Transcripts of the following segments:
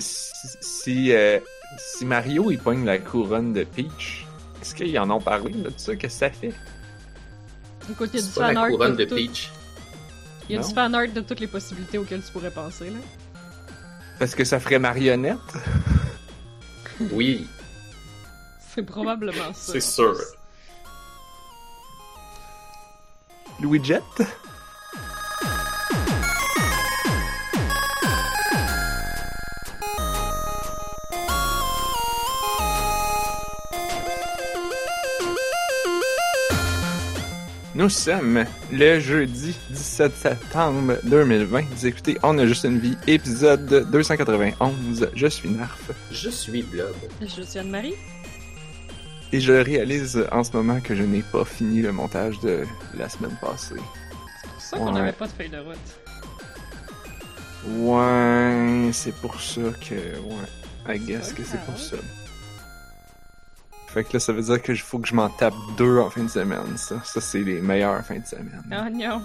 Si, si, euh, si Mario il pogne la couronne de Peach, est-ce qu'ils en ont parlé là, de ça? Qu'est-ce que ça fait? Écoute, il y a du fan la art couronne de tout- Peach. Il y a Non? du fan art de toutes les possibilités auxquelles tu pourrais penser, là. Parce que ça ferait marionnette? Oui, C'est probablement ça. c'est sûr. Louis Jet? Nous sommes le jeudi 17 septembre 2020. Vous écoutez On a juste une vie, épisode 291. Je suis Narf. Je suis Blob. Je suis Anne-Marie. Et je réalise en ce moment que je n'ai pas fini le montage de la semaine passée. C'est pour ça qu'on Ouais. n'avait pas de feuille de route. Ouais, c'est pour ça que. Ouais, I guess que c'est pour ça. Fait que là, ça veut dire qu'il faut que je m'en tape deux en fin de semaine, ça. Ça, c'est les meilleures fins de semaine. Ah non.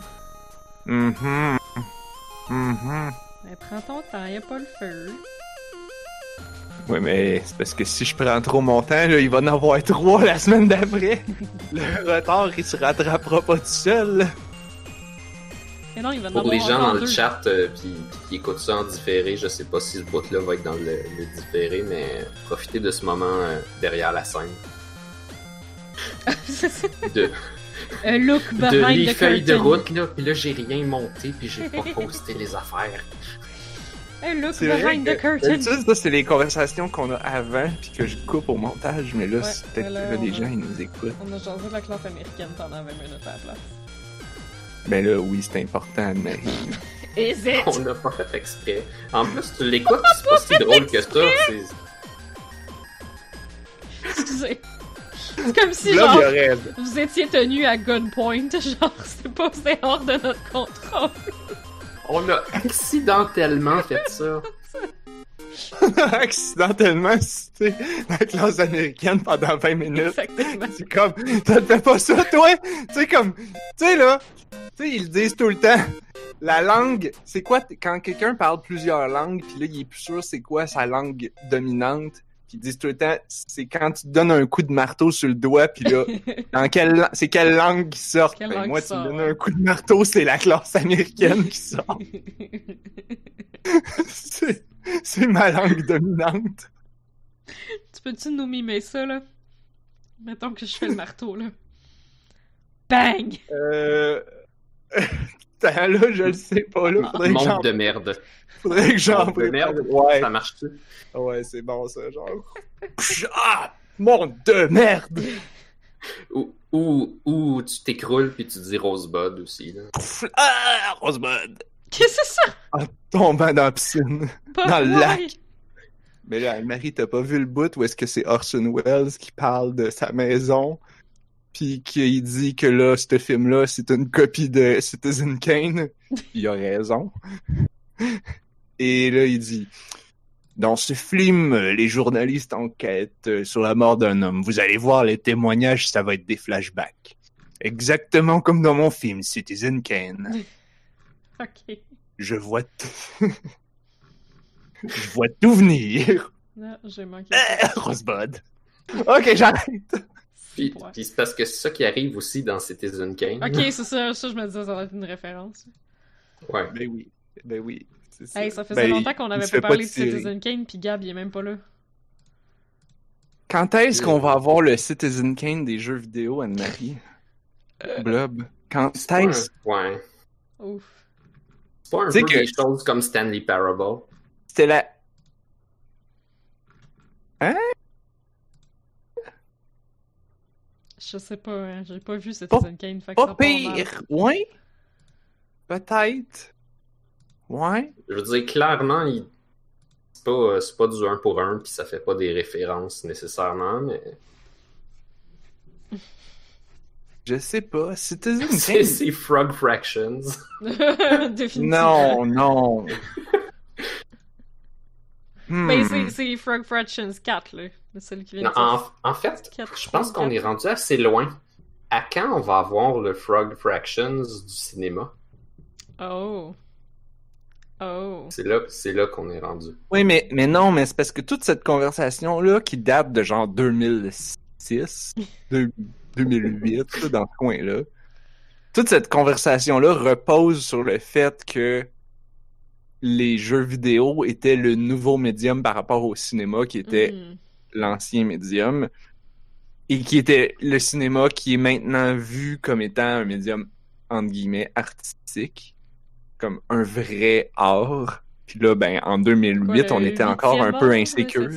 Mhm. Mhm. Mais prends ton temps, y a pas le feu. Ouais, mais c'est parce que si je prends trop mon temps, là, il va en avoir trois la semaine d'après. le retard, il se rattrapera pas tout seul. Et non, il va en Pour les gens dans le deux. chat euh, puis puis qui écoutent ça en différé, je sais pas si ce bout-là va être dans le, le différé, mais profitez de ce moment euh, derrière la scène. De, Un look de behind les the feuilles de curtain. route, là, puis là j'ai rien monté, puis j'ai pas posté les affaires. Un look behind the curtain. Ça, c'est les conversations qu'on a avant, puis que je coupe au montage, mais là, Ouais, c'est peut-être que là, là, les on gens, a- ils nous écoutent. On a de la classe américaine pendant 20 minutes à la place. Ben là, oui, c'est important, mais... Is it? On n'a pas fait exprès. En plus, tu l'écoutes, c'est pas si drôle que ça. Excusez. C'est comme si, Là, genre, vous étiez tenu à gunpoint. Genre, c'est pas c'est hors de notre contrôle. On a accidentellement fait ça. accidentellement cité la classe américaine pendant 20 minutes. C'est comme, t'as fait pas ça, toi? Tu sais, comme, tu sais, là, tu sais, ils le disent tout le temps. La langue, c'est quoi, quand quelqu'un parle plusieurs langues, puis là, il est plus sûr c'est quoi sa langue dominante, puis ils disent tout le temps, c'est quand tu te donnes un coup de marteau sur le doigt, puis là, dans quelle, c'est quelle langue qui sort? Quelle Ben, langue moi, qui tu me donnes ouais. un coup de marteau, c'est la classe américaine qui sort. c'est, c'est ma langue dominante. tu peux-tu nous mimer ça, là? Mettons que je fais le marteau, là. Bang! Euh... Là, je le sais pas, là. Faudrait que j'en, Monde de merde. faudrait que j'en Monde de merde. Ouais, Ça marche-tu? ouais, c'est bon, ça, genre. Ah! Monde de merde! Ou, ou, ou tu t'écroules puis tu dis Rosebud aussi. Là. Ah! Rosebud! Qu'est-ce que c'est ça? En tombant dans la piscine. Pas Dans le lac. Mais là, Marie, t'as pas vu le bout où est-ce que c'est Orson Welles qui parle de sa maison, puis qu'il dit que là, ce film-là, c'est une copie de Citizen Kane. Il a raison. Et là, il dit, dans ce film, les journalistes enquêtent sur la mort d'un homme. Vous allez voir les témoignages, ça va être des flashbacks. Exactement comme dans mon film Citizen Kane. Ok. Je vois tout. Je vois tout venir. Non, j'ai manqué. Euh, Rosebud. Ok, j'arrête. Puis, Ouais. puis c'est parce que c'est ça qui arrive aussi dans Citizen Kane. Ok, c'est ça, ça, je me disais, ça va être une référence. Ouais. Ben oui, ben oui. c'est Hey, ça faisait Ben, longtemps qu'on n'avait pas parlé de. Citizen Kane, puis Gab, il est même pas là. Quand est-ce qu'on va avoir le Citizen Kane des jeux vidéo, Anne-Marie? Blob? Quand C'est pas un- est-ce? Ouais. Ouf. C'est pas un Tu sais peu que- des choses comme Stanley Parable. C'était la... Je sais pas, hein, j'ai pas vu Citizen Kane, fait que ça Pas pire! Ouais? Peut-être. Ouais? Je veux dire, clairement, il... c'est pas, euh, c'est pas du 1 pour 1, puis ça fait pas des références nécessairement, mais Je sais pas. Citizen c'est Kane... c'est Frog Fractions. Définitivement. Non, non. Mais Hmm. c'est- c'est Frog Fractions 4, là. Qui vient en, fait, 4, je pense qu'on est rendu assez loin. À quand on va avoir le Frog Fractions du cinéma? Oh. Oh. C'est là, c'est là qu'on est rendu. Oui, mais, mais non, mais c'est parce que toute cette conversation-là, qui date de genre 2006, deux- 2008, là, dans ce coin-là, toute cette conversation-là repose sur le fait que les jeux vidéo étaient le nouveau médium par rapport au cinéma, qui était Mhm. L'ancien médium, et qui était le cinéma qui est maintenant vu comme étant un médium, entre guillemets, artistique, comme un vrai art. Puis là, ben, en 2008, Quoi, on était encore un peu insécure.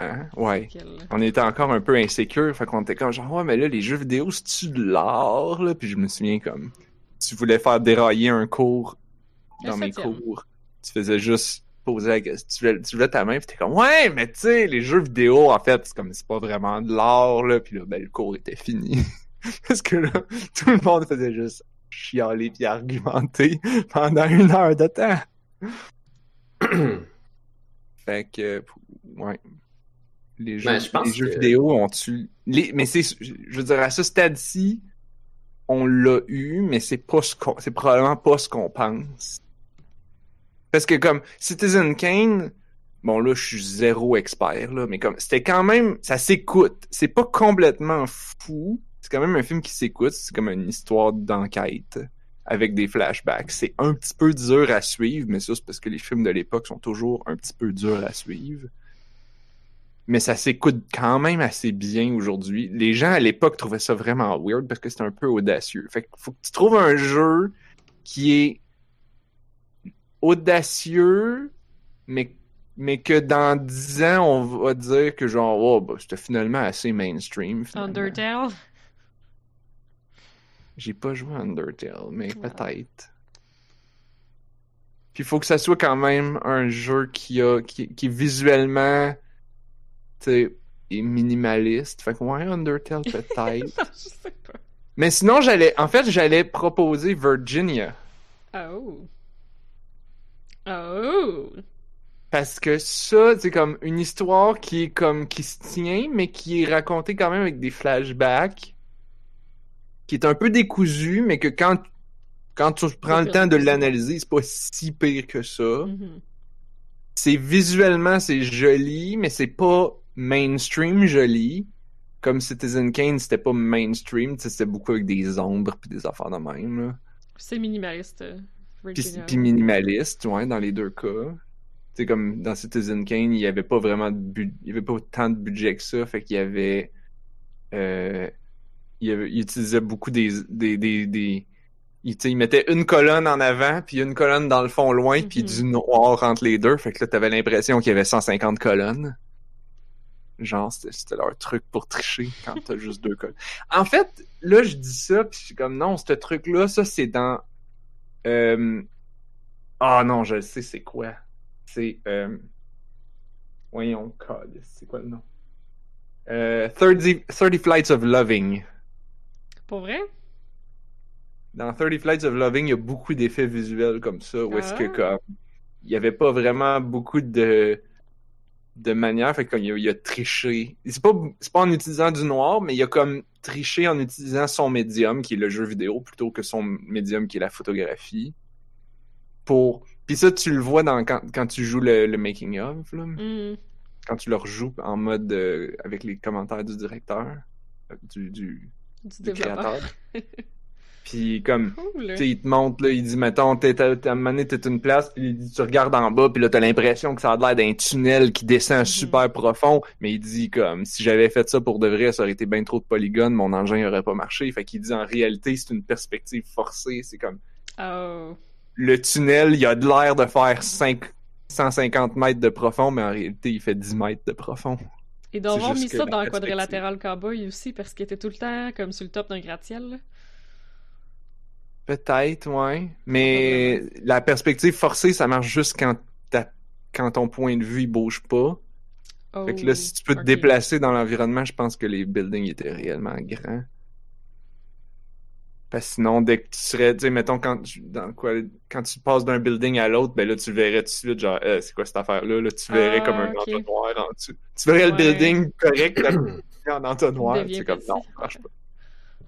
Hein? Ouais. On était encore un peu insécure, fait qu'on était comme genre, ouais, mais là, les jeux vidéo, c'est-tu de l'art, là? Puis je me souviens comme, tu voulais faire dérailler un cours dans mes cours, tu faisais juste poser la question, tu levais, tu levais ta main, puis t'es comme, ouais, mais tu sais, les jeux vidéo, en fait, c'est comme, c'est pas vraiment de l'art, là, puis là, ben, le cours était fini. Parce que là, tout le monde faisait juste chialer puis argumenter pendant une heure de temps. Fait que, ouais. Les jeux, Ben, je pense les jeux que- vidéo ont tu les, mais c'est, je veux dire, à ce stade-ci, on l'a eu, mais c'est pas ce qu'on, c'est probablement pas ce qu'on pense. Parce que comme Citizen Kane, bon là, je suis zéro expert là, mais comme c'était quand même, ça s'écoute. C'est pas complètement fou. C'est quand même un film qui s'écoute. C'est comme une histoire d'enquête avec des flashbacks. C'est un petit peu dur à suivre, mais ça c'est parce que les films de l'époque sont toujours un petit peu durs à suivre. Mais ça s'écoute quand même assez bien aujourd'hui. Les gens à l'époque trouvaient ça vraiment weird parce que c'était un peu audacieux. Fait qu'il faut que tu trouves un jeu qui est audacieux, mais, mais que dans 10 ans, on va dire que genre, oh, bah, c'était finalement assez mainstream. finalement. Undertale? J'ai pas joué à Undertale, mais peut-être. Puis il faut que ça soit quand même un jeu qui a qui, qui visuellement tu est minimaliste. Fait que ouais, Undertale peut-être. mais sinon j'allais en fait j'allais proposer Virginia Oh. Oh. parce que ça c'est comme une histoire qui est comme qui se tient mais qui est racontée quand même avec des flashbacks qui est un peu décousu mais que quand quand tu prends le temps de l'analyser, c'est pas si pire que ça. Mhm. c'est visuellement c'est joli, mais c'est pas mainstream joli. Comme Citizen Kane, c'était pas mainstream, c'était beaucoup avec des ombres puis des affaires de même. C'est minimaliste. Puis, minimaliste, ouais, dans les deux cas. Tu sais, comme dans Citizen Kane, il y avait pas vraiment de bu- il y avait pas tant de budget que ça, fait qu'il y avait euh, il, y avait- il utilisait beaucoup des des des, des il, mettait une colonne en avant, puis une colonne dans le fond loin, puis Mhm. du noir entre les deux. Fait que là, t'avais l'impression qu'il y avait 150 colonnes. Genre, c'était c'était leur truc pour tricher quand t'as juste deux colonnes. En fait, là, je dis ça, puis je suis comme, non, ce truc-là, ça, c'est dans... euh, Ah non, je le sais, c'est quoi? C'est... Euh... Voyons, code, c'est quoi le nom? Euh, 30, 30 Flights of Loving. Pour vrai? Dans 30 Flights of Loving, il y a beaucoup d'effets visuels comme ça, où est-ce que Ah. comme il y avait pas vraiment beaucoup de de manière, fait qu'il a, il a triché. C'est pas c'est pas en utilisant du noir, mais il a comme triché en utilisant son médium qui est le jeu vidéo plutôt que son médium qui est la photographie. Pour puis ça tu le vois dans quand, quand tu joues le, le making of là, Mhm. quand tu le rejoues en mode euh, avec les commentaires du directeur euh, du du, Du du développeur. créateur. Puis comme Cool. tu il te montre, là, il dit, mettons, t'es, à un moment donné, t'es une place, puis il dit, tu regardes en bas, puis là, t'as l'impression que ça a l'air d'un tunnel qui descend Mhm. super profond, mais il dit, comme, si j'avais fait ça pour de vrai, ça aurait été bien trop de polygones, mon engin aurait pas marché. Fait qu'il dit, en réalité, c'est une perspective forcée, c'est comme, Oh. le tunnel, il a de l'air de faire 5, 150 mètres de profond, mais en réalité, il fait 10 mètres de profond. Ils doivent C'est avoir mis ça dans perspective. Quadrilatéral Cowboy aussi parce qu'il était tout le temps comme sur le top d'un gratte-ciel. là. Peut-être, ouais. Mais la perspective forcée, ça marche juste quand, quand ton point de vue, il bouge pas. Oh. Fait que là, si tu peux te déplacer dans l'environnement, je pense que les buildings étaient réellement grands. Parce que sinon, dès que tu serais, tu sais, mettons, quand tu, dans quoi, quand tu passes d'un building à l'autre, ben là, tu verrais tout de suite, genre, Euh, c'est quoi cette affaire-là? Là, tu verrais Ah, comme un ok. entonnoir en dessous. Tu verrais le building correct, en entonnoir. C'est comme, non, ça marche pas.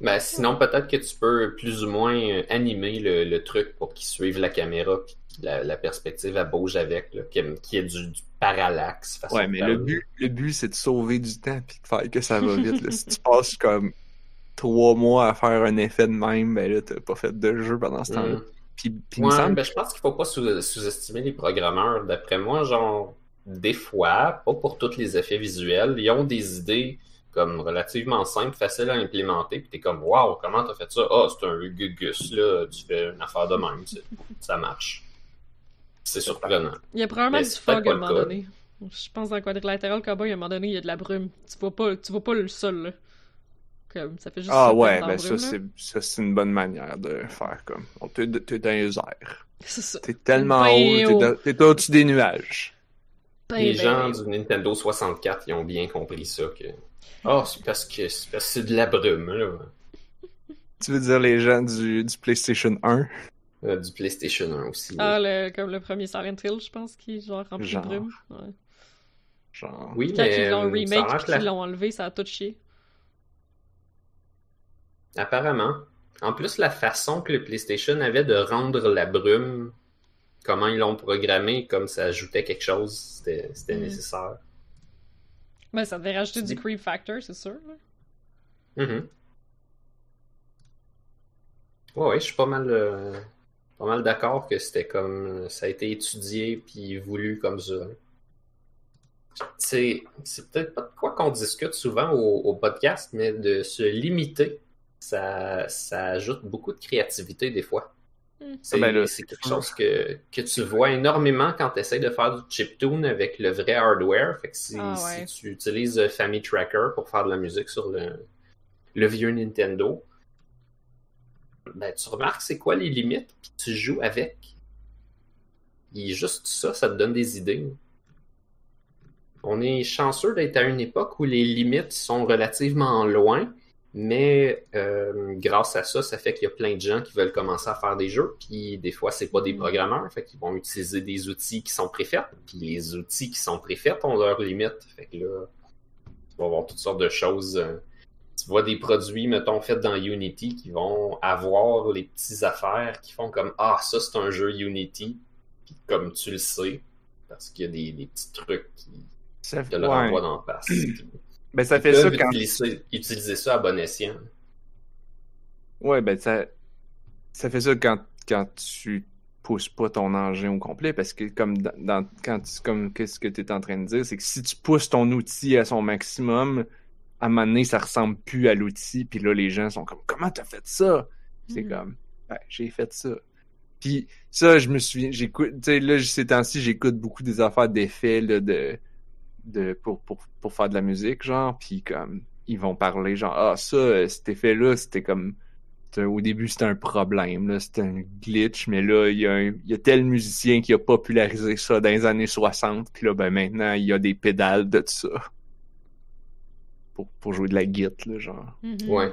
Ben, sinon, peut-être que tu peux plus ou moins euh, animer le, le truc pour qu'il suive la caméra puis la, la perspective elle bouge avec, là, qu'il y ait- qu'il y ait du, du parallaxe. Ouais, mais le but, le but, c'est de sauver du temps puis de faire que ça va vite. là. si tu passes comme trois mois à faire un effet de même, ben là, t'as pas fait de jeu pendant ce temps-là. Mm. Puis, puis Ouais, semble ben, je pense qu'il faut pas sous- sous-estimer les programmeurs. D'après moi, genre, des fois, pas pour tous les effets visuels, ils ont des idées comme relativement simples, faciles à implémenter, puis t'es comme, waouh, comment t'as fait ça? Ah, c'est un gugus, là, tu fais une affaire de même, ça marche. C'est surprenant. Il y a probablement Mais du fog à un le moment donné. Je pense dans Quadrilateral Cowboy, à un moment donné, il y a de la brume. Tu vois pas, tu vois pas le sol, là. Comme, ça fait juste Ah ouais, ben ça brume, c'est ça c'est une bonne manière de faire comme. On t'es dans les airs. C'est ça. T'es tellement Ben haut, t'es haut. dans- t'es au-dessus des nuages. Ben, les ben, gens ben. du Nintendo 64, ils ont bien compris ça, que, ah, c'est parce que c'est parce que c'est de la brume, là. Tu veux dire les gens du, du PlayStation 1? Euh, du PlayStation 1 aussi. Ah, le, comme le premier Silent Hill, je pense, qui est genre rempli Genre. de brume. Ouais. Genre. oui, Quand mais ils l'ont euh, ça a remake la- qu'ils l'ont enlevé, ça a tout chié. Apparemment. En plus, la façon que le PlayStation avait de rendre la brume, comment ils l'ont programmé, comme ça ajoutait quelque chose, c'était c'était Mm. nécessaire. Ben, ça devait rajouter du creep factor, c'est sûr. là. Mhm. Ouais, ouais, je suis pas mal, euh, pas mal d'accord que c'était comme ça a été étudié puis voulu comme ça. C'est c'est peut-être pas de quoi qu'on discute souvent au, au podcast, mais de se limiter, ça, ça ajoute beaucoup de créativité des fois. C'est Ben quelque chose que, que tu vois énormément quand tu essaies de faire du chiptune avec le vrai hardware. Fait que si, Ah ouais. si tu utilises euh, Family Tracker pour faire de la musique sur le, le vieux Nintendo, ben, tu remarques c'est quoi les limites, puis tu joues avec. Et juste ça, ça te donne des idées. On est chanceux d'être à une époque où les limites sont relativement loin, mais euh, grâce à ça, ça fait qu'il y a plein de gens qui veulent commencer à faire des jeux, puis des fois, c'est pas des Mm. programmeurs, fait qu'ils vont utiliser des outils qui sont préfaits, puis les outils qui sont préfaits ont leurs limites. Fait que là, tu vas avoir toutes sortes de choses. euh, tu vois des produits, mettons, faits dans Unity qui vont avoir les petites affaires qui font comme Ah, ça c'est un jeu Unity. Puis comme tu le sais, parce qu'il y a des, des petits trucs qui Ça, te le renvoient d'en face. Ben ça Ils fait ça quand. utiliser, utiliser ça à bon escient. Ouais, ben ça, ça fait ça quand, quand tu pousses pas ton engin au complet, parce que comme dans, dans- quand tu, comme qu'est-ce que tu es en train de dire, c'est que si tu pousses ton outil à son maximum, à un moment donné, ça ressemble plus à l'outil, puis là les gens sont comme comment t'as fait ça? C'est Mhm. comme ben, j'ai fait ça. Puis ça, je me souviens, j'écoute, tu sais, là, ces temps-ci, j'écoute beaucoup des affaires d'effets, là, de, de, pour, pour, pour faire de la musique, genre, puis comme, ils vont parler, genre, ah, ça, euh, cet effet-là, c'était comme, au début, c'était un problème, là, c'était un glitch, mais là, il y, a un- il y a tel musicien qui a popularisé ça dans les années 60, puis là, ben, maintenant, il y a des pédales de ça. Pour, pour jouer de la guitare, là, genre. Mhm. Ouais.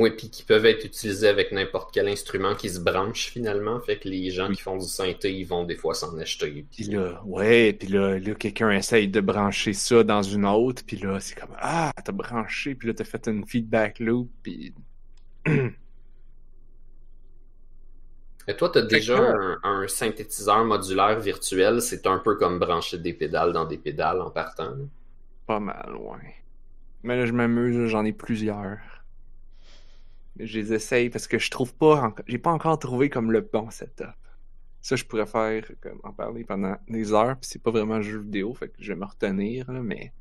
Oui, puis qui peuvent être utilisés avec n'importe quel instrument qui se branche finalement. Fait que les gens qui font du synthé, ils vont des fois s'en acheter. Puis là, ouais, puis là, là quelqu'un essaye de brancher ça dans une autre, puis là, c'est comme ah, t'as branché, puis là t'as fait une feedback loop, puis Et toi, t'as déjà un, un synthétiseur modulaire virtuel, c'est un peu comme brancher des pédales dans des pédales en partant. pas mal, ouais. Mais là, je m'amuse, j'en ai plusieurs. Je les essaye parce que je trouve pas, j'ai pas encore trouvé comme le bon setup. Ça, je pourrais faire, comme, en parler pendant des heures, puis c'est pas vraiment un jeu vidéo, fait que je vais me retenir, là, mais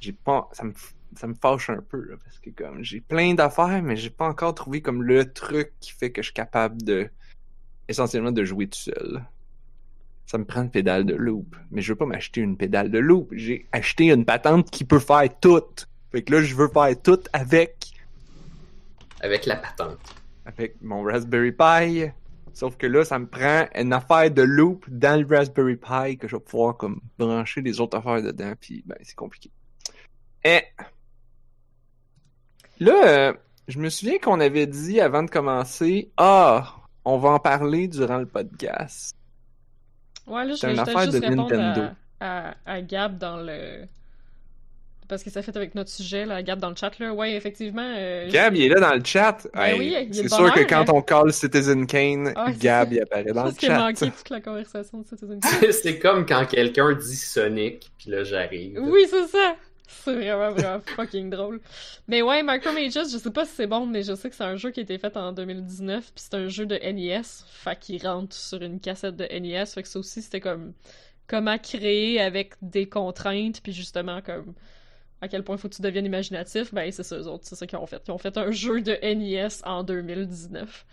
j'ai pas, ça me, ça me fâche un peu, parce que comme, j'ai plein d'affaires, mais j'ai pas encore trouvé comme le truc qui fait que je suis capable de, essentiellement, de jouer tout seul. Ça me prend une pédale de loop, mais je veux pas m'acheter une pédale de loop. J'ai acheté une patente qui peut faire tout. Fait que là, je veux faire tout avec Avec la patente. avec mon Raspberry Pi. Sauf que là, ça me prend une affaire de loop dans le Raspberry Pi que je vais pouvoir comme brancher les autres affaires dedans, puis ben c'est compliqué. Et là, euh, je me souviens qu'on avait dit avant de commencer, ah, on va en parler durant le podcast. Ouais, là, je C'est vais une juste affaire de répondre Nintendo. à, à, à Gab dans le Parce que ça fait avec notre sujet, là, Gab dans le chat, là. Ouais, effectivement. euh, Gab, il est là dans le chat. Ben Hey, oui, c'est sûr que quand hein. on call Citizen Kane, Ah, Gab, il apparaît dans le chat. manqué toute la conversation de Citizen c'est comme quand quelqu'un dit Sonic, puis là j'arrive. Oui, c'est ça. C'est vraiment, vraiment fucking drôle. Mais ouais, Micromages, je sais pas si c'est bon, mais je sais que c'est un jeu qui a été fait en 2019, puis c'est un jeu de NES, fait qu'il rentre sur une cassette de NES, fait que ça aussi, c'était comme comment créer avec des contraintes, puis justement, comme à quel point faut que tu deviennes imaginatif, ben c'est ça, eux autres, c'est ça qu'ils ont fait. Ils ont fait un jeu de NES en 2019.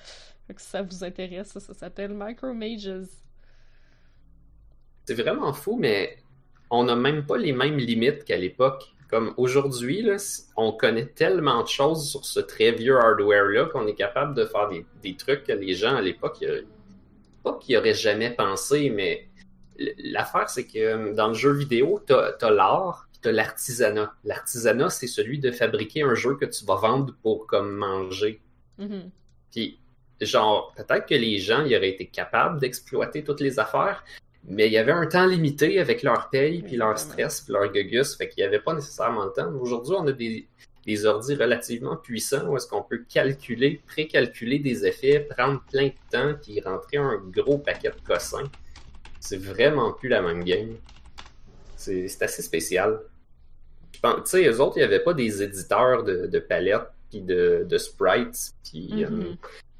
Fait que si ça vous intéresse, ça, s'appelle Micromages. C'est vraiment fou, mais on n'a même pas les mêmes limites qu'à l'époque. Comme aujourd'hui, on connaît tellement de choses sur ce très vieux hardware-là qu'on est capable de faire des, trucs que les gens à l'époque, pas qu'ils auraient jamais pensé, mais l'affaire, c'est que euh, dans le jeu vidéo, as, l'art, puis t'as l'artisanat. L'artisanat, c'est celui de fabriquer un jeu que tu vas vendre pour comme manger. Mhm. Puis, genre, peut-être que les gens ils auraient été capables d'exploiter toutes les affaires, mais il y avait un temps limité avec leur paye, puis leur stress, puis leur gugus, fait qu'il n'y avait pas nécessairement le temps. Aujourd'hui, on a des, des ordis relativement puissants où est-ce qu'on peut calculer, précalculer des effets, prendre plein de temps, puis rentrer un gros paquet de cossins. C'est vraiment plus la même game. C'est assez spécial. Pense- Tu sais, eux autres, il n'y avait pas des éditeurs de, de palettes, puis de, de sprites, puis... euh, Mhm.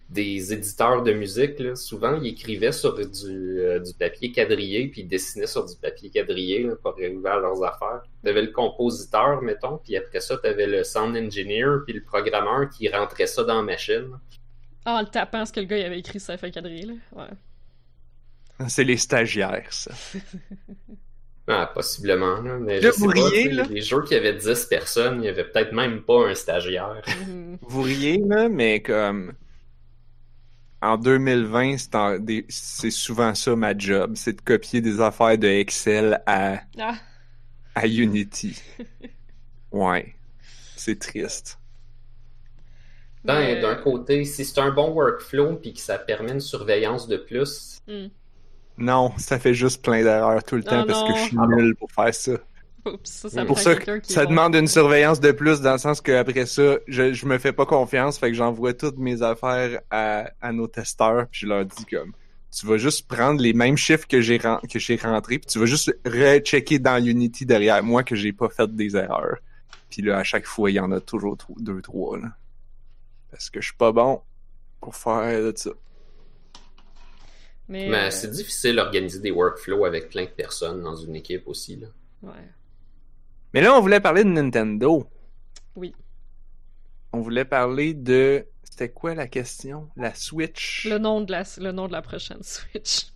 des éditeurs de musique, là, souvent, ils écrivaient sur du, euh, du papier quadrillé, puis ils dessinaient sur du papier quadrillé là, pour arriver à leurs affaires. Tu avais le compositeur, mettons, puis après ça, tu avais le sound engineer, puis le programmeur qui rentrait ça dans la machine. Ah, en le tapant ce que le gars il avait écrit sur sa feuille quadrillée, là. Ouais. C'est les stagiaires, ça. Ah, possiblement. Là, mais Là, je sais vous pas, riez, sais, là? les jeux qui avaient 10 personnes, il y avait peut-être même pas un stagiaire. Mhm. Vous riez, là, mais comme... En 2020, c'est en- des- c'est souvent ça ma job, c'est de copier des affaires de Excel à, Ah, à Unity. Ouais. C'est triste. Ben, mais- D'un côté, si c'est un bon workflow, puis que ça permet une surveillance de plus, Hmm. Non, ça fait juste plein d'erreurs tout le temps parce que je suis nul pour faire ça. Oups, ça, ça Pour ça, ça demande une surveillance de plus dans le sens que après ça, je, je me fais pas confiance, fait que j'envoie toutes mes affaires à, à nos testeurs, puis je leur dis comme tu vas juste prendre les mêmes chiffres que j'ai que j'ai rentrés, puis tu vas juste rechecker dans Unity derrière moi que j'ai pas fait des erreurs. Puis là, à chaque fois, il y en a toujours deux, trois là. Parce que je suis pas bon pour faire de ça. Mais, mais euh, c'est difficile d'organiser des workflows avec plein de personnes dans une équipe aussi. Là. ouais. Mais là, on voulait parler de Nintendo. Oui. On voulait parler de. C'était quoi la question? La Switch? Le nom de la, le nom de la prochaine Switch.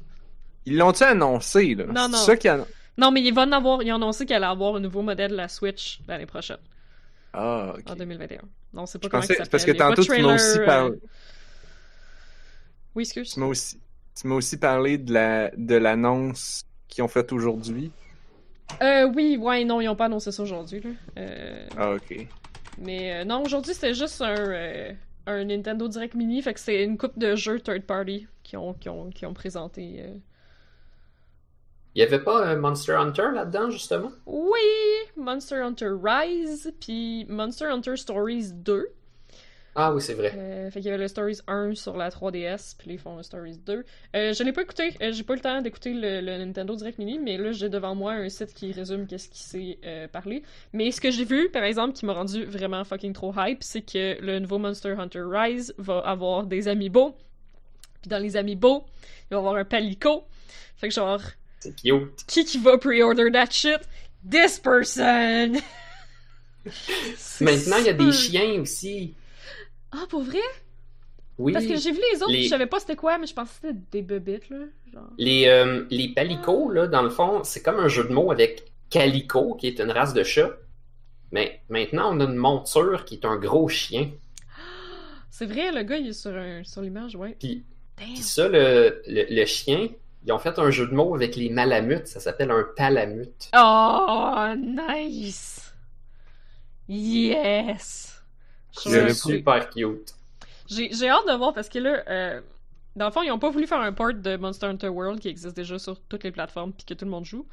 Ils l'ont-tu annoncé, là? Non, C'est non. ça qui a... Non, mais il va en avoir, il a annoncé qu'elle allait avoir un nouveau modèle de la Switch l'année prochaine, Ah, ok. en 2021. Non, c'est pas Je comment pensais- s'appelle. parce que tantôt, tu m'as aussi euh, parlé. Oui, excuse. Tu m'as aussi, tu m'as aussi parlé de la de l'annonce qu'ils ont faite aujourd'hui. Euh, oui, ouais, non, ils ont pas annoncé ça aujourd'hui, là. Euh, Ah, ok. Mais euh, non, aujourd'hui, c'était juste un, euh, un Nintendo Direct Mini, fait que c'est une coupe de jeux third party qui ont, qui ont, qui ont présenté. euh. Il y avait pas un Monster Hunter là-dedans, justement? Oui! Monster Hunter Rise, puis Monster Hunter Stories 2. Ah oui, c'est vrai. Euh, fait qu'il y avait le Stories 1 sur la 3DS, puis là, ils font le Stories 2. Euh, je l'ai pas écouté, euh, j'ai pas eu le temps d'écouter le, le Nintendo Direct Mini, mais là, j'ai devant moi un site qui résume qu'est-ce qui s'est euh, parlé. Mais ce que j'ai vu, par exemple, qui m'a rendu vraiment fucking trop hype, c'est que le nouveau Monster Hunter Rise va avoir des amiibo. Puis dans les amiibo, il va y avoir un palico. Fait que genre, C'est cute. qui qui va pre-order that shit? This person! Maintenant, il y a des chiens aussi. Ah, pour vrai? Oui. Parce que j'ai vu les autres, Les- je savais pas c'était quoi, mais je pensais que c'était des bebites, là. Genre. Les, euh, les palicots, là, dans le fond, c'est comme un jeu de mots avec calico, qui est une race de chat. Mais maintenant, on a une monture qui est un gros chien. C'est vrai, le gars, il est sur, un, sur l'image, ouais. Puis ça, le, le, le chien, ils ont fait un jeu de mots avec les malamutes. Ça s'appelle un palamute. Oh, nice! Yes! Je J'avais suis- pas- super cute. J'ai j'ai hâte de voir parce que là, euh, dans le fond, ils ont pas voulu faire un port de Monster Hunter World qui existe déjà sur toutes les plateformes puis que tout le monde joue.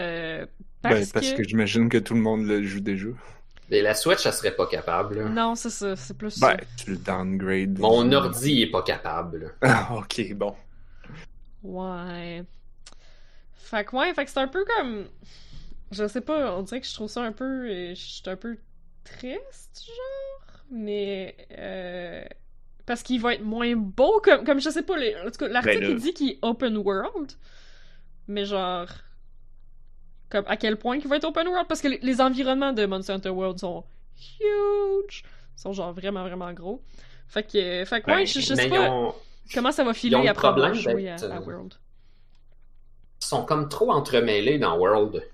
Euh, Ben, parce, parce que... que, j'imagine que tout le monde le joue déjà. Mais la Switch, elle serait pas capable. là. Non, c'est ça, c'est plus Ben, tu le downgrade. Mon ordi est pas capable. Ah, ok, bon. Ouais. Fait que ouais, fait que c'est un peu comme... Je sais pas, on dirait que je trouve ça un peu... euh, Je suis un peu triste, genre, mais... Euh... Parce qu'il va être moins beau, comme, comme je sais pas, les- en tout cas, l'article Ben il dit qu'il est open world, mais genre... Comme à quel point qu'il va être open world, parce que les, les environnements de Monster Hunter World sont huge, sont genre vraiment vraiment gros. Fait que, fait que ouais, Ben, je, je sais pas ont- comment ça va filer le après avoir problème joué à, à euh, World. ils sont comme trop entremêlés dans World.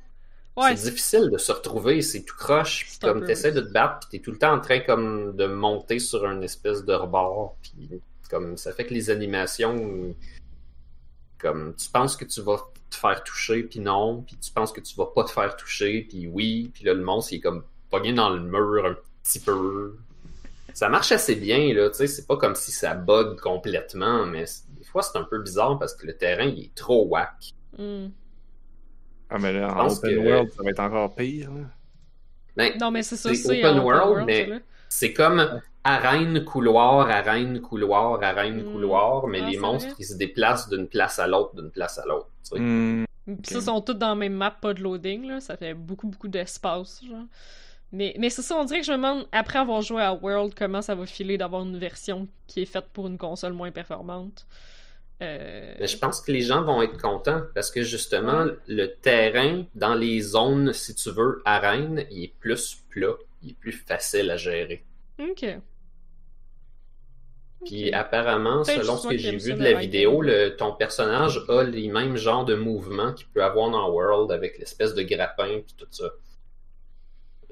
Ouais, c'est difficile de se retrouver, c'est tout croche. Puis comme t'essaies de te battre, puis t'es tout le temps en train comme de monter sur une espèce de rebord. Puis comme ça fait que les animations, comme tu penses que tu vas te faire toucher, puis non, puis tu penses que tu vas pas te faire toucher, puis oui, puis là le monstre il est comme pogné dans le mur un petit peu. Ça marche assez bien là, tu sais, c'est pas comme si ça bug complètement, mais des fois c'est un peu bizarre parce que le terrain il est trop whack. Hmm. Ah, mais là, en open que- world, ça va être encore pire. là. Ben, Non, mais c'est ça, C'est c'est open en world, mais-. C'est comme arène, couloir, arène, couloir, arène, Mm. couloir, mais Ah, les monstres, vrai. ils se déplacent d'une place à l'autre, d'une place à l'autre. tu sais. Hmm, Puis Ok. ça, sont tous dans la même map, pas de loading, là. Ça fait beaucoup, beaucoup d'espace, genre. Mais, mais c'est ça, on dirait que je me demande, après avoir joué à World, comment ça va filer d'avoir une version qui est faite pour une console moins performante? Euh... Mais je pense que les gens vont être contents parce que justement, le terrain dans les zones, si tu veux, arène, il est plus plat, il est plus facile à gérer. Ok. Puis apparemment, selon ce que j'ai vu de la vidéo, le, ton personnage a les mêmes genres de mouvements qu'il peut avoir dans World avec l'espèce de grappin puis tout ça.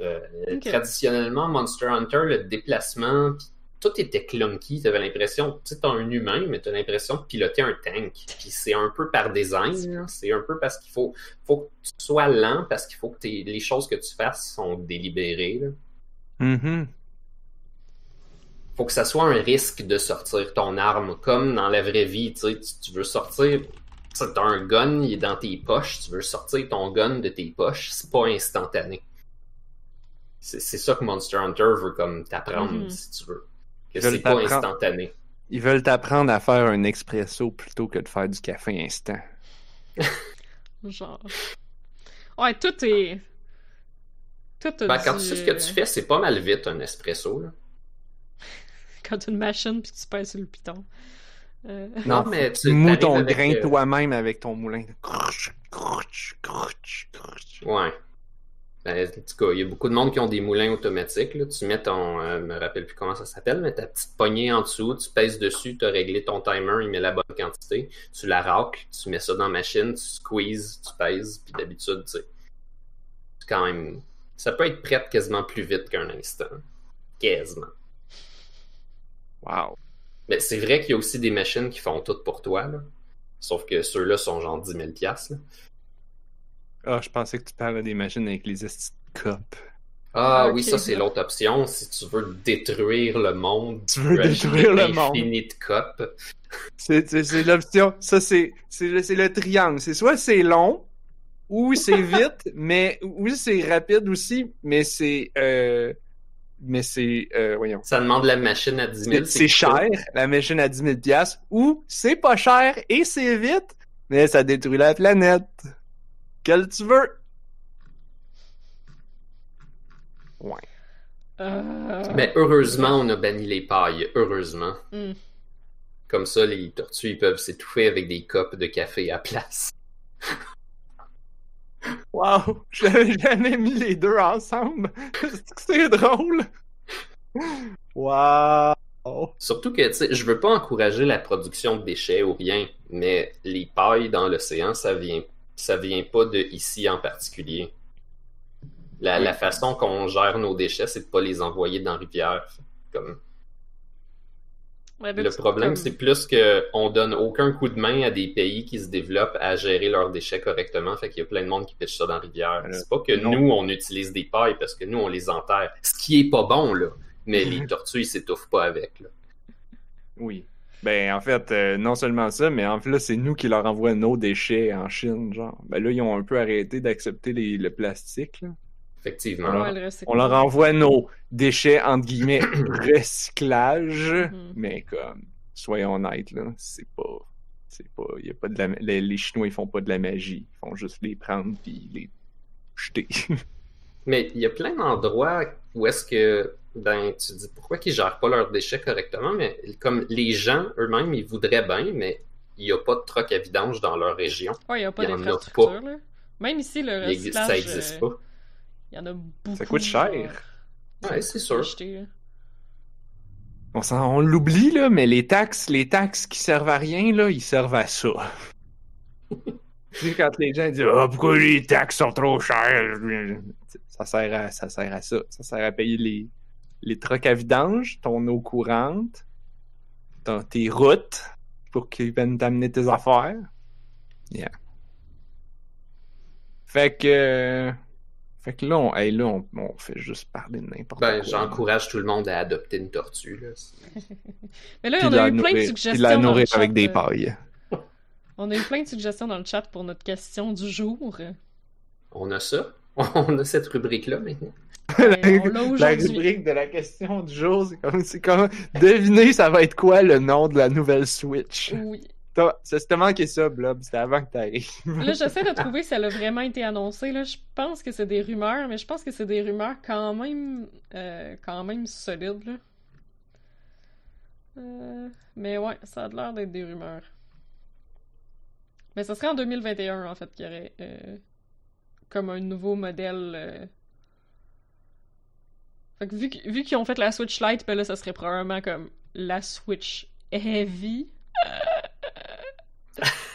Euh. Traditionnellement, Monster Hunter, le déplacement, puis tout était clunky. T'avais l'impression, tu sais, t'as un humain, mais t'as l'impression de piloter un tank. Puis c'est un peu par design. C'est un peu parce qu'il faut, faut que tu sois lent, parce qu'il faut que les choses que tu fasses sont délibérées. là mhm. faut que ça soit un risque de sortir ton arme, comme dans la vraie vie, tu sais, tu, tu veux sortir, tu as un gun, il est dans tes poches, tu veux sortir ton gun de tes poches, c'est pas instantané. C'est ça que Monster Hunter veut comme t'apprendre, Mhm. si tu veux. Que Ils veulent c'est pas t'apprendre. instantané. Ils veulent t'apprendre à faire un expresso plutôt que de faire du café instant. Genre. Ouais, tout est. Tout Ben, quand du, tu sais ce que tu fais, c'est pas mal vite un espresso. Là. Quand t'as une machine puis que tu pèses sur le piton. Euh, Non, mais Tu mous ton grain euh, toi-même avec ton moulin. Crunch, crunch, crunch. Ouais. Ben, en tout cas, il y a beaucoup de monde qui ont des moulins automatiques. Là. Tu mets ton. euh, me rappelle plus comment ça s'appelle, mais ta petite poignée en dessous, tu pèses dessus, tu as réglé ton timer, il met la bonne quantité. Tu la racles, tu mets ça dans la machine, tu squeezes, tu pèses, puis d'habitude, tu sais. C'est quand même. Ça peut être prêt quasiment plus vite qu'un instant. Quasiment. Wow. Mais c'est vrai qu'il y a aussi des machines qui font tout pour toi. Là. Sauf que ceux-là sont genre 10 000 piastres, là. Ah, je pensais que tu parlais des machines avec les estis de copes. Ah Ok. oui, ça c'est l'autre option. Si tu veux détruire le monde, Tu veux détruire le monde. de copes. C'est, l'option. Ça, c'est, c'est, le, c'est le triangle. C'est soit c'est long, ou c'est vite, mais, ou c'est rapide aussi, mais c'est, euh, mais c'est, euh, voyons. Ça demande la machine à 10 000. C'est, c'est cher, la machine à 10 000 piastres, ou c'est pas cher et c'est vite, mais ça détruit la planète. Quel tu veux? Ouais. euh, Mais heureusement, on a banni les pailles. Heureusement. hmm. Comme ça, les tortues ils peuvent s'étouffer avec des copes de café à place. Wow! J'avais jamais mis les deux ensemble. C'est drôle. Wow! Surtout que, tu sais, je veux pas encourager la production de déchets ou rien, mais les pailles dans l'océan, ça vient, ça vient pas de ici en particulier. La, la façon qu'on gère nos déchets, c'est de pas les envoyer dans la rivière. Comme, Ouais, ben, le c'est problème, comme- c'est plus que on donne aucun coup de main à des pays qui se développent à gérer leurs déchets correctement. Fait qu'il y a plein de monde qui pêche ça dans la rivière. C'est pas que non. nous, on utilise des pailles parce que nous, on les enterre. Ce qui est pas bon, là. Mais les tortues, ils s'étouffent pas avec, là. Oui. Ben, en fait, euh, non seulement ça, mais en fait, là, c'est nous qui leur envoie nos déchets en Chine, genre. Ben là, ils ont un peu arrêté d'accepter les- le plastique, là. Effectivement. Ouais. On leur envoie nos déchets, entre guillemets, recyclage, Mhm. mais comme, soyons honnêtes, là, c'est pas... C'est pas... Y a pas de la... les, les Chinois, ils font pas de la magie. Ils font juste les prendre puis les jeter. Mais il y a plein d'endroits où est-ce que, ben, tu dis pourquoi qu'ils gèrent pas leurs déchets correctement, mais comme les gens eux-mêmes, ils voudraient bien, mais il n'y a pas de troc à vidange dans leur région. Ouais, il n'y a pas d'infrastructure, là. Même ici, le Il existe- recyclage, ça n'existe euh, pas. il y en a beaucoup. Ça coûte cher. Ouais, c'est sûr. acheter. On, l'oublie, là, mais les taxes, les taxes qui servent à rien, là, ils servent à ça. tu sais, quand les gens disent Ah, pourquoi les taxes sont trop chères? Ça sert à ça. Sert à ça. Ça sert à payer les, les trucks à vidange, ton eau courante, ton- tes routes pour qu'ils viennent t'amener tes affaires. Yeah. Fait que. Fait que là, on, hey, là, on, on fait juste parler de n'importe Ben, quoi. j'encourage tout le monde à adopter une tortue. Là. Mais là, Puis on a eu plein de nourrir- suggestions. puis la dans le nourrir chat, avec des euh, pailles. On a eu plein de suggestions dans le chat pour notre question du jour. On a ça. On a cette rubrique-là maintenant. L'a rubrique de la question du jour, c'est comme, c'est comme, devinez, ça va être quoi le nom de la nouvelle Switch? Oui. C'est c'était manqué ça, Blob, c'était avant que t'arrives. Là, j'essaie de trouver si elle a vraiment été annoncée. Là, je pense que c'est des rumeurs, mais je pense que c'est des rumeurs quand même, euh, quand même solides. Là. Euh, mais ouais, ça a l'air d'être des rumeurs. Mais ça serait en 2021 en fait qu'il y aurait euh, comme un nouveau modèle. Fait que vu, qu'ils ont fait la Switch Lite, ben là, ça serait probablement comme la Switch Heavy.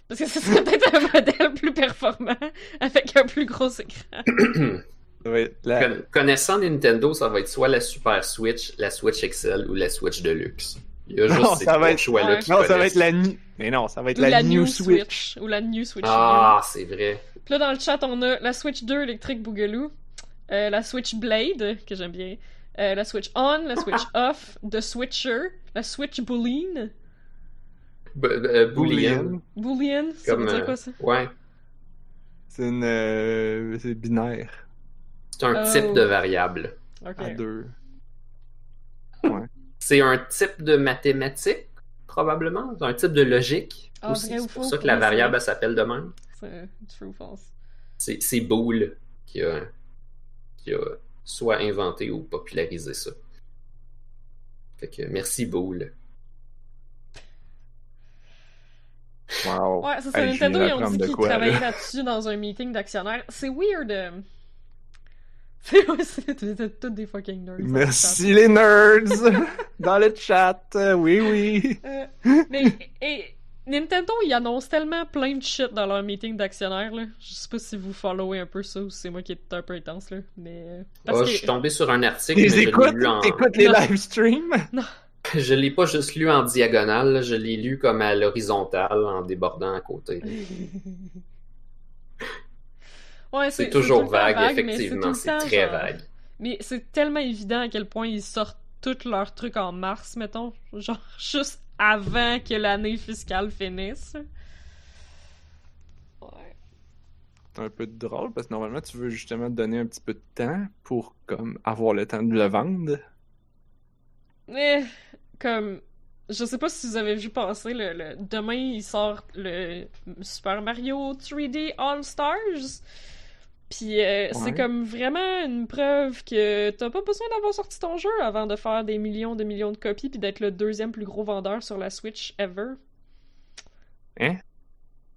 Parce que ce serait peut-être un modèle plus performant avec un plus gros écran. Être la- Con- Connaissant Nintendo, ça va être soit la Super Switch, la Switch XL ou la Switch Deluxe. Il y a juste Non, ces ça va être- choix-là Ouais. qui Non, ça va être la new... Mais non, ça va être Ou la, la, new, New Switch. Switch. Ou la New Switch. Ah, c'est vrai. Puis là, dans le chat, on a la Switch 2 électrique Boogaloo, euh, la Switch Blade, que j'aime bien, euh, la Switch On, la Switch Off, The Switcher, la Switch Boolean. B- euh, Boolean. Boolean, ça Comme, veut dire euh, quoi ça? Ouais. C'est une... euh, c'est binaire. C'est un Oh. type de variable. Ok. À deux. C'est un type de mathématique, probablement. C'est un type de logique. Ah, C'est pour faux? ça que la variable s'appelle de même. C'est true ou false? C'est c'est Boole qui a, qui a soit inventé ou popularisé ça. Fait que merci Boole. Wow. Ouais, c'est ça. Hey, Nintendo, ils ont dit qu'ils quoi, là. travaillaient là-dessus dans un meeting d'actionnaires. C'est weird. euh. C'est tous des fucking nerds. Merci les nerds dans le chat. Oui, oui. Euh, mais et, Nintendo, ils annoncent tellement plein de shit dans leur meeting d'actionnaires. là. Je sais pas si vous followez un peu ça ou si c'est moi qui est un peu intense. là. Mais. euh, Parce Ah, que- Je suis tombé sur un article, l'ai écoutes, lu en... t'écoutes les Non. live streams? Je l'ai pas juste lu en diagonale, là, je l'ai lu comme à l'horizontale en débordant à côté. Ouais, C'est toujours vague, effectivement, c'est très genre- vague. Mais c'est tellement évident à quel point ils sortent tous leurs trucs en mars, mettons. Genre, juste avant que l'année fiscale finisse. Ouais. C'est un peu drôle parce que normalement tu veux justement te donner un petit peu de temps pour comme avoir le temps de le vendre. Mais, comme, je sais pas si vous avez vu passer, le, le- demain il sort le Super Mario 3D All Stars. Puis euh, c'est Ouais. comme vraiment une preuve que t'as pas besoin d'avoir sorti ton jeu avant de faire des millions de millions de copies puis d'être le deuxième plus gros vendeur sur la Switch ever. Hein?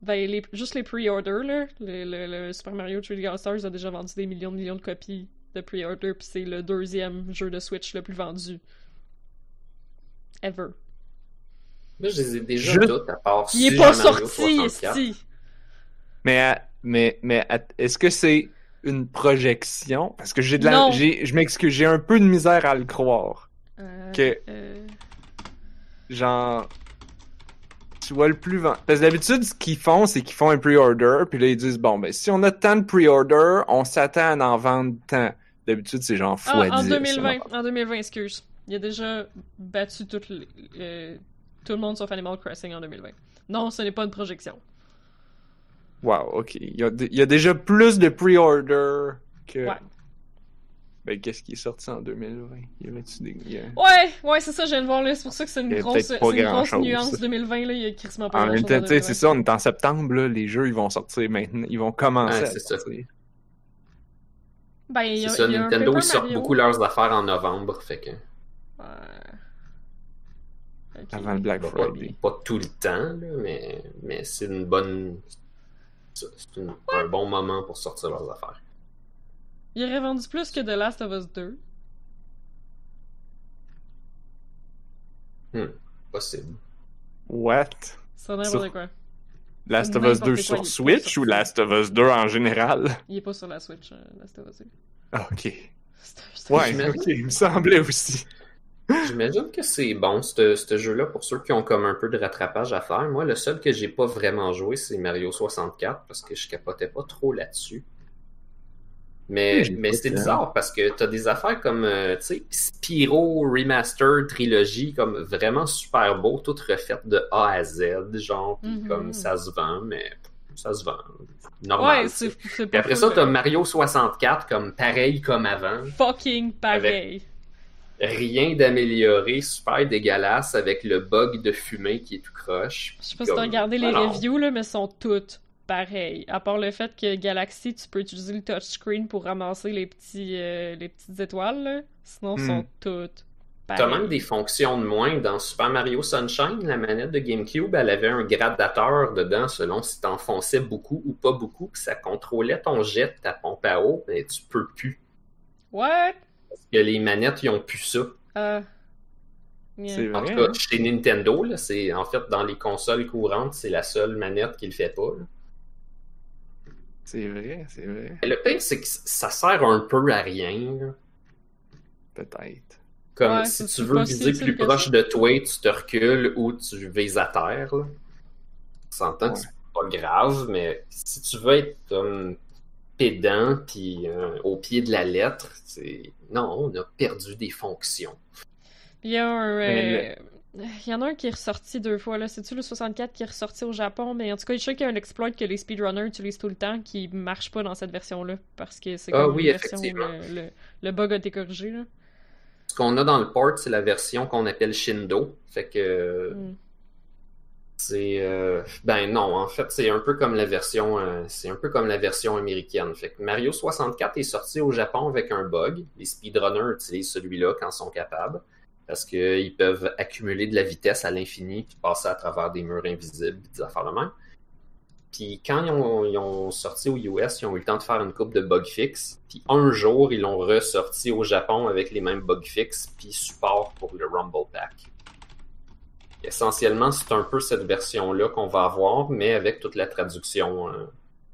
Ben, les, juste les pre-orders, là. Le, le- le Super Mario 3D All Stars a déjà vendu des millions de millions de copies de pre-order, puis c'est le deuxième jeu de Switch le plus vendu. Ever. Moi, je les ai déjà Je- toutes, à part Il est Super pas Mario sorti 64. ici! Mais, à- mais, mais est-ce que c'est une projection? Parce que j'ai de la, je m'excuse, j'ai un peu de misère à le croire. Euh, Que- euh, Genre, tu vois le plus vend... Parce que d'habitude, ce qu'ils font, c'est qu'ils font un pre-order, puis là, ils disent, bon, ben, si on a tant de pre-order, on s'attend à en vendre tant. D'habitude, c'est genre Ah, fois en 10. 2020, en 2020, excuse. Il a déjà battu les, euh, tout le monde sauf Animal Crossing en 2020. Non, ce n'est pas une projection. Wow, ok. Il y a, il y a déjà plus de pre-order que. Ouais. Ben, qu'est-ce qui est sorti en 2020 Il y avait-tu des. il a- Ouais, ouais, c'est ça, je viens de voir là. C'est pour ça que c'est une grosse, une grosse nuance 2020. Là. Il y a crissement pas En même grand-chose temps, tu sais, 2020. c'est ça, on est en septembre, là, les jeux, ils vont sortir maintenant. Ils vont commencer Ouais, à c'est ça. Ben, il y a, C'est ça, y a Nintendo, ils sortent beaucoup leurs affaires en novembre, fait que. Ouais. Avant le Black Pas, Friday. pas tout le temps, là, mais, mais c'est une bonne. C'est un bon moment pour sortir leurs affaires. Il aurait vendu plus que The Last of Us 2. Possible. What? C'est n'importe Sur- quoi? Last of Us 2 quoi, il sur Switch ou Last of Us 2 en général? Il est pas sur la Switch, euh, Last of Us 2. Ah, ok. C'est un- c'est un Ouais, ok, il me semblait aussi. J'imagine que c'est bon, ce ce jeu-là, pour ceux qui ont comme un peu de rattrapage à faire. Moi, le seul que j'ai pas vraiment joué, c'est Mario 64, parce que je capotais pas trop là-dessus. Mais, J'ai mais fait. bizarre parce que t'as des affaires comme, euh, tu sais, Spyro Remaster Trilogy, comme vraiment super beau, tout refait de A à Z, genre, pis Mhm. comme ça se vend, mais ça se vend. Normal. Ouais, c'est après ça, t'as Mario 64, comme pareil comme avant. Fucking pareil. Rien d'amélioré, super dégueulasse avec le bug de fumée qui est tout croche. Je sais pas si t'as Comme- regardé les Alors, reviews, là, mais sont toutes pareilles. À part le fait que Galaxy, tu peux utiliser le touchscreen pour ramasser les, petits, euh, les petites étoiles, là. Sinon, Hmm. sont toutes T'as même des fonctions de moins dans Super Mario Sunshine. La manette de GameCube, elle avait un gradateur dedans selon si t'enfonçais beaucoup ou pas beaucoup, puis ça contrôlait ton jet, ta pompe à eau, mais tu peux plus. What? Parce que les manettes, ils ont plus ça. Euh... yeah. En vrai. tout cas, hein? chez Nintendo, là, c'est en fait dans les consoles courantes, c'est la seule manette qui le fait pas. là. C'est vrai, c'est vrai. Le pire, c'est que ça sert un peu à rien. là. Peut-être. Comme Ouais, si tu veux viser plus proche de toi, tu te recules ou tu vises à terre. Là. On s'entend Ouais. c'est pas grave, mais si tu veux être comme pédant puis euh, au pied de la lettre, c'est non, on a perdu des fonctions. Il y a un. Euh, Il y en a un qui est ressorti deux fois, là. C'est-tu le 64 qui est ressorti au Japon? Mais en tout cas, je sais qu'il y a un exploit que les speedrunners utilisent tout le temps qui marche pas dans cette version-là. Parce que c'est Ah comme oui, une version où effectivement. le, le, le bug a été corrigé, là. Ce qu'on a dans le port, c'est la version qu'on appelle Shindo. Fait que Mm. C'est euh, ben non, en fait, c'est un peu comme la version euh, c'est un peu comme la version américaine. Fait que Mario 64 est sorti au Japon avec un bug. Les speedrunners utilisent celui-là quand ils sont capables parce qu'ils peuvent accumuler de la vitesse à l'infini puis passer à travers des murs invisibles, des affaires de même. Puis quand ils ont, ils ont sorti aux US, ils ont eu le temps de faire une coupe de bug fix. Puis un jour, ils l'ont ressorti au Japon avec les mêmes bug fix puis support pour le Rumble Pack. Essentiellement, c'est un peu cette version-là qu'on va avoir, mais avec toute la traduction, euh,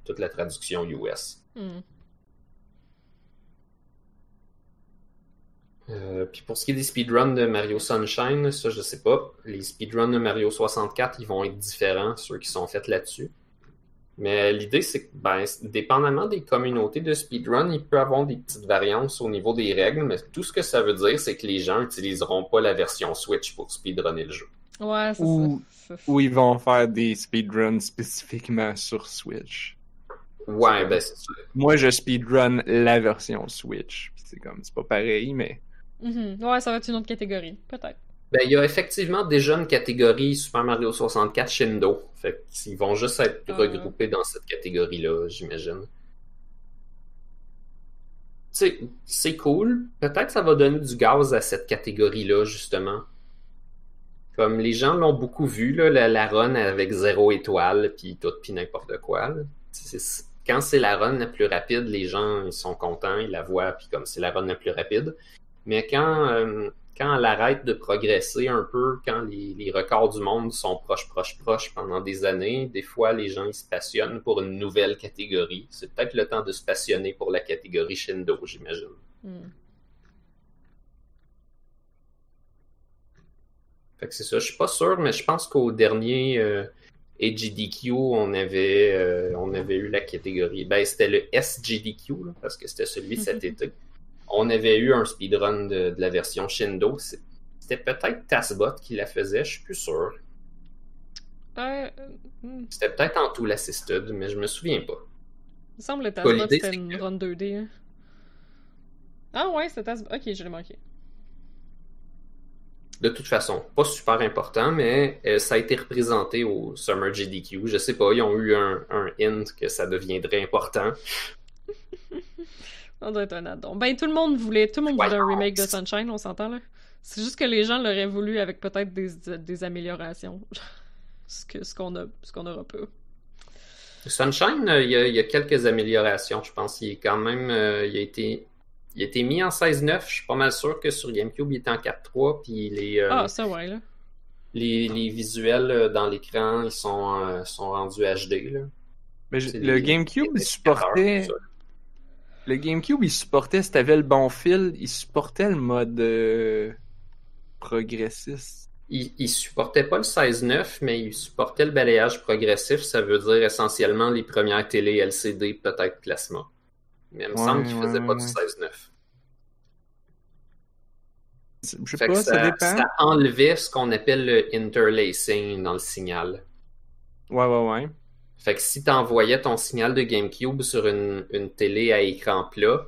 toute la traduction US. Mm. Euh, puis pour ce qui est des speedruns de Mario Sunshine, ça je sais pas. Les speedruns de Mario 64, ils vont être différents, ceux qui sont faits là-dessus. Mais l'idée, c'est que, ben, dépendamment des communautés de speedrun, il peut avoir des petites variances au niveau des règles, mais tout ce que ça veut dire, c'est que les gens n'utiliseront pas la version Switch pour speedrunner le jeu. Ouais, c'est Ou- ça. Ou ils vont faire des speedruns spécifiquement sur Switch. Ouais, ben, c'est ça. Moi, je speedrun la version Switch. Puis C'est comme, c'est pas pareil, mais Mhm. Ouais, ça va être une autre catégorie, peut-être. Ben, il y a effectivement déjà une catégorie Super Mario 64 Shindo. Fait qu'ils vont juste être Ah. regroupés dans cette catégorie-là, j'imagine. Tu sais, c'est cool. Peut-être que ça va donner du gaz à cette catégorie-là, justement. Comme les gens l'ont beaucoup vu, la, run avec zéro étoile, puis tout, puis n'importe quoi. quand c'est la run la plus rapide, les gens sont contents, ils la voient, puis comme c'est la run la plus rapide. Mais quand, euh, elle arrête de progresser un peu, quand les, records du monde sont proches, proches, proches pendant des années, des fois les gens se passionnent pour une nouvelle catégorie. C'est peut-être le temps de se passionner pour la catégorie Shindo, j'imagine. Mm. Fait que c'est ça, je suis pas sûr, mais je pense qu'au dernier euh, AGDQ, on avait, euh, on avait eu la catégorie. Ben, c'était le SGDQ, là, parce que c'était celui de cet été. On avait eu un speedrun de, de la version Shindo. C'était peut-être Tasbot qui la faisait, je suis plus sûr. Euh, hmm. C'était peut-être en tout l'assisted, mais je me souviens pas. Il me semble que l'idée, c'était une que- run 2D. hein. Ah ouais, c'était Tasma. Ok, je l'ai manqué. De toute façon, pas super important, mais euh, ça a été représenté au Summer GDQ. Je sais pas, ils ont eu un, un hint que ça deviendrait important. Ça doit être un addon. Ben, tout le monde voulait, tout le monde voulait un remake de Sunshine, on s'entend là. C'est juste que les gens l'auraient voulu avec peut-être des, des améliorations. ce que ce qu'on a, ce qu'on aura pas. Sunshine, euh, il y, a, il y a quelques améliorations, je pense. Il est quand même. euh, il, a été, il a été mis en 16.9. Je suis pas mal sûr que sur GameCube, il est en 4.3. Puis les, euh, Ah, ça ouais là. les, les visuels euh, dans l'écran, ils sont, euh, sont rendus HD. Là. Mais je- le GameCube, il supportait. Le GameCube, il supportait, si t'avais le bon fil, il supportait le mode euh, progressiste. Il, il supportait pas le 16.9, mais il supportait le balayage progressif. Ça veut dire essentiellement les premières télé LCD, peut-être plasma. Mais il me Ouais, semble qu'il ouais, faisait ouais, pas du ouais. 16.9. Je sais pas, ça, ça, dépend. ça enlevait ce qu'on appelle le interlacing dans le signal. Ouais, ouais, ouais. Fait que si tu envoyais ton signal de GameCube sur une, une télé à écran plat,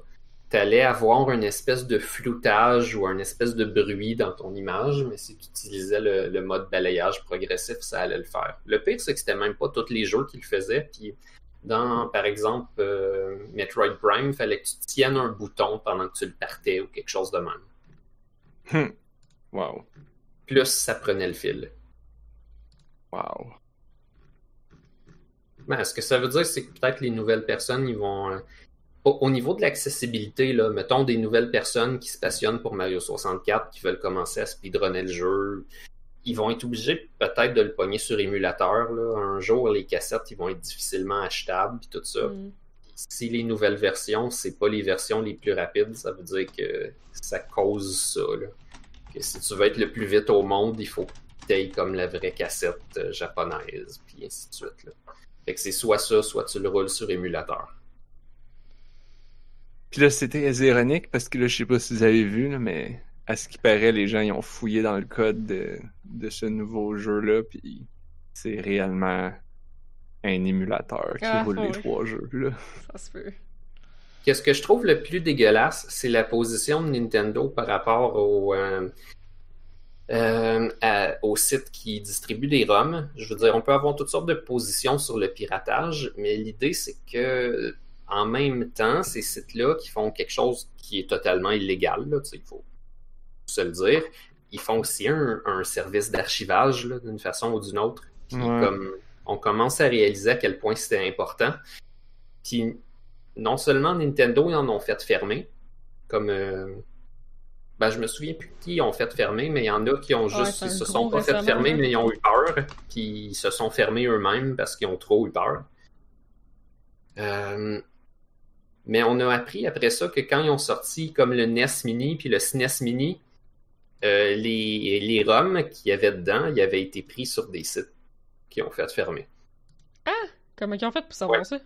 tu allais avoir une espèce de floutage ou une espèce de bruit dans ton image, mais si tu utilisais le, le mode balayage progressif, ça allait le faire. Le pire, c'est que c'était même pas tous les jeux qui le faisaient. Puis dans, par exemple, euh, Metroid Prime, fallait que tu tiennes un bouton pendant que tu le partais ou quelque chose de même. Hum. Wow. Plus ça prenait le fil. Wow. Ben, ce que ça veut dire, c'est que peut-être les nouvelles personnes, ils vont. euh, au, au niveau de l'accessibilité, là, mettons des nouvelles personnes qui se passionnent pour Mario 64, qui veulent commencer à speedrunner le jeu, ils vont être obligés peut-être de le pogner sur émulateur. Là. Un jour, les cassettes, ils vont être difficilement achetables, puis tout ça. Mm. Si les nouvelles versions, c'est pas les versions les plus rapides, ça veut dire que ça cause ça. Là. Que si tu veux être le plus vite au monde, il faut que tu ailles comme la vraie cassette euh, japonaise, puis ainsi de suite. Là. Fait que c'est soit ça, soit tu le roules sur émulateur. Puis là, c'était ironique parce que là, je sais pas si vous avez vu, là, mais à ce qui paraît, les gens ils ont fouillé dans le code de, de ce nouveau jeu-là, puis c'est réellement un émulateur qui Ah, roule les trois jeux. Là. Ça se peut. Qu'est-ce que je trouve le plus dégueulasse, c'est la position de Nintendo par rapport au, euh, euh, à- au site qui distribue des ROM. Je veux dire, on peut avoir toutes sortes de positions sur le piratage, mais l'idée, c'est que en même temps, ces sites-là qui font quelque chose qui est totalement illégal, là, tu sais, il faut se le dire, ils font aussi un, un service d'archivage d'une façon ou d'une autre. Puis Ouais. comme on commence à réaliser à quel point c'était important. Puis non seulement Nintendo, ils en ont fait fermer, comme euh, ben, je me souviens plus qui ont fait fermer, mais il y en a qui ont Ouais, juste, ils se sont pas fait fermer, mais ils ont eu peur, puis ils se sont fermés eux-mêmes parce qu'ils ont trop eu peur. Euh, mais on a appris après ça que quand ils ont sorti comme le NES Mini puis le SNES Mini, euh, les, les ROM qu'il y avait dedans, ils avaient été pris sur des sites qui ont fait fermer. Comment ils ont fait pour savoir Ouais. ça?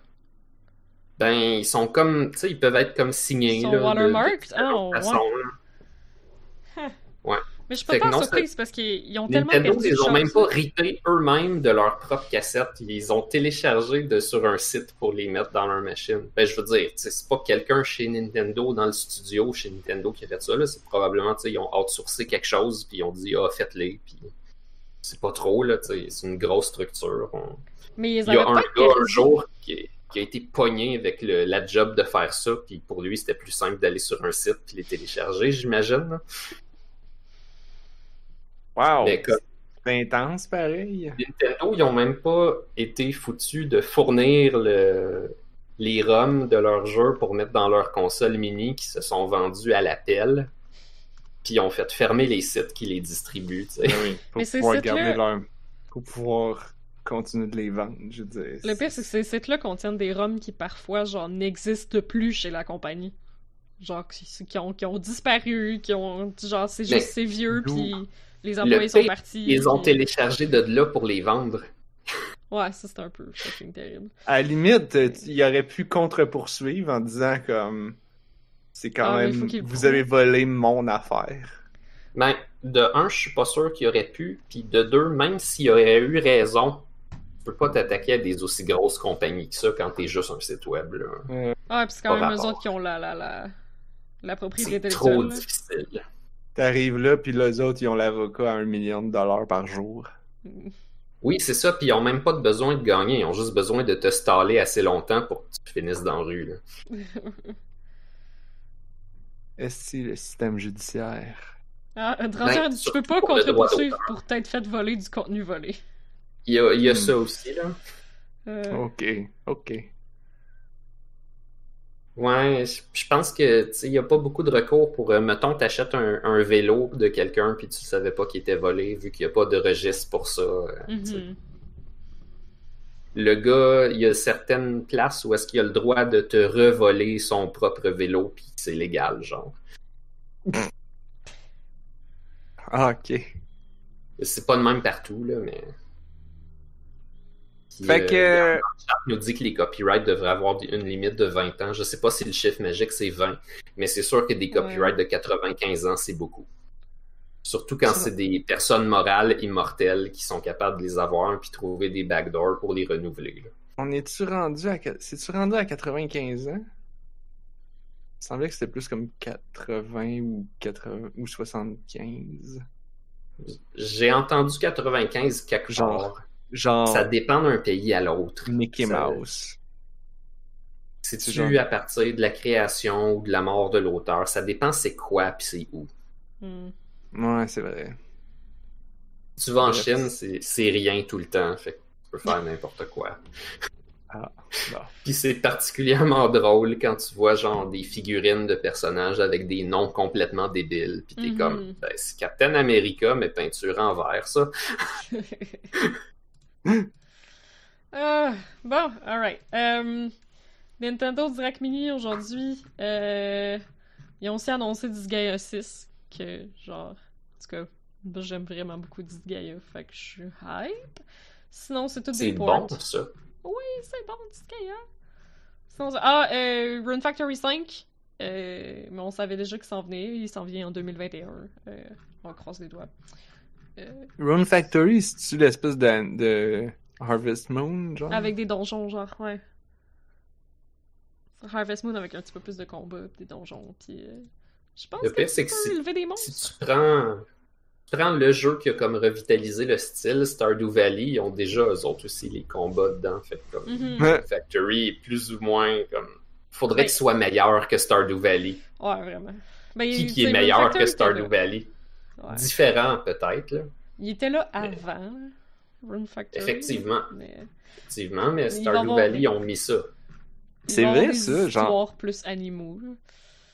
Ben, ils sont comme, tu sais, ils peuvent être comme signés. Ils sont là, de- de Ah, ouais. là. Mais je suis pas non, surprise parce qu'ils ont tellement Nintendo, perdu ils ont même pas ripé eux-mêmes de leur propre cassette. Ils ont téléchargé de, sur un site pour les mettre dans leur machine. Ben, je veux dire, c'est pas quelqu'un chez Nintendo dans le studio chez Nintendo qui a fait ça. là. C'est probablement, ils ont outsourcé quelque chose puis ils ont dit, ah, faites-les. Puis c'est pas trop, là, c'est une grosse structure. On- Mais ils Il y a un pas gars un jour qui, qui a été pogné avec le- la job de faire ça, puis pour lui, c'était plus simple d'aller sur un site puis les télécharger, j'imagine. Wow! Mais comme C'est intense, pareil. Nintendo, ils ont même pas été foutus de fournir le- les ROM de leur jeu pour mettre dans leur console mini qui se sont vendus à l'appel. Puis ils ont fait fermer les sites qui les distribuent. Ben oui, pour Mais pouvoir garder leur... Pour pouvoir continuer de les vendre, je veux dire. Le pire, c'est que ces sites-là contiennent des ROM qui parfois, genre, n'existent plus chez la compagnie. Genre, qui, qui ont, qui ont disparu, qui ont. Genre, c'est Mais juste, c'est vieux, puis les employés Le sont partis. Ils ont puis- téléchargé de là pour les vendre. Ouais, ça, c'est un peu fucking terrible. À la limite, euh, il aurait pu contre-poursuivre en disant comme... C'est quand Ah, même... Vous avez volé mon affaire. Ben, de un, je suis pas sûr qu'il aurait pu, puis de deux, même s'il aurait eu raison Tu peux pas t'attaquer à des aussi grosses compagnies que ça quand t'es juste un site web. Là. Ah, puis c'est quand Pas même eux autres qui ont la, la, la, la propriété C'est intellectuelle. trop là. difficile. T'arrives là, puis les autres, ils ont l'avocat à un million de dollars par jour. Oui, c'est ça, puis ils ont même pas de besoin de gagner, ils ont juste besoin de te staller assez longtemps pour que tu finisses dans la rue. Là. Est-ce que le système judiciaire? Ah, Ben, Dranger, tu peux pas contre-poursuivre pour t'être fait voler du contenu volé. Il y a, il y a Hmm. ça aussi, là. Euh, Ok, ok. Ouais, je je pense que tu il y a pas beaucoup de recours pour, euh, mettons, t'achètes un, un vélo de quelqu'un puis tu savais pas qu'il était volé, vu qu'il y a pas de registre pour ça. euh, tu mhm. Le gars, il y a certaines places où est-ce qu'il a le droit de te revoler son propre vélo puis c'est légal, genre. Ah, ok. C'est pas de même partout, là, mais. Puis, Fait euh, que- chat, il nous dit que les copyrights devraient avoir une limite de 20 ans. Je sais pas si le chiffre magique c'est 20, mais c'est sûr que des copyrights de 95 ans, c'est beaucoup. Surtout quand c'est des personnes morales immortelles qui sont capables de les avoir puis trouver des backdoors pour les renouveler. là. On est-tu rendu à... C'est-tu rendu à 95 ans? Il semblait que c'était plus comme 80 ou 80 ou 75. J'ai entendu 95 quelque Genre, part. Genre Ça dépend d'un pays à l'autre. Mickey Ça- Mouse. C'est-tu genre- à partir de la création ou de la mort de l'auteur? Ça dépend c'est quoi puis c'est où. Hmm. Ouais, c'est vrai. Si tu vas en Bref. Chine, c'est c'est rien tout le temps. Fait que tu peux faire n'importe quoi. Ah, bon. Puis c'est particulièrement drôle quand tu vois genre des figurines de personnages avec des noms complètement débiles. Puis t'es Mhm. comme, ben, c'est Captain America, mais peinture en vert, ça. Ah, bon, alright. Euh, Nintendo Direct Mini aujourd'hui, euh, ils ont aussi annoncé Disgaea 6, que genre, en tout cas, j'aime vraiment beaucoup Disgaea, fait que je suis hype. Sinon, c'est tout C'est des ports. bon, ça. Oui, c'est bon, Disgaea. Sinon, c'est- ah, euh, Rune Factory 5, euh, mais on savait déjà qu'il s'en venait, il s'en vient en 2021. Euh, on croise les doigts. Rune Factory, c'est-tu l'espèce de, de Harvest Moon, genre? Avec des donjons, genre, ouais. Harvest Moon avec un petit peu plus de combat, pis des donjons, puis euh, je pense Le que pire, tu c'est que peux si- élever des Si tu prends, tu prends le jeu qui a comme revitalisé le style, Stardew Valley, ils ont déjà eux autres aussi les combats dedans. Fait comme Mhm. Ouais. Factory est plus ou moins comme. Faudrait Ben- qu'il soit meilleur que Stardew Valley. Ouais, vraiment. Ben, Qui, qui est meilleur que Stardew. Valley? Ouais. Différent peut-être, là. Il était là avant, Rune Factory. Effectivement. Mais Effectivement, mais Stardew avoir- Valley, ils ont mis ça. C'est vrai, des ça, genre- plus animaux, là.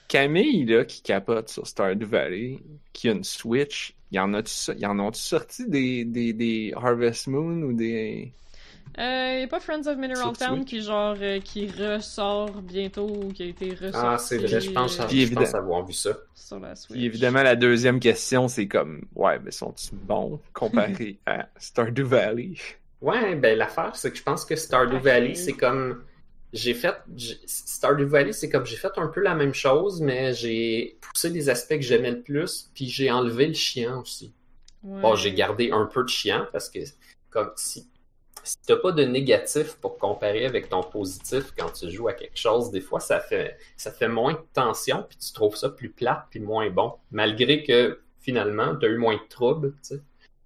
Camille, là, qui capote sur Stardew Valley, qui a une Switch, y en a-tu so- y en ont-tu sorti des, des, des Harvest Moon ou des... Euh, y a pas Friends of Mineral Sur Town qui, genre, euh, qui ressort bientôt ou qui a été ressorti Ah, c'est vrai, je pense, euh, Puis je pense avoir vu ça. sur la Switch. Puis évidemment, la deuxième question, c'est comme, ouais, mais sont-ils bons comparé à Stardew Valley? Ouais, ben l'affaire, c'est que je pense que Stardew Ok. Valley, c'est comme. J'ai fait. j'ai- Stardew Valley, c'est comme j'ai fait un peu la même chose, mais j'ai poussé les aspects que j'aimais le plus, puis j'ai enlevé le chiant aussi. Ouais. Bon, j'ai gardé un peu de chiant parce que, comme si. Si t'as pas de négatif pour comparer avec ton positif quand tu joues à quelque chose, des fois ça fait ça fait moins de tension, puis tu trouves ça plus plate puis moins bon. Malgré que finalement, t'as eu moins de troubles, tu sais.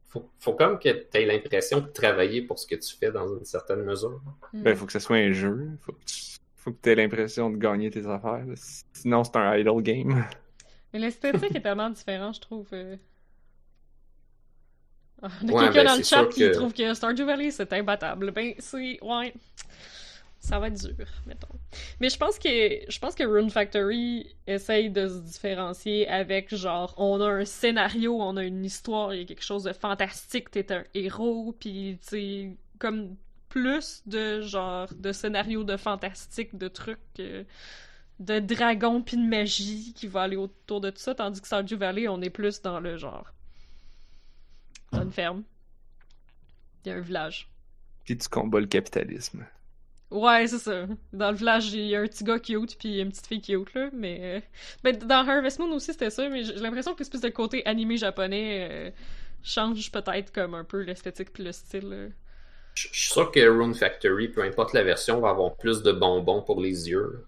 Faut, faut comme que t'aies l'impression de travailler pour ce que tu fais dans une certaine mesure. Hmm. Ben, faut que ce soit un jeu. Faut que tu faut que aies l'impression de gagner tes affaires. Sinon, c'est un idle game. Mais l'esthétique est tellement différente, je trouve. Il y a Ouais, quelqu'un ben, dans le chat qui que- trouve que Stardew Valley c'est imbattable. Ben, c'est. Ouais. Ça va être dur, mettons. Mais je pense que je pense que Rune Factory essaye de se différencier avec genre on a un scénario, on a une histoire, il y a quelque chose de fantastique, t'es un héros, puis tu comme plus de genre de scénario de fantastique, de trucs euh, de dragons puis de magie qui va aller autour de tout ça, tandis que Stardew Valley on est plus dans le genre dans une ferme. Il y a un village. Puis tu combats le capitalisme. Ouais, c'est ça. Dans le village, il y a un petit gars cute puis une petite fille cute, là, mais... euh, Ben, dans Harvest Moon aussi, c'était ça, mais j'ai l'impression que l'espèce de côté animé japonais euh, change peut-être comme un peu l'esthétique puis le style. là. Je suis sûr que Rune Factory, peu importe la version, va avoir plus de bonbons pour les yeux.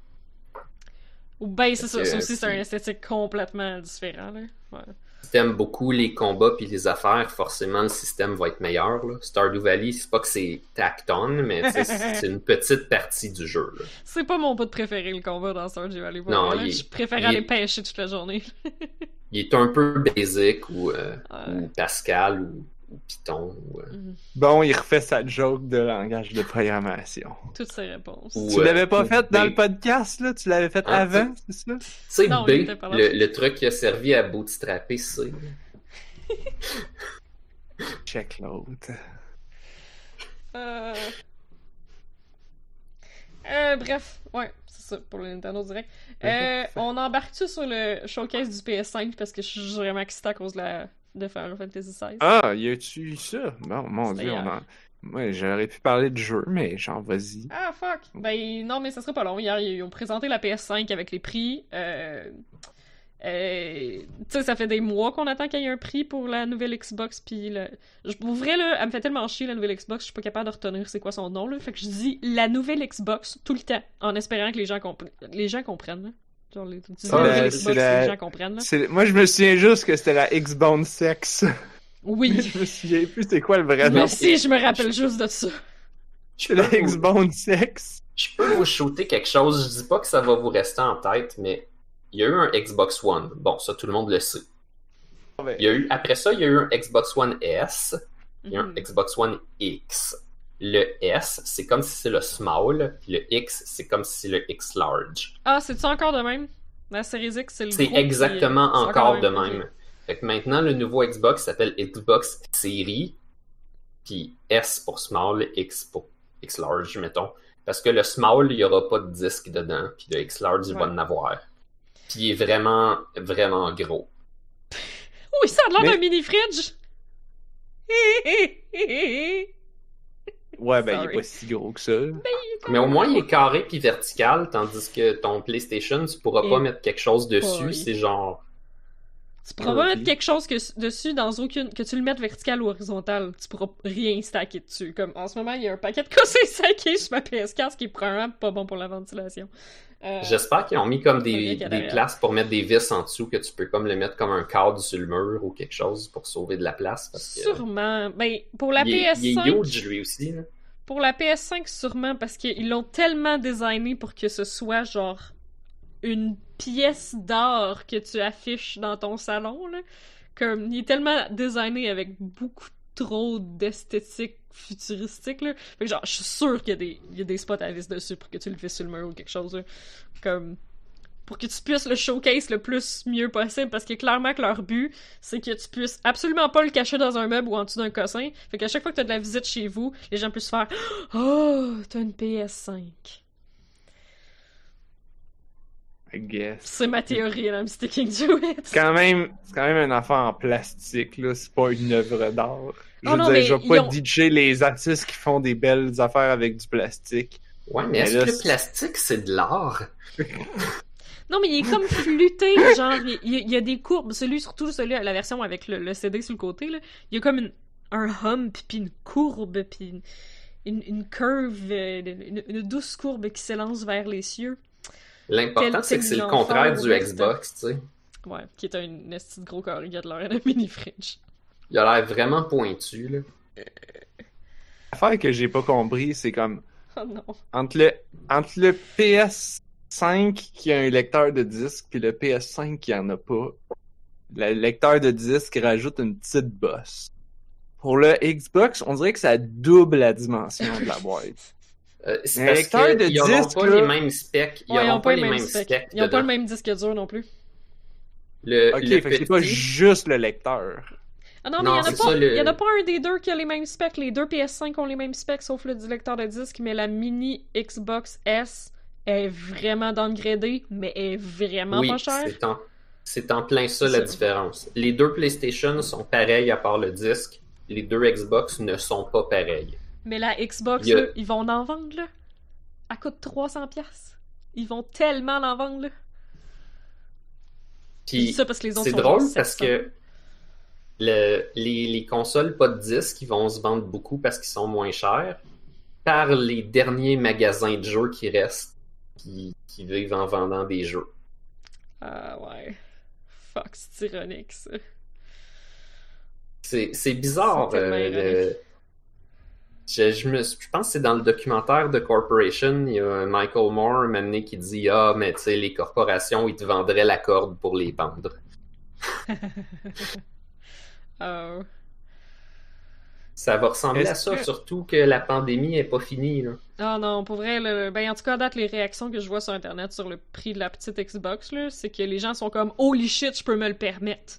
Ou ben, c'est ça. Ça aussi, c'est c'est- un esthétique complètement différent, là. Ouais. Si t'aimes beaucoup les combats puis les affaires, forcément le système va être meilleur. Là. Stardew Valley, c'est pas que c'est tacked on, mais c'est une petite partie du jeu. C'est pas mon bout de préféré, le combat dans Stardew Valley. Non, vrai, est- Je préfère aller est- pêcher toute la journée. Il est un peu basic ou, euh, Ouais. ou Pascal ou Python. Ou, euh, Mhm. Bon, il refait sa joke de langage de programmation. Toutes ces réponses. ou, Tu euh, l'avais pas fait dans le podcast, là? Tu l'avais fait Ah, avant, c'est ça? Tu sais, Non, B, le, le truc qui a servi à bootstrapper C. Check l'autre. Euh... Euh, bref, ouais, c'est ça pour le Nintendo Direct. Euh, on embarque-tu sur le showcase du PS5 parce que je suis vraiment excité à cause de, la... de Final Fantasy XVI. Ah, y a-tu eu ça? Bon, mon dieu, on en... Moi, j'aurais pu parler de jeu, mais genre, vas-y. Ah, fuck! Ben, non, mais ça serait pas long. Hier, ils ont présenté la PS5 avec les prix. Euh... euh, Tu sais, ça fait des mois qu'on attend qu'il y ait un prix pour la nouvelle Xbox. Puis, le... je... pour vrai, là, elle me fait tellement chier, la nouvelle Xbox, je suis pas capable de retenir c'est quoi son nom, là. Fait que je dis la nouvelle Xbox tout le temps, en espérant que les gens, compre- les gens comprennent, là. Genre, les... tu dis la nouvelle c'est Xbox, la- les gens comprennent, là. C'est- Moi, je me souviens juste que c'était la X-Bone Sex. Oui! je me souviens plus c'est quoi le vrai nom. Aussi, je me rappelle juste de ça. C'est la X-Bone Sex. Je peux vous shooter quelque chose. Je dis pas que ça va vous rester en tête, mais il y a eu un Xbox One. Bon, ça, tout le monde le sait. Il y a eu, après ça, il y a eu un Xbox One S. Il y a un Mhm. Xbox One X. Le S, c'est comme si c'est le small, puis le X, c'est comme si c'est le X large. Ah, c'est-tu encore de même? La série X, c'est le C'est qui- exactement encore de même. Fait que maintenant, le nouveau Xbox s'appelle Xbox Series, puis S pour small, X pour X large, mettons. Parce que le small, il n'y aura pas de disque dedans, puis le X large, il va en avoir. Puis il est vraiment, vraiment gros. Oui, ça a l'air Mais- d'un mini-fridge! Ouais, ben, il est pas si gros que ça. là. Mais au moins, il est carré puis vertical, tandis que ton PlayStation, tu pourras Et- pas mettre quelque chose dessus. C'est genre. Tu pourras pas mettre quelque chose que, dessus dans aucune. que tu le mettes vertical ou horizontal. Tu pourras rien stacker dessus. Comme en ce moment, il y a un paquet de cossins stackés sur ma PS4, ce qui est probablement pas bon pour la ventilation. Euh, J'espère qu'ils ont mis comme des, places pour mettre des vis en dessous, que tu peux comme le mettre comme un cadre sur le mur ou quelque chose pour sauver de la place. Parce que, Sûrement. Ben, pour la il, est, il est PS5. huge lui aussi. là. Pour la PS5, sûrement, parce qu'ils l'ont tellement designé pour que ce soit genre une pièce d'art que tu affiches dans ton salon, là. Comme, il est tellement designé avec beaucoup trop d'esthétique futuristique, là. Fait que genre, je suis sûr qu'il y, a des- spots à vis dessus pour que tu le fasses sur le mur ou quelque chose, là. Comme, pour que tu puisses le showcase le plus mieux possible, parce que clairement que leur but, c'est que tu puisses absolument pas le cacher dans un meuble ou en dessous d'un cossin. Fait qu'à chaque fois que t'as de la visite chez vous, les gens puissent faire Oh, t'as une PS5. I guess. C'est ma théorie, and I'm sticking to it. C'est quand même, c'est quand même un enfant en plastique, là. C'est pas une œuvre d'art. Je veux non, dire, mais je vais pas ont- ditcher les artistes qui font des belles affaires avec du plastique. Ouais, mais Mais est-ce là, que le plastique, c'est de l'art? Non, mais il est comme flûté, genre, il il y, a- il y a des courbes. Celui, surtout celui, la version avec le, le CD sur le côté, là, il y a comme une, un hump, puis une courbe, puis une, une, une curve, euh, une, une douce courbe qui s'élance vers les cieux. L'important, c'est que c'est le contraire du reste? Xbox, tu sais. Ouais, qui est un esti de gros corrugat de leur un mini fridge. Il a l'air vraiment pointu, là. L'affaire que j'ai pas compris, c'est comme, Oh non. entre le, entre le PS5 qui a un lecteur de disque puis le PS5 qui en a pas, le lecteur de disque rajoute une petite bosse. Pour le Xbox, on dirait que ça double la dimension de la boîte. Euh, c'est Un parce lecteur de qu'ils n'auront disque, pas là. les mêmes specs. Ils Ouais, n'auront pas les mêmes specs. specs. Ils ont pas le même disque dur non plus. Le, Ok, le fait que c'est pas petit- juste le lecteur. Ah non, Non, mais il y en pas. le- en a pas un des deux qui a les mêmes specs. Les deux PS5 ont les mêmes specs, sauf le lecteur de disque, mais la mini Xbox S est vraiment downgradée, mais est vraiment oui, pas chère. c'est en, c'est en plein ça la différence. Les deux PlayStation sont pareils à part le disque. Les deux Xbox ne sont pas pareils. Mais la Xbox, là, ils vont en vendre, là. Elle coûte 300$. piastres. Ils vont tellement en vendre, là. Puis ça parce que les autres c'est drôle parce 700. que le- les, les consoles pas de disques qui vont se vendre beaucoup parce qu'ils sont moins chers par les derniers magasins de jeux qui restent qui, qui vivent en vendant des jeux. Ah ouais. Fuck, c'est ironique ça. C'est bizarre. Euh, Je, je, me, je pense que c'est dans le documentaire de Corporation, il y a Michael Moore un qui dit Ah, mais tu sais, les corporations, ils te vendraient la corde pour les pendre. Oh. Ça va ressembler à ça, que- surtout que la pandémie est pas finie. Là. Ah non, pour vrai, le- ben en tout cas, à date, les réactions que je vois sur Internet sur le prix de la petite Xbox, là, c'est que les gens sont comme « Holy shit, je peux me le permettre! »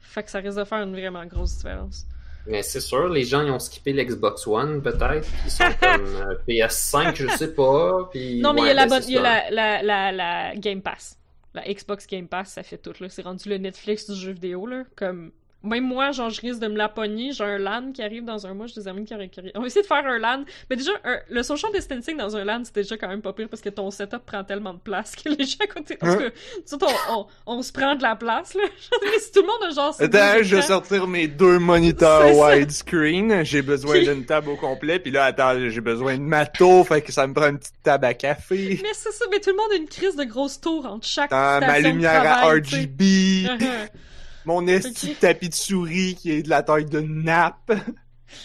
Fait que ça risque de faire une vraiment grosse différence. Mais c'est sûr, les gens ils ont skippé l'Xbox One peut-être, puis ils sont comme euh, PS5, je sais pas. Puis, Non, mais il y a, la, ben, il y a la, la, la, la Game Pass. La Xbox Game Pass, ça fait tout, là. C'est rendu le Netflix du jeu vidéo, là. Comme... Même moi, genre, je risque de me la pogner. J'ai un LAN qui arrive dans un mois. J'ai des amis qui arrivent. On va essayer de faire un LAN. Mais déjà, un- le social distancing dans un LAN, c'est déjà quand même pas pire parce que ton setup prend tellement de place que les gens à côté... En tout cas, nous autres, on, on, on se prend de la place, là. Mais si tout le monde a genre... Attends, je vais sortir mes deux moniteurs widescreen. J'ai besoin Puis- d'une table au complet. Puis là, attends, j'ai besoin de matos. Fait que ça me prend une petite table à café. Mais c'est ça, mais tout le monde a une crise de grosse tour entre chaque Attends, ma lumière à travail, sais. RGB. Mon esti de tapis de souris qui est de la taille d'une nappe.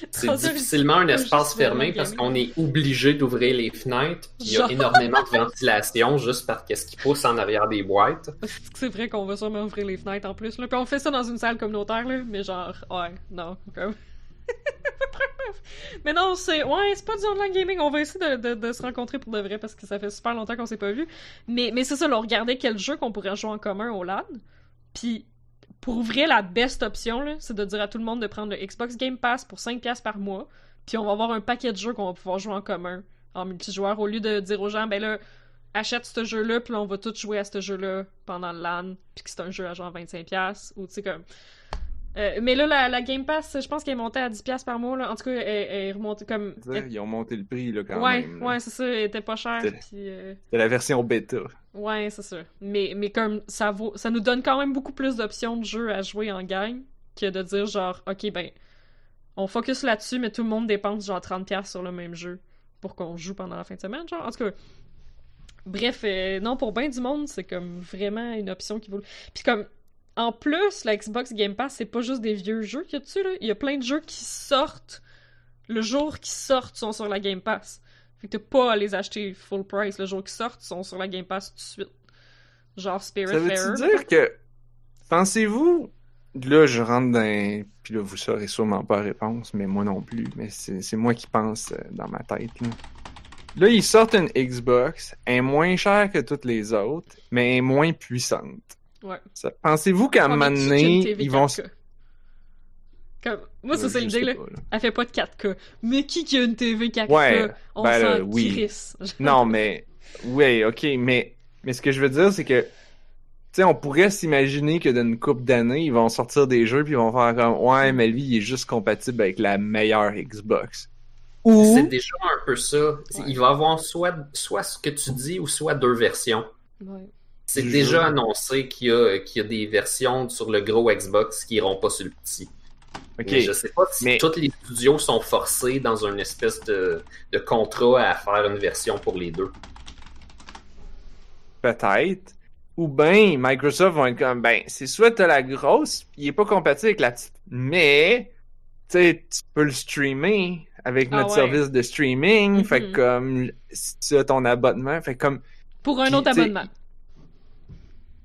C'est difficilement un espace fermé parce qu'on est obligé d'ouvrir les fenêtres. Il y a énormément de ventilation juste parce qu'est-ce qui pousse en arrière des boîtes. Est-ce que C'est vrai qu'on va sûrement ouvrir les fenêtres en plus. Là. Puis on fait ça dans une salle communautaire, là, mais genre, ouais, non, comme. Mais non, c'est. Ouais, c'est pas du online gaming. On va essayer de, de- de se rencontrer pour de vrai parce que ça fait super longtemps qu'on s'est pas vu. Mais, mais c'est ça, là, on regardait quel jeu qu'on pourrait jouer en commun au LAN. Puis, pour ouvrir la best option, c'est de dire à tout le monde de prendre le Xbox Game Pass pour 5$ par mois. Puis on va avoir un paquet de jeux qu'on va pouvoir jouer en commun, en multijoueur, au lieu de dire aux gens, ben là, achète ce jeu-là, puis on va tous jouer à ce jeu-là pendant le LAN, puis que c'est un jeu à genre 25$, ou tu sais, comme... Euh, mais là, la, la Game Pass, je pense qu'elle est montée à 10$ par mois, là. En tout cas, elle, elle est remontée comme... Ils ont monté le prix, là, quand ouais, même. là. ouais, c'est ça, elle était pas chère, C'est- puis... euh, C'est la version bêta. Ouais, c'est ça. Mais, mais comme ça vaut, ça nous donne quand même beaucoup plus d'options de jeux à jouer en gang que de dire genre, ok, ben, on focus là-dessus, mais tout le monde dépense genre 30$ sur le même jeu pour qu'on joue pendant la fin de semaine, genre. En tout cas, bref, euh, non, pour bien du monde, c'est comme vraiment une option qui vaut. Puis comme, en plus, la Xbox Game Pass, c'est pas juste des vieux jeux qu'il y a dessus, là. Il y a plein de jeux qui sortent le jour qu'ils sortent sont sur la Game Pass. Fait que t'as pas à les acheter full price. Le jour qu'ils sortent, ils sont sur la Game Pass tout de suite. Genre Ça Spiritfarer. veut-tu dire que... Pensez-vous... Là, je rentre dans... Puis là, vous saurez sûrement pas la réponse, mais moi non plus. Mais c'est moi qui pense euh, dans ma tête, là. Là, ils sortent une Xbox, elle est moins chère que toutes les autres, mais elle est moins puissante. Ouais. Ça- Pensez-vous qu'à un moment donné, ils vont... 4K? Comme... Moi, c'est ça l'idée, là. pas, là. Elle fait pas de 4K. Mais qui qui a une TV 4K? Ouais, On ben s'en oui. Non, mais oui, ok, mais mais ce que je veux dire, c'est que tu sais, on pourrait s'imaginer que dans une couple d'années, ils vont sortir des jeux puis ils vont faire comme ouais, mais lui, il est juste compatible avec la meilleure Xbox. Ou C'est déjà un peu ça. Ouais. Il va y avoir soit, soit ce que tu dis ou soit deux versions. Ouais. C'est déjà jeu. annoncé qu'il y, a, qu'il y a des versions sur le gros Xbox qui iront pas sur le petit. Mais je sais pas si Mais- tous les studios sont forcés dans une espèce de, de contrat à faire une version pour les deux. peut-être. Ou ben Microsoft vont être comme ben c'est soit t'as la grosse, il est pas compatible avec la petite, mais tu sais tu peux le streamer avec Ah notre ouais. service de streaming, fait Mhm. que comme si tu as ton abonnement, fait que comme Pour un Puis, autre abonnement.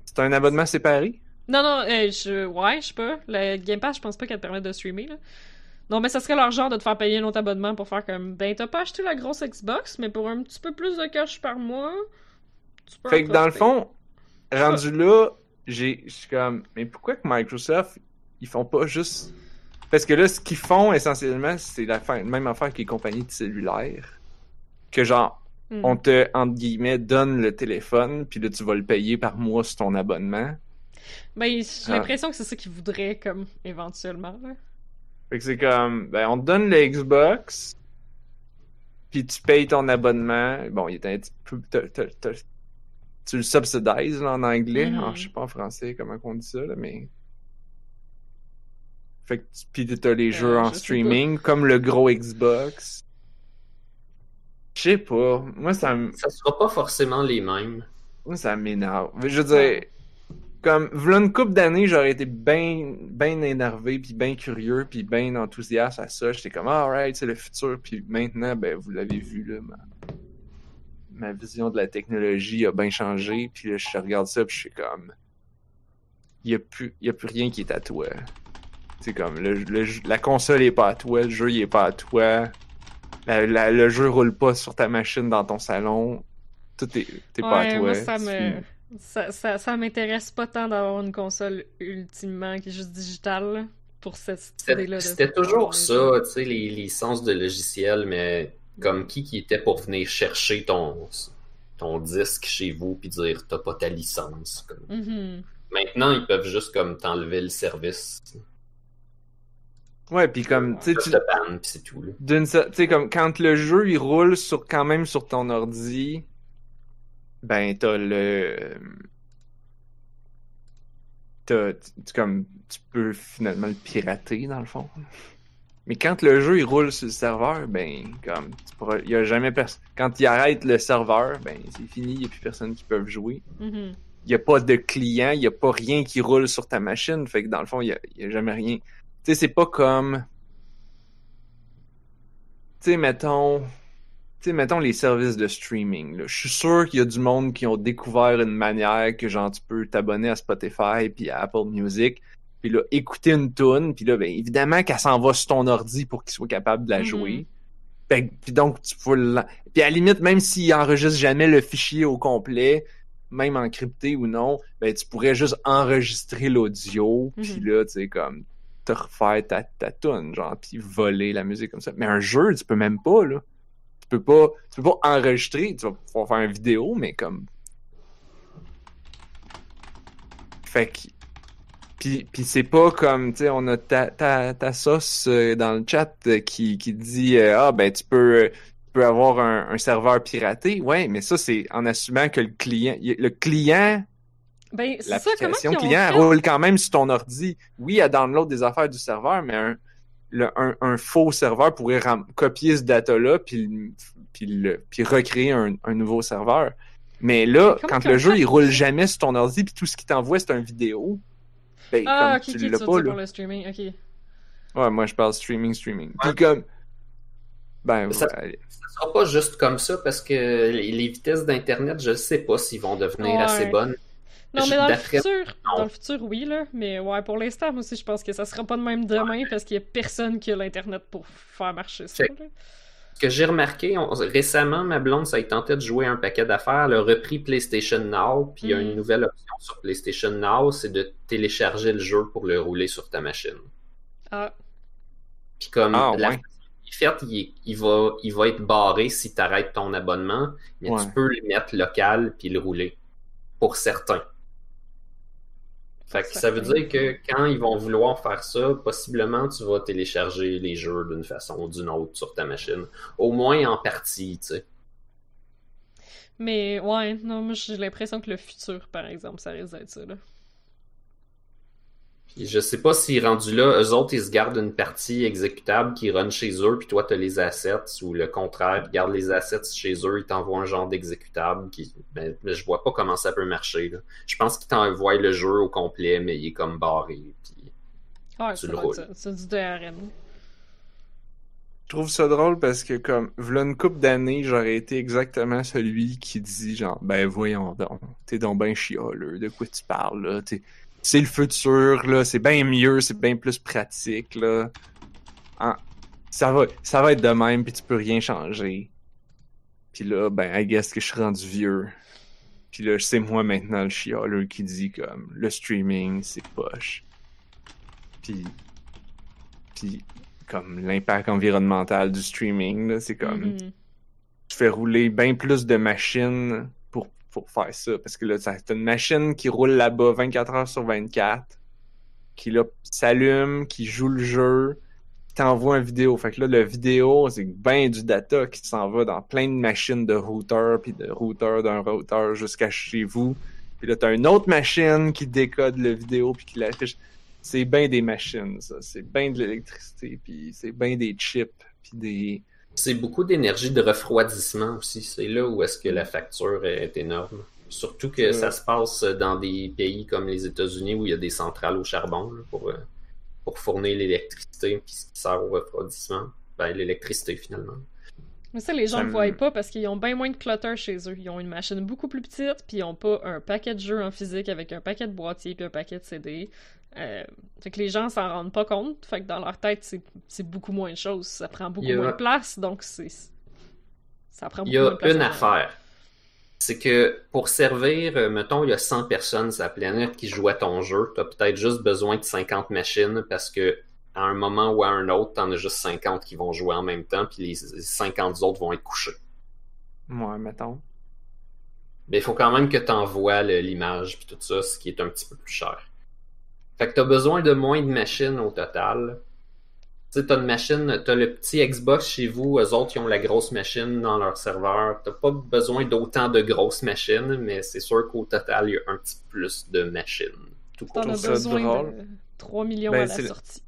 c'est un abonnement séparé? Non, non, euh, je... ouais, je sais pas. Le Game Pass, je pense pas qu'elle te permette de streamer, là. Non, mais ça serait leur genre de te faire payer un autre abonnement pour faire comme, ben, t'as pas acheté la grosse Xbox, mais pour un petit peu plus de cash par mois, tu peux Fait que dans le fond, rendu là, j'ai, je suis comme, mais pourquoi que Microsoft, ils font pas juste. Parce que là, ce qu'ils font essentiellement, c'est la fin- même affaire que les compagnies de cellulaire. Que genre, Hmm. on te, entre guillemets, donne le téléphone, puis là, tu vas le payer par mois sur ton abonnement. Ben, j'ai Ah. l'impression que c'est ça qu'ils voudraient, comme, éventuellement, là. Fait que c'est comme, ben, on te donne le Xbox, puis tu payes ton abonnement. Bon, il est un petit peu. tu le subsidises, là, en anglais. Mhm. Alors, je sais pas en français comment on dit ça, là, mais. Tu le. Fait que puis t'as- t'as- t'as- tu le subsidises là, en anglais. Alors, je sais pas en français comment on dit ça, là, mais. Fait que tu- pis t'as les Euh, jeux en je streaming, comme le gros Xbox. Je sais pas. Moi, ça me, Ça sera pas forcément les mêmes. moi, ça m'énerve. Je veux dire, comme, v'là une couple d'années, j'aurais été bien, bien énervé, puis bien curieux, puis bien enthousiaste à ça. J'étais comme, alright, c'est le futur. Puis maintenant, ben, vous l'avez vu, là, ma, ma vision de la technologie a bien changé. Puis là, je regarde ça, puis je suis comme, il y a plus, y a plus rien qui est à toi. C'est comme, le, le la console est pas à toi, le jeu il est pas à toi. La- la- le jeu roule pas sur ta machine dans ton salon. Tout est, t'es pas à toi. moi, ça Tu- me. Ça, ça, ça m'intéresse pas tant d'avoir une console ultimement qui est juste digitale pour cette C'était idée-là. c'était toujours ça, tu sais, les licences de logiciels, mais comme qui qui était pour venir chercher ton, ton disque chez vous puis dire t'as pas ta licence. comme. Mhm. Maintenant, ils peuvent juste comme t'enlever le service. Ouais, puis comme, tu sais, d'une tu sais, comme quand le jeu il roule sur quand même sur ton ordi, ben t'as le, t'as, tu, comme, tu peux finalement le pirater dans le fond. Mais quand le jeu il roule sur le serveur, ben comme, tu pourras, y a jamais personne. Quand il arrête le serveur, ben c'est fini, y a plus personne qui peut jouer. Il y a pas de client, il y a pas rien qui roule sur ta machine, fait que dans le fond, il y a, jamais rien. Tu sais, c'est pas comme tu sais, mettons, sais, mettons les services de streaming. là. Je suis sûr qu'il y a du monde qui ont découvert une manière que genre tu peux t'abonner à Spotify puis à Apple Music, puis là écouter une tune, puis là ben évidemment qu'elle s'en va sur ton ordi pour qu'il soit capable de la Mhm. jouer. Que- puis donc tu peux puis à la limite même s'il enregistre jamais le fichier au complet, même encrypté ou non, ben tu pourrais juste enregistrer l'audio, Mhm. puis là tu sais comme te refaire ta, ta tune, genre, puis voler la musique comme ça. Mais un jeu, tu peux même pas, là. Tu peux pas, tu peux pas enregistrer, tu vas pouvoir faire une vidéo, mais comme... Fait que... Puis, puis c'est pas comme, tu sais, on a ta, ta, ta sauce euh, dans le chat euh, qui, qui dit euh, Ah, ben, tu peux, tu peux avoir un, un serveur piraté. Ouais, mais ça, c'est en assumant que le client... Le client Ben, ça, l'application ont client roule quand même sur ton ordi. Oui, elle download des affaires du serveur, mais un, le- un, un faux serveur pourrait ram- copier ce data-là puis, puis, le- puis recréer un, un nouveau serveur. Mais là, Mais quand le jeu il roule jamais sur ton ordi puis tout ce qu'il t'envoie c'est un vidéo, ben Ah, comme ok, tu l'as tu pas là. pour le streaming, ok. Ouais, moi je parle streaming, streaming. Puis Ouais. comme ben Ça- ouais, Ça sera pas juste comme ça parce que les les vitesses d'Internet, je sais pas s'ils vont devenir Ouais. assez bonnes. Non, mais dans le futur, non. dans le futur, oui, là. Mais ouais, pour l'instant, moi aussi, je pense que ça sera pas de même demain parce qu'il y a personne qui a l'Internet pour faire marcher ça. Là. Ce que j'ai remarqué, on- récemment, ma blonde, ça a tenté de jouer un paquet d'affaires. Elle a repris PlayStation Now, puis il y a Mm. une nouvelle option sur PlayStation Now, c'est de télécharger le jeu pour le rouler sur ta machine. Ah, Puis comme Ah, la ouais. fait, il, est- il va, il va être barré si tu arrêtes ton abonnement, mais Ouais. tu peux le mettre local puis le rouler. Pour certains. Fait que ça veut dire que quand ils vont vouloir faire ça, possiblement tu vas télécharger les jeux d'une façon ou d'une autre sur ta machine. Au moins en partie, tu sais. mais ouais, non, moi j'ai l'impression que le futur, par exemple, ça risque d'être ça, là. Puis je sais pas s'ils rendus là, eux autres, ils se gardent une partie exécutable qui run chez eux, puis toi, tu as les assets, ou le contraire, ils gardent les assets chez eux, ils t'envoient un genre d'exécutable. Qui... Mais, mais je vois pas comment ça peut marcher. Là. Je pense qu'ils t'envoient le jeu au complet, mais il est comme barré. Puis... Ouais, Tu le roules. C'est du DRM. Je trouve ça drôle parce que comme v'là une couple d'années, j'aurais été exactement celui qui dit genre ben voyons donc, t'es donc ben chialeux, de quoi tu parles là, t'es c'est le futur là, c'est bien mieux, c'est bien plus pratique là. Ah, ça va ça va être de même puis tu peux rien changer. Puis là ben I guess que je suis rendu vieux. Puis là c'est moi maintenant le chialeux qui dit comme le streaming c'est poche. Puis puis comme l'impact environnemental du streaming là, c'est comme Mhm. tu fais rouler bien plus de machines pour, faire ça. Parce que là, t'as une machine qui roule là-bas 24 heures sur 24, qui là s'allume, qui joue le jeu, t'envoie une vidéo. Fait que là, la vidéo, c'est bien du data qui s'en va dans plein de machines de routeur, puis de routeur d'un routeur jusqu'à chez vous. Puis là, t'as une autre machine qui décode la vidéo puis qui l'affiche. c'est bien des machines, ça. C'est bien de l'électricité, puis c'est bien des chips, puis des... C'est beaucoup d'énergie de refroidissement aussi. C'est là où est-ce que la facture est énorme. Surtout que ça se passe dans des pays comme les États-Unis où il y a des centrales au charbon pour, euh, pour fournir l'électricité, puis ce qui sert au refroidissement, ben, l'électricité finalement. Mais ça, les gens ne voient pas parce qu'ils ont bien moins de clutter chez eux. Ils ont une machine beaucoup plus petite, puis ils ont pas un paquet de jeux en physique avec un paquet de boîtiers puis un paquet de CD. Euh, fait que les gens s'en rendent pas compte. Fait que dans leur tête, c'est beaucoup moins de choses. Ça prend beaucoup moins de place, donc c'est. Ça prend beaucoup moins de place. Il y a une affaire. C'est que pour servir, euh, mettons, il y a 100 personnes sur la planète qui jouent à ton jeu. Tu as peut-être juste besoin de 50 machines parce que à un moment ou à un autre, t'en as juste 50 qui vont jouer en même temps, puis les 50 autres vont être couchés. Ouais, mettons. Mais il faut quand même que tu envoies l'image puis tout ça, ce qui est un petit peu plus cher. Fait que t'as besoin de moins de machines au total. Tu sais, t'as une machine, t'as le petit Xbox chez vous, eux autres, ils ont la grosse machine dans leur serveur. T'as pas besoin d'autant de grosses machines, mais c'est sûr qu'au total, il y a un petit plus de machines. Tout T'en as besoin de 3 millions ben, à la sortie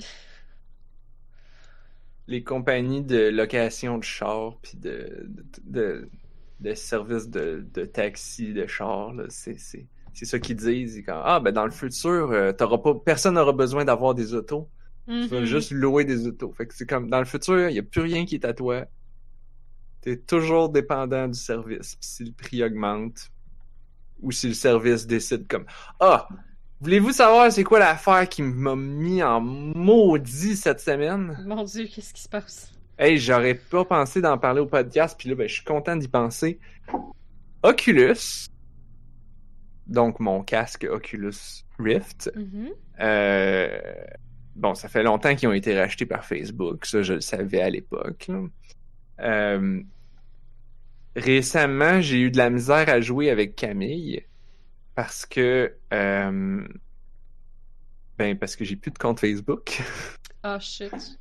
les compagnies de location de chars puis de, de, de, services de, de taxi de chars, c'est, c'est, ça qu'ils disent. Quand, ah, ben dans le futur, euh, t'auras pas, personne n'aura besoin d'avoir des autos. Tu vas mm-hmm. juste louer des autos. Fait que c'est comme dans le futur, il n'y a plus rien qui est à toi. T'es toujours dépendant du service. si le prix augmente, ou si le service décide comme Ah, Voulez-vous savoir c'est quoi l'affaire qui m'a mis en maudit cette semaine? Mon Dieu, qu'est-ce qui se passe? Hey, j'aurais pas pensé d'en parler au podcast, puis là, ben, je suis content d'y penser. Oculus, donc mon casque Oculus Rift, mm-hmm. euh, bon, ça fait longtemps qu'ils ont été rachetés par Facebook, ça je le savais à l'époque. Euh, récemment, j'ai eu de la misère à jouer avec Camille parce que. Euh, ben, parce que j'ai plus de compte Facebook. Ah, shit.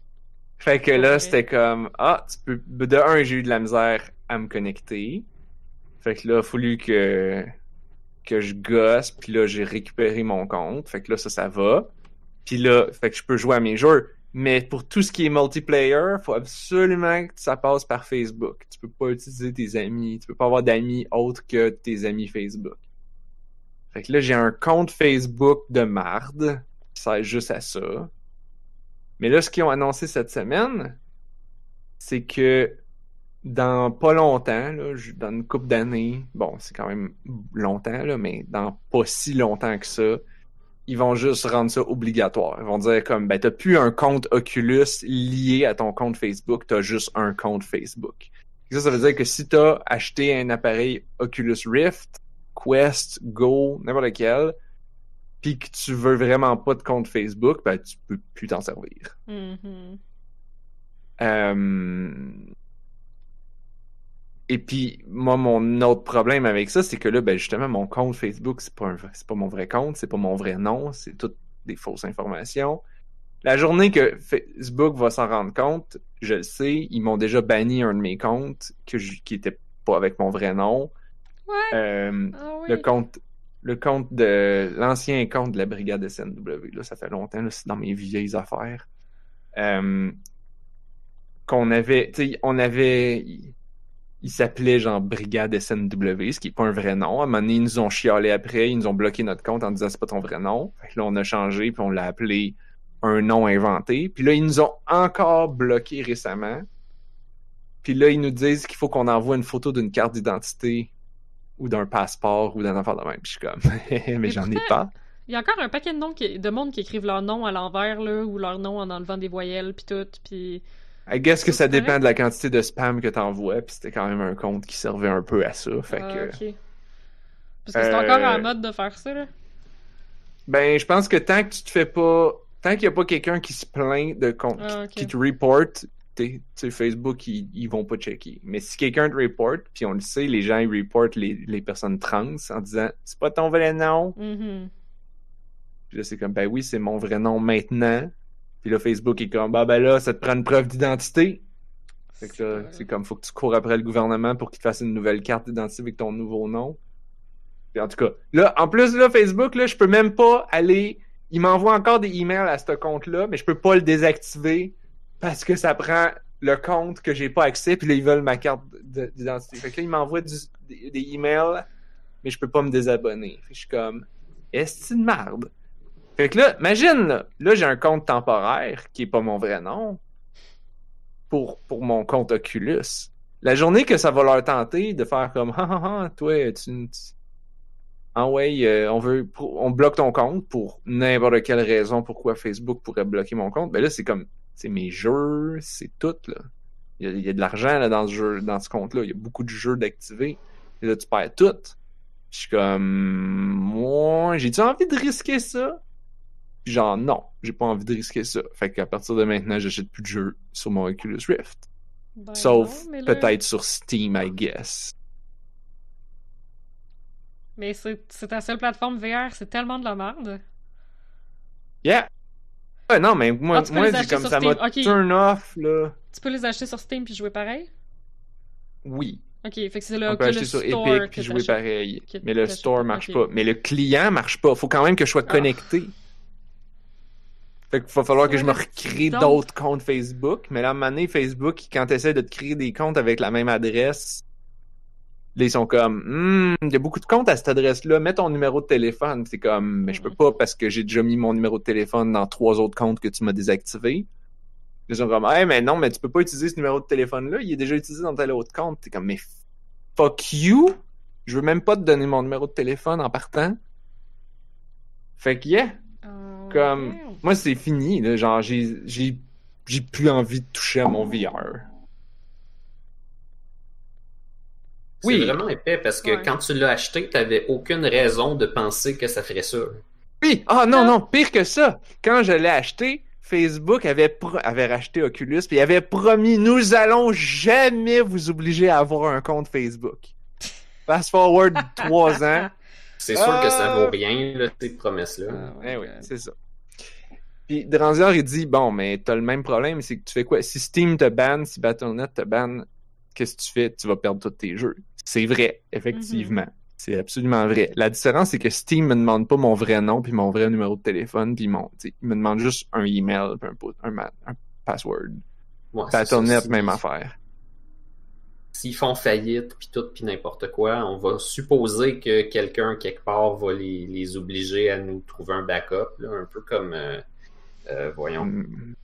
fait que là, c'était comme. Ah, tu peux. De un, j'ai eu de la misère à me connecter. Fait que là, il a fallu que. Que je gosse, puis là, j'ai récupéré mon compte. Fait que là, ça, ça va. Puis là, fait que je peux jouer à mes jeux. Mais pour tout ce qui est multiplayer, faut absolument que ça passe par Facebook. Tu peux pas utiliser tes amis. Tu peux pas avoir d'amis autres que tes amis Facebook. Fait que là, j'ai un compte Facebook de marde qui sert juste à ça. Mais là, ce qu'ils ont annoncé cette semaine, c'est que dans pas longtemps, là, dans une couple d'années, bon, c'est quand même longtemps, là, mais dans pas si longtemps que ça, ils vont juste rendre ça obligatoire. Ils vont dire comme, ben, t'as plus un compte Oculus lié à ton compte Facebook, t'as juste un compte Facebook. ça, ça veut dire que si t'as acheté un appareil Oculus Rift, Quest, Go, n'importe lequel, puis que tu veux vraiment pas de compte Facebook, ben tu peux plus t'en servir. Euh, et puis, moi, mon autre problème avec ça, c'est que là, ben justement, mon compte Facebook, c'est pas, c'est pas mon vrai compte, c'est pas mon vrai nom, c'est toutes des fausses informations. La journée que Facebook va s'en rendre compte, je le sais, ils m'ont déjà banni un de mes comptes que qui était pas avec mon vrai nom. Euh, ah le compte le compte de l'ancien compte de la brigade SNW, là, ça fait longtemps, c'est dans mes vieilles affaires. Euh, qu'on avait, tu sais, on avait, il, s'appelait genre brigade SNW, ce qui est pas un vrai nom. À un moment donné, ils nous ont chialé après, ils nous ont bloqué notre compte en disant c'est pas ton vrai nom. Fait là, on a changé puis on l'a appelé un nom inventé. Puis là, ils nous ont encore bloqué récemment. Puis là, ils nous disent qu'il faut qu'on envoie une photo d'une carte d'identité ou d'un passeport ou d'un affaire de même. Puis je suis comme, mais, j'en ai pas. Il y a encore un paquet de, noms qui, de monde qui écrivent leur nom à l'envers, là, ou leur nom en enlevant des voyelles, puis tout, puis... I guess que ça dépend de la quantité de spam que t'envoies, puis c'était quand même un compte qui servait un peu à ça, fait ah, que... Parce que c'est encore en euh, mode de faire ça, là. Ben, je pense que tant que tu te fais pas... Tant qu'il y a pas quelqu'un qui se plaint de compte, ah, qui, te reporte, Facebook, ils, ils, vont pas checker. Mais si quelqu'un te reporte, puis on le sait, les gens ils reportent les, les personnes trans en disant c'est pas ton vrai nom. Mm-hmm. Puis là, c'est comme ben oui, c'est mon vrai nom maintenant. Puis là, Facebook est comme bah ben là, ça te prend une preuve d'identité. Fait que là, c'est comme faut que tu cours après le gouvernement pour qu'il te fasse une nouvelle carte d'identité avec ton nouveau nom. Puis en tout cas, là, en plus, là, Facebook, là, je peux même pas aller il m'envoie encore des emails à ce compte-là, mais je peux pas le désactiver parce que ça prend le compte que j'ai pas accès, puis là, ils veulent ma carte de- d'identité. Fait que là, ils m'envoient du- des, emails, mais je peux pas me désabonner. Fait que je suis comme, est-ce de merde? Fait que là, imagine, là, là, j'ai un compte temporaire qui est pas mon vrai nom pour, mon compte Oculus. La journée que ça va leur tenter de faire comme, ah, ah, ah, toi, tu, ah ouais, euh, on veut, on bloque ton compte pour n'importe quelle raison pourquoi Facebook pourrait bloquer mon compte. Ben là, c'est comme, c'est mes jeux, c'est tout, là. Il y a, de l'argent, là, dans ce dans ce compte-là. Il y a beaucoup de jeux d'activer. Et là, tu perds tout. Je suis comme, moi, j'ai-tu envie de risquer ça? Puis genre, non, j'ai pas envie de risquer ça. Fait qu'à partir de maintenant, j'achète plus de jeux sur mon Oculus Rift. Ben Sauf peut-être sur Steam, I guess. Mais c'est c'est ta seule plateforme VR, c'est tellement de la merde. Yeah! Ouais, non, mais moi, Ah, moi c'est comme ça m'a turn off, là. Tu peux les acheter sur Steam puis jouer pareil? Oui. Ok, fait que c'est le On peut acheter sur Store Epic puis jouer pareil. Mais le store marche pas. Mais le client marche pas. Faut quand même que je sois Ah. connecté. Fait qu'il va falloir que je me recrée d'autres comptes Facebook. Mais là, à un moment donné, Facebook, quand tu essaies de te créer des comptes avec la même adresse, là, ils sont comme, Hmm, il y a beaucoup de comptes à cette adresse-là, mets ton numéro de téléphone. C'est comme, mais je peux pas parce que j'ai déjà mis mon numéro de téléphone dans trois autres comptes que tu m'as désactivés. Ils sont comme, hey, mais non, mais tu peux pas utiliser ce numéro de téléphone-là, il est déjà utilisé dans tel autre compte. T'es comme, mais fuck you! Je veux même pas te donner mon numéro de téléphone en partant. Fait que, yeah, Ah, comme, moi, c'est fini, là. Genre, j'ai, j'ai, j'ai plus envie de toucher à mon VR. C'est Oui. vraiment épais parce que Ouais. quand tu l'as acheté, t'avais aucune raison de penser que ça ferait ça. Oui! Ah non, non, pire que ça! Quand je l'ai acheté, Facebook avait, pro- avait racheté Oculus, il avait promis nous allons jamais vous obliger à avoir un compte Facebook. Fast forward trois ans. C'est sûr que ça vaut rien, là, ces promesses-là. Ah, Eh ouais. oui, c'est ça. Puis Dranzier, il dit Bon, mais t'as le même problème, c'est que tu fais quoi? Si Steam te banne, si Battle.net te banne, qu'est-ce que tu fais? Tu vas perdre tous tes jeux. C'est vrai, effectivement. C'est absolument vrai. La différence, c'est que Steam me demande pas mon vrai nom puis mon vrai numéro de téléphone puis mon, il me demande juste un email puis un, un, password. Ouais. Battle.net, même affaire. S'ils font faillite, puis tout, puis n'importe quoi, on va supposer que quelqu'un, quelque part, va les, les obliger à nous trouver un backup, là, un peu comme... euh, euh, voyons. Mm.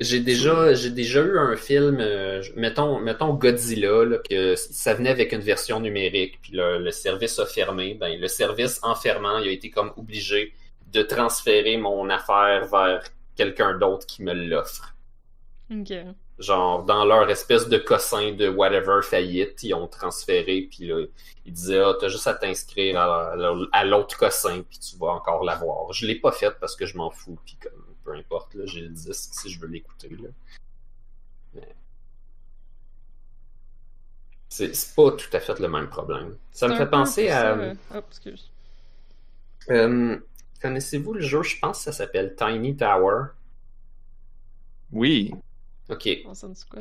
J'ai déjà, j'ai déjà eu un film, euh, mettons, mettons Godzilla, là, que ça venait avec une version numérique, puis le, le service a fermé. Ben, le service en fermant, il a été comme obligé de transférer mon affaire vers quelqu'un d'autre qui me l'offre. Ok. Genre, dans leur espèce de cossin de whatever faillite, ils ont transféré, puis là, ils disaient, ah, t'as juste à t'inscrire à, à- à l'autre cossin, puis tu vas encore l'avoir. Je l'ai pas fait parce que je m'en fous, puis comme, peu importe, là, j'ai le disque si je veux l'écouter, là. Mais... C'est c'est pas tout à fait le même problème. Ça me fait penser à... ça, euh, Oh, excuse. euh, Connaissez-vous le jeu, je pense que ça s'appelle Tiny Tower? Oui. Ok.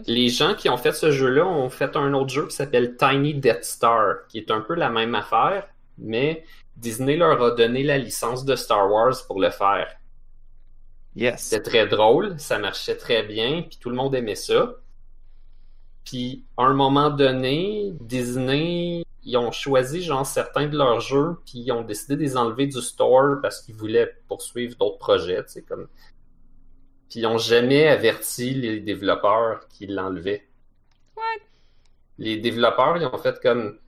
Les gens qui ont fait ce jeu-là ont fait un autre jeu qui s'appelle Tiny Death Star, qui est un peu la même affaire, mais Disney leur a donné la licence de Star Wars pour le faire. Yes. C'était très drôle, ça marchait très bien, puis tout le monde aimait ça. Puis, à un moment donné, Disney, ils ont choisi, genre, certains de leurs jeux, puis ils ont décidé de les enlever du store parce qu'ils voulaient poursuivre d'autres projets, tu sais, comme... Puis, ils ont jamais averti les développeurs qui l'enlevaient. What? Les développeurs, ils ont fait comme...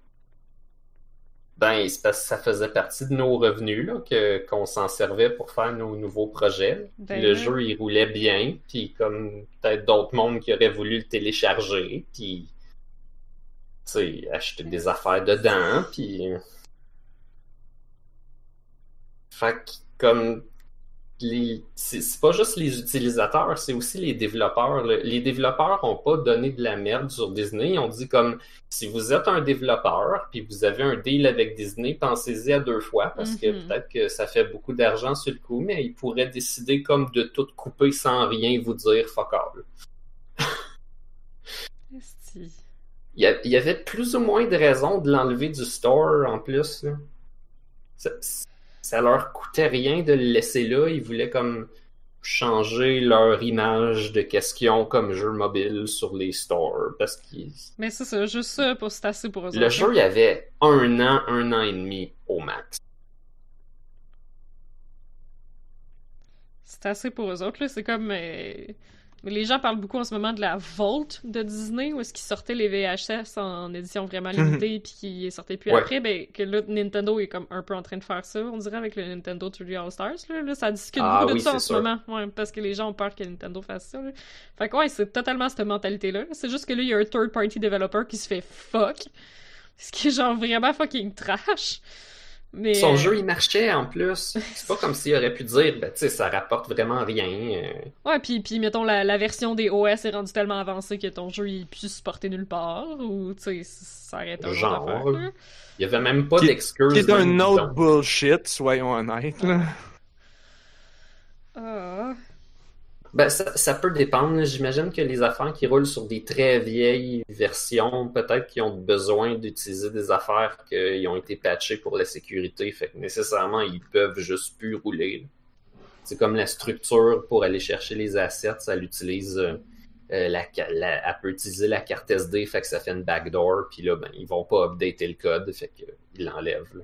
Ben, c'est parce que ça faisait partie de nos revenus, là, que, qu'on s'en servait pour faire nos nouveaux projets. Ben le oui. jeu, il roulait bien, puis comme peut-être d'autres mondes qui auraient voulu le télécharger, puis tu sais, acheter des affaires dedans, puis... Fait que, comme, les... c'est pas juste les utilisateurs, c'est aussi les développeurs. Le- Les développeurs ont pas donné de la merde sur Disney, ils ont dit comme, si vous êtes un développeur, puis vous avez un deal avec Disney, pensez-y à deux fois, parce que Mhm. peut-être que ça fait beaucoup d'argent sur le coup, mais ils pourraient décider comme de tout couper sans rien vous dire fuck all. Il y, avait plus ou moins de raisons de l'enlever du store en plus. Ça- ça leur coûtait rien de le laisser là. Ils voulaient comme changer leur image de qu'est-ce qu'ils ont comme jeu mobile sur les stores. Parce qu'ils. Mais c'est ça, juste ça, pour c'est assez pour eux Le autres. jeu, il y avait un an, un an et demi au max. C'est assez pour eux autres, là. C'est comme. euh, les gens parlent beaucoup en ce moment de la Vault de Disney, où est-ce qu'ils sortaient les VHS en édition vraiment limitée, puis qu'ils sortaient plus Ouais. après. Ben, que là, Nintendo est comme un peu en train de faire ça, on dirait, avec le Nintendo 3D All-Stars. Là. Là, ça discute Ah beaucoup de oui, ça en ce moment. Ouais, parce que les gens ont peur que Nintendo fasse ça. Là. Fait que, ouais, c'est totalement cette mentalité-là. C'est juste que là, il y a un third-party developer qui se fait fuck. Ce qui est genre vraiment fucking trash. Mais. Son euh, jeu, il marchait en plus. C'est pas comme s'il aurait pu dire, ben, tu sais, ça rapporte vraiment rien. euh. Ouais, puis, puis mettons, la, la version des OS est rendue tellement avancée que ton jeu il plus supporté nulle part, ou tu sais, ça arrête un Genre. Il y avait même pas Qui- d'excuses. Qui est un autre bullshit, soyons honnêtes, là. Ah. Ben, ça, ça peut dépendre. J'imagine que les affaires qui roulent sur des très vieilles versions, peut-être qu'ils ont besoin d'utiliser des affaires qui ont été patchées pour la sécurité. Fait que nécessairement, ils peuvent juste plus rouler. C'est comme la structure pour aller chercher les assets, elle utilise euh, euh, la- elle peut utiliser la carte SD, fait que ça fait une backdoor, puis là, ben, ils vont pas updater le code, fait qu'ils l'enlèvent.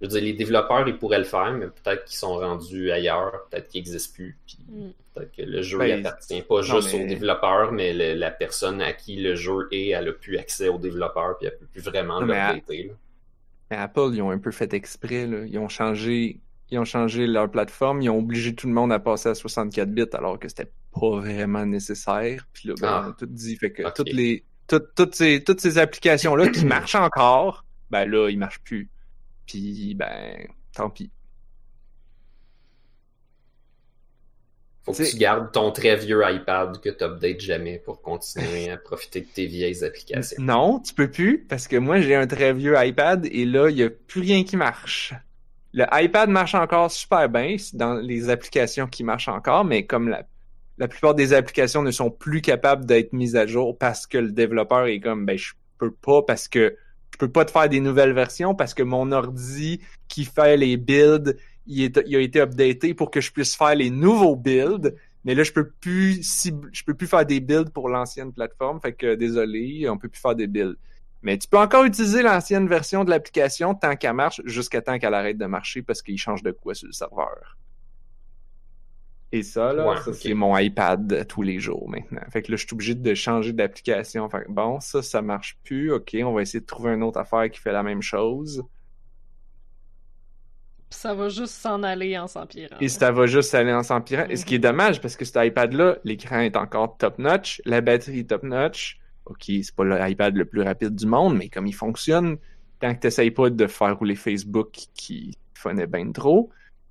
Je veux dire, les développeurs, ils pourraient le faire, mais peut-être qu'ils sont rendus ailleurs, peut-être qu'ils n'existent plus, puis Mm. peut-être que le jeu Ben, n'appartient pas juste mais- aux développeurs, mais le- la personne à qui le jeu est, elle a plus accès aux développeurs, puis elle peut plus vraiment mais l'updater. Mais Apple, ils ont un peu fait exprès, là. Ils ont changé, ils ont changé leur plateforme, ils ont obligé tout le monde à passer à 64 bits alors que c'était pas vraiment nécessaire. Puis là, ben, Ah. on a tout dit. Fait que toutes les, toutes, toutes ces, toutes ces applications-là qui marchent encore, ben là, ils marchent plus. Puis, ben, tant pis. Faut que tu gardes ton très vieux iPad que tu updates jamais pour continuer à profiter de tes vieilles applications. Non, tu peux plus, parce que moi, j'ai un très vieux iPad et là, il y a plus rien qui marche. Le iPad marche encore super bien dans les applications qui marchent encore, mais comme la, la plupart des applications ne sont plus capables d'être mises à jour parce que le développeur est comme, ben, je peux pas parce que je peux pas te faire des nouvelles versions parce que mon ordi qui fait les builds, il, a été updaté pour que je puisse faire les nouveaux builds. Mais là, je peux plus je peux plus faire des builds pour l'ancienne plateforme. Fait que désolé, on peut plus faire des builds. Mais tu peux encore utiliser l'ancienne version de l'application tant qu'elle marche, jusqu'à temps qu'elle arrête de marcher parce qu'il change de quoi sur le serveur. Et ça, là, Ouais, ça, ok. c'est mon iPad tous les jours maintenant. Fait que là, je suis obligé de changer d'application. Fait que bon, ça, ça marche plus. OK, on va essayer de trouver une autre affaire qui fait la même chose. Puis ça va juste s'en aller en s'empirant. Et ça va juste aller en s'empirant. Et ce qui est dommage, parce que cet iPad-là, l'écran est encore top-notch, la batterie est top-notch. OK, c'est pas l'iPad le plus rapide du monde, mais comme il fonctionne, tant que t'essayes pas de faire rouler Facebook qui funnait bien trop,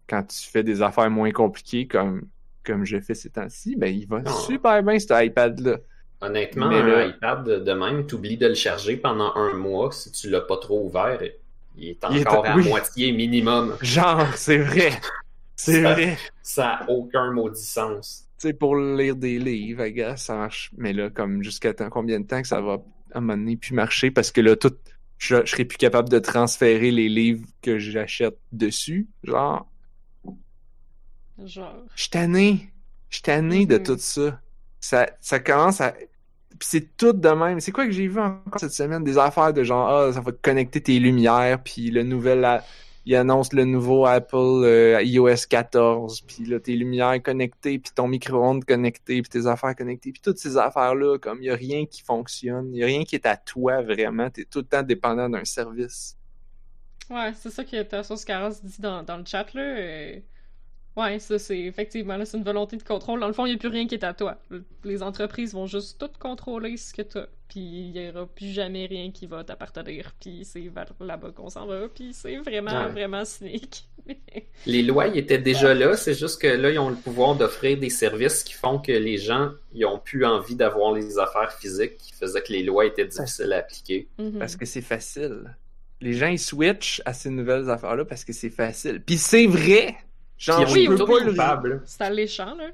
quand tu fais des affaires moins compliquées comme, comme je fais ces temps-ci, ben il va Ah. super bien cet iPad-là. Honnêtement, Mais un là- iPad de, même, t'oublies de le charger pendant un mois si tu l'as pas trop ouvert. Il est Il est- encore à oui. moitié minimum. Genre, c'est vrai. C'est vrai. Ça a aucun maudit sens. tu sais, pour lire des livres, I guess, ça marche. Mais là, comme jusqu'à temps, combien de temps que ça va à un moment donné plus marcher? Parce que là, tout, je, je serai plus capable de transférer les livres que j'achète dessus. Genre, Genre. je suis tanné. Je suis tanné de Mhm. tout ça. Ça, ça commence à. Puis c'est tout de même. C'est quoi que j'ai vu encore cette semaine? Des affaires de genre, ah, ça va te connecter tes lumières, puis le nouvel. Il annonce le nouveau Apple euh, iOS 14, puis là, tes lumières connectées, puis ton micro-ondes connecté, puis tes affaires connectées, puis toutes ces affaires-là, comme il n'y a rien qui fonctionne, il n'y a rien qui est à toi vraiment, tu es tout le temps dépendant d'un service. Ouais, c'est ça que ta sauce Caras dit dans, dans le chat, là. euh, Ouais, ça, c'est effectivement, là, c'est une volonté de contrôle. Dans le fond, il n'y a plus rien qui est à toi. Les entreprises vont juste tout contrôler ce que tu as. Puis il n'y aura plus jamais rien qui va t'appartenir. Puis c'est vers là-bas qu'on s'en va. Puis c'est vraiment, Ouais. vraiment cynique. Les lois ils étaient déjà là, c'est juste que là, ils ont le pouvoir d'offrir des services qui font que les gens ils ont plus envie d'avoir les affaires physiques qui faisaient que les lois étaient difficiles à appliquer. Mhm. Parce que c'est facile. Les gens, ils switchent à ces nouvelles affaires-là parce que c'est facile. Puis c'est vrai! Genre, je oui, peux pas est le- coupable. C'est alléchant, là.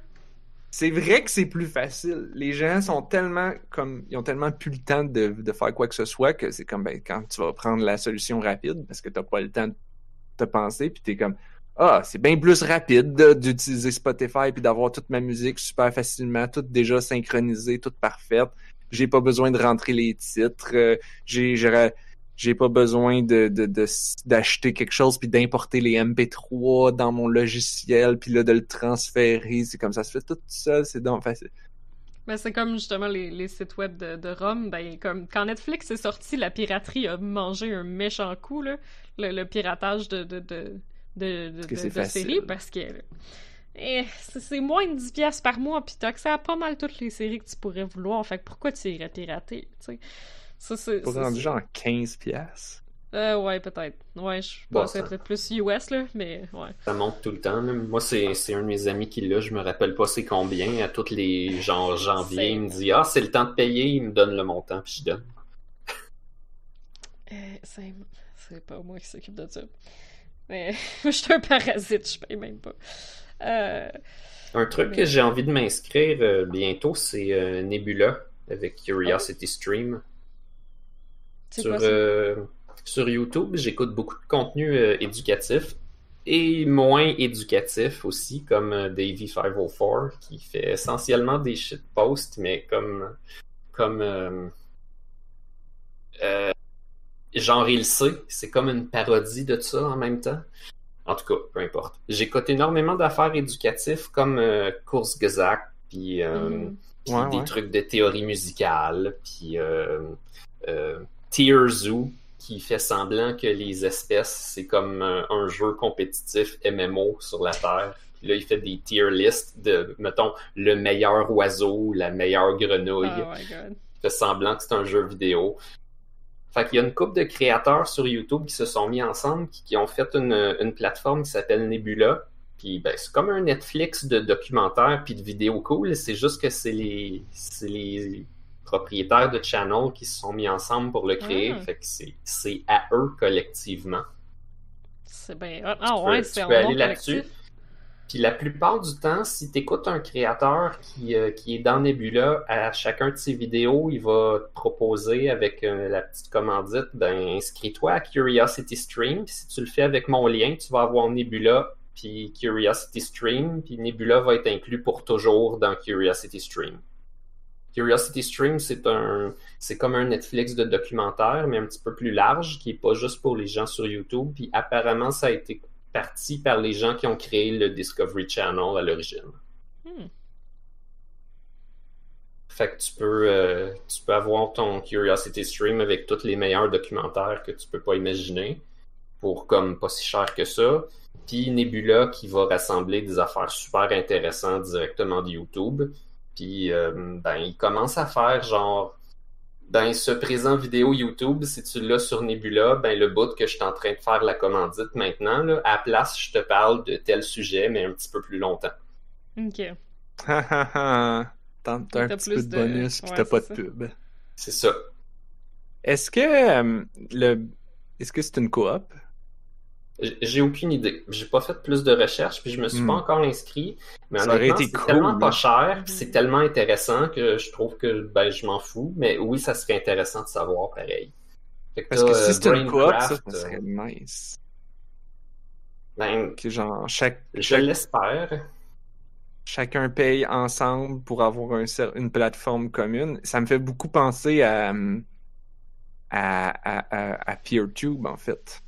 C'est vrai que c'est plus facile. Les gens sont tellement comme ils ont tellement plus le temps de, de faire quoi que ce soit que c'est comme ben, quand tu vas prendre la solution rapide parce que t'as pas le temps de te penser, puis t'es comme ah, c'est bien plus rapide de- d'utiliser Spotify puis d'avoir toute ma musique super facilement, toute déjà synchronisée, toute parfaite. J'ai pas besoin de rentrer les titres. euh, j'ai j'ai pas besoin de de- de- d'acheter quelque chose puis d'importer les MP3 dans mon logiciel puis là de le transférer. C'est comme ça se fait tout seul. C'est donc facile. Ben, c'est comme justement les, les sites web de, de Rome. Ben, comme quand Netflix est sorti, la piraterie a mangé un méchant coup, là. Le, le piratage de, de, de, de, de, que séries parce que. eh, c'est moins de 10$ piastres par mois, puis t'as accès à pas mal toutes les séries que tu pourrais vouloir. Fait que pourquoi tu irais pirater? Ça, c'est. Pour c'est- rendu genre 15 pièces. Euh, ouais, peut-être. Ouais, je Bon, pensais ça- peut-être plus US, là, mais ouais. Ça monte tout le temps. là. Moi, c'est c'est un de mes amis qui l'a, je me rappelle pas c'est combien. À tous les genre janvier, C'est- il me dit Ah, c'est le temps de payer, il me donne le montant, puis je donne. Euh, c'est c'est pas moi qui s'occupe de ça. Mais moi, je suis un parasite, je paye même pas. Euh, Un truc Mais- que j'ai envie de m'inscrire euh, bientôt, c'est euh, Nebula avec Curiosity Stream. Sur, quoi euh, sur YouTube, j'écoute beaucoup de contenu euh, éducatif et moins éducatif aussi, comme euh, Davey504 qui fait essentiellement des shitposts, mais comme, comme euh, euh, genre il sait, c'est comme une parodie de ça en même temps. En tout cas, peu importe. J'écoute énormément d'affaires éducatives comme euh, Course Gesagt, puis puis Ouais, des ouais. trucs de théorie musicale, puis euh, euh, Tier Zoo qui fait semblant que les espèces c'est comme un, un jeu compétitif MMO sur la Terre. Puis là, il fait des tier lists de, mettons, le meilleur oiseau, la meilleure grenouille. Oh my god. Il fait semblant que c'est un jeu vidéo. Fait qu'il y a une couple de créateurs sur YouTube qui se sont mis ensemble, qui, qui ont fait une, une plateforme qui s'appelle Nebula. Puis ben, c'est comme un Netflix de documentaires puis de vidéos cool. C'est juste que c'est les, c'est les propriétaires de channel qui se sont mis ensemble pour le créer. Ah. Fait que c'est, à eux collectivement. C'est bien. Ah Tu peux- ouais, tu c'est peux un aller là-dessus. Puis la plupart du temps, si tu écoutes un créateur qui, euh, qui est dans Nebula, à chacun de ses vidéos, il va te proposer avec euh, la petite commandite, ben inscris-toi à Curiosity Stream. Puis si tu le fais avec mon lien, tu vas avoir Nebula puis Curiosity Stream, puis Nebula va être inclus pour toujours dans Curiosity Stream. Curiosity Stream, c'est un, c'est comme un Netflix de documentaire, mais un petit peu plus large, qui est pas juste pour les gens sur YouTube. Puis apparemment, ça a été parti par les gens qui ont créé le Discovery Channel à l'origine. Hmm. Fait que tu peux, euh, tu peux avoir ton Curiosity Stream avec tous les meilleurs documentaires que tu peux pas imaginer pour comme pas si cher que ça. Puis Nebula qui va rassembler des affaires super intéressantes directement de YouTube. Puis euh, ben il commence à faire genre ben ce présent vidéo YouTube, si tu l'as sur Nebula, ben le bout que je suis en train de faire la commandite maintenant, là, à la place, je te parle de tel sujet, mais un petit peu plus longtemps. Ok. Ha ha ha. T'as un petit peu de de- bonus puis ouais, t'as pas de ça. pub. C'est ça. Est-ce que euh, le est-ce que c'est une coop? J'ai aucune idée. J'ai pas fait plus de recherches, puis je me suis Hmm. pas encore inscrit. Mais Ça honnêtement, c'est cool, tellement là. pas cher, puis c'est tellement intéressant que je trouve que ben je m'en fous. Mais oui, ça serait intéressant de savoir pareil. Parce que si euh, c'est une coop, ça, serait euh, nice. ben, Que genre chaque, je l'espère. chacun paye ensemble pour avoir un une plateforme commune. Ça me fait beaucoup penser à hum, à, à, à, à PeerTube en fait.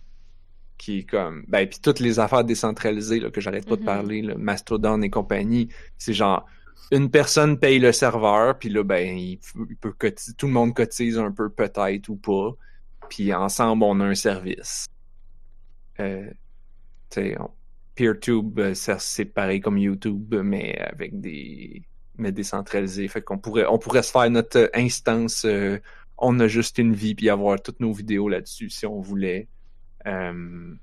Qui est comme ben puis toutes les affaires décentralisées là, que j'arrête pas de Mhm. parler, là, Mastodon et compagnie, c'est genre une personne paye le serveur, puis là ben il, peut cotiser, tout le monde cotise un peu peut-être ou pas, puis ensemble on a un service. Euh, on- PeerTube, euh, c'est pareil comme YouTube, mais avec des mais décentralisé. Fait qu'on pourrait on pourrait se faire notre instance euh, on a juste une vie puis avoir toutes nos vidéos là-dessus si on voulait. Euh,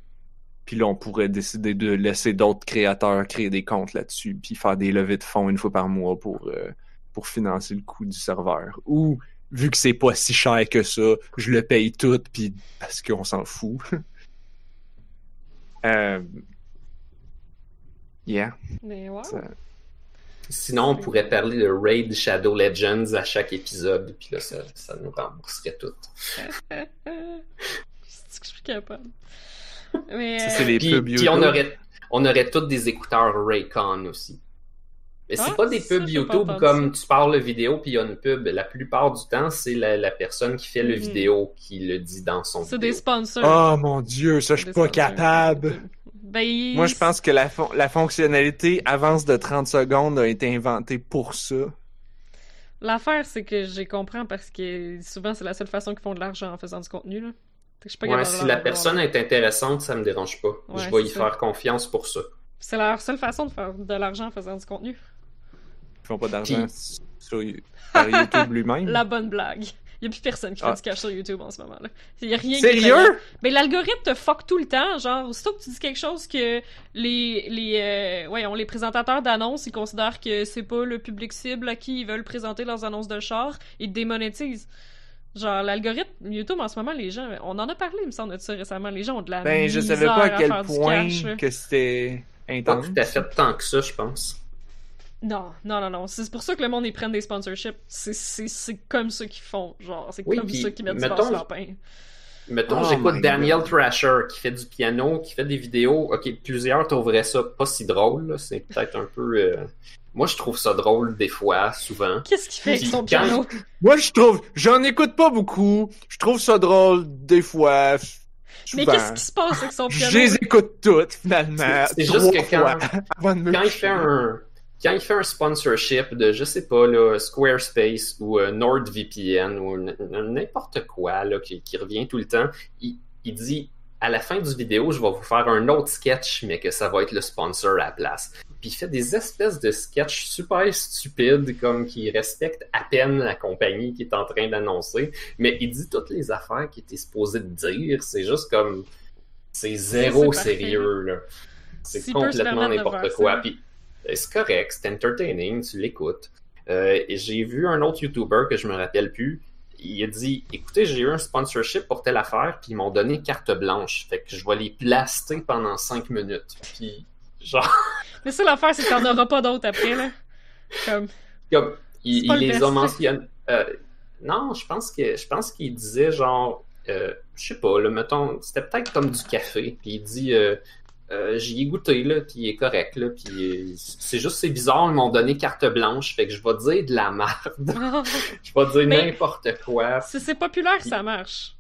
puis là on pourrait décider de laisser d'autres créateurs créer des comptes là-dessus puis faire des levées de fonds une fois par mois pour euh, pour financer le coût du serveur. Ou vu que c'est pas si cher que ça, je le paye tout puis parce qu'on s'en fout. euh, Yeah. Mais wow. ça- Sinon, on pourrait parler de Raid Shadow Legends à chaque épisode, puis là, ça, ça nous rembourserait tout. C'est que je suis capable. Mais, Ça, euh, c'est les pubs puis YouTube. on aurait, on aurait tous des écouteurs Raycon aussi. Mais c'est Ah, pas des pubs YouTube comme tu parles vidéo puis il y a une pub. La plupart du temps, c'est la, la personne qui fait le Mhm. vidéo qui le dit dans son c'est des sponsors. Oh mon dieu, ça, je suis pas sponsors. capable. Ben, Moi, je pense que la, fon- la fonctionnalité avance de 30 secondes a été inventée pour ça. L'affaire, c'est que j'ai compris parce que souvent, c'est la seule façon qu'ils font de l'argent en faisant du contenu, là. Pas Ouais, si la personne est intéressante, ça me dérange pas. Ouais, je vais y ça. faire confiance pour ça. C'est leur seule façon de faire de l'argent en faisant du contenu. Ils font pas d'argent sur par YouTube lui-même. La bonne blague. Il y a plus personne qui fait Ah. du cash sur YouTube en ce moment-là. Il y a rien qui. Sérieux? Mais l'algorithme te fuck tout le temps. Genre, aussitôt que tu dis quelque chose que les, les, euh, ouais, on, les présentateurs d'annonces, ils considèrent que c'est pas le public cible à qui ils veulent présenter leurs annonces de char, ils te démonétisent. Genre, l'algorithme YouTube en ce moment, les gens, on en a parlé, il me semble, de ça récemment. Les gens ont de la Ben, je savais pas à quel faire du point cash, que c'était Pas intense. tout à fait tant que ça, je pense. Non, non, non, non. C'est pour ça que le monde, ils prennent des sponsorships. C'est- C'est c'est comme ça qu'ils font. Genre, c'est Oui, comme ça qu'ils mettent du mettons- sur leur pain. Mettons, Oh j'écoute Daniel God. Thrasher qui fait du piano, qui fait des vidéos. Ok, plusieurs trouveraient ça pas si drôle. là. C'est peut-être un peu. euh, Moi, je trouve ça drôle des fois, souvent. Qu'est-ce qu'il fait avec son quand- piano? Moi, je trouve, j'en écoute pas beaucoup. Je trouve ça drôle des fois. Mais qu'est-ce qui se passe avec son piano? Je les écoute toutes, finalement. C'est- juste que quand- fois avant de me Quand il fait un. Quand il fait un sponsorship de, je sais pas, là, Squarespace ou euh, NordVPN ou n'importe quoi là, qui, qui revient tout le temps, il, il dit à la fin du vidéo, je vais vous faire un autre sketch, mais que ça va être le sponsor à la place. Puis il fait des espèces de sketchs super stupides, comme qui respectent à peine la compagnie qui est en train d'annoncer, mais il dit toutes les affaires qu'il était supposé de dire. C'est juste comme. C'est zéro sérieux, là. C'est complètement n'importe quoi. Puis c'est correct, c'est entertaining, tu l'écoutes. Euh, j'ai vu un autre YouTuber que je me rappelle plus. Il a dit Écoutez, j'ai eu un sponsorship pour telle affaire, puis ils m'ont donné carte blanche. Fait que je vais les plaster pendant 5 minutes. Puis, genre, Mais ça, l'affaire, c'est que t'en auras pas d'autres après, là. Comme, comme, il, les best. a mentionnés. Euh, non, je pense que je pense qu'il disait genre, euh, je sais pas, là, mettons, c'était peut-être comme du café. Puis il dit, euh, j'y ai goûté là, puis il est correct là, puis euh, c'est juste c'est bizarre, ils m'ont donné carte blanche, fait que je vais dire de la merde, je vais dire n'importe quoi. c'est c'est populaire, ça marche.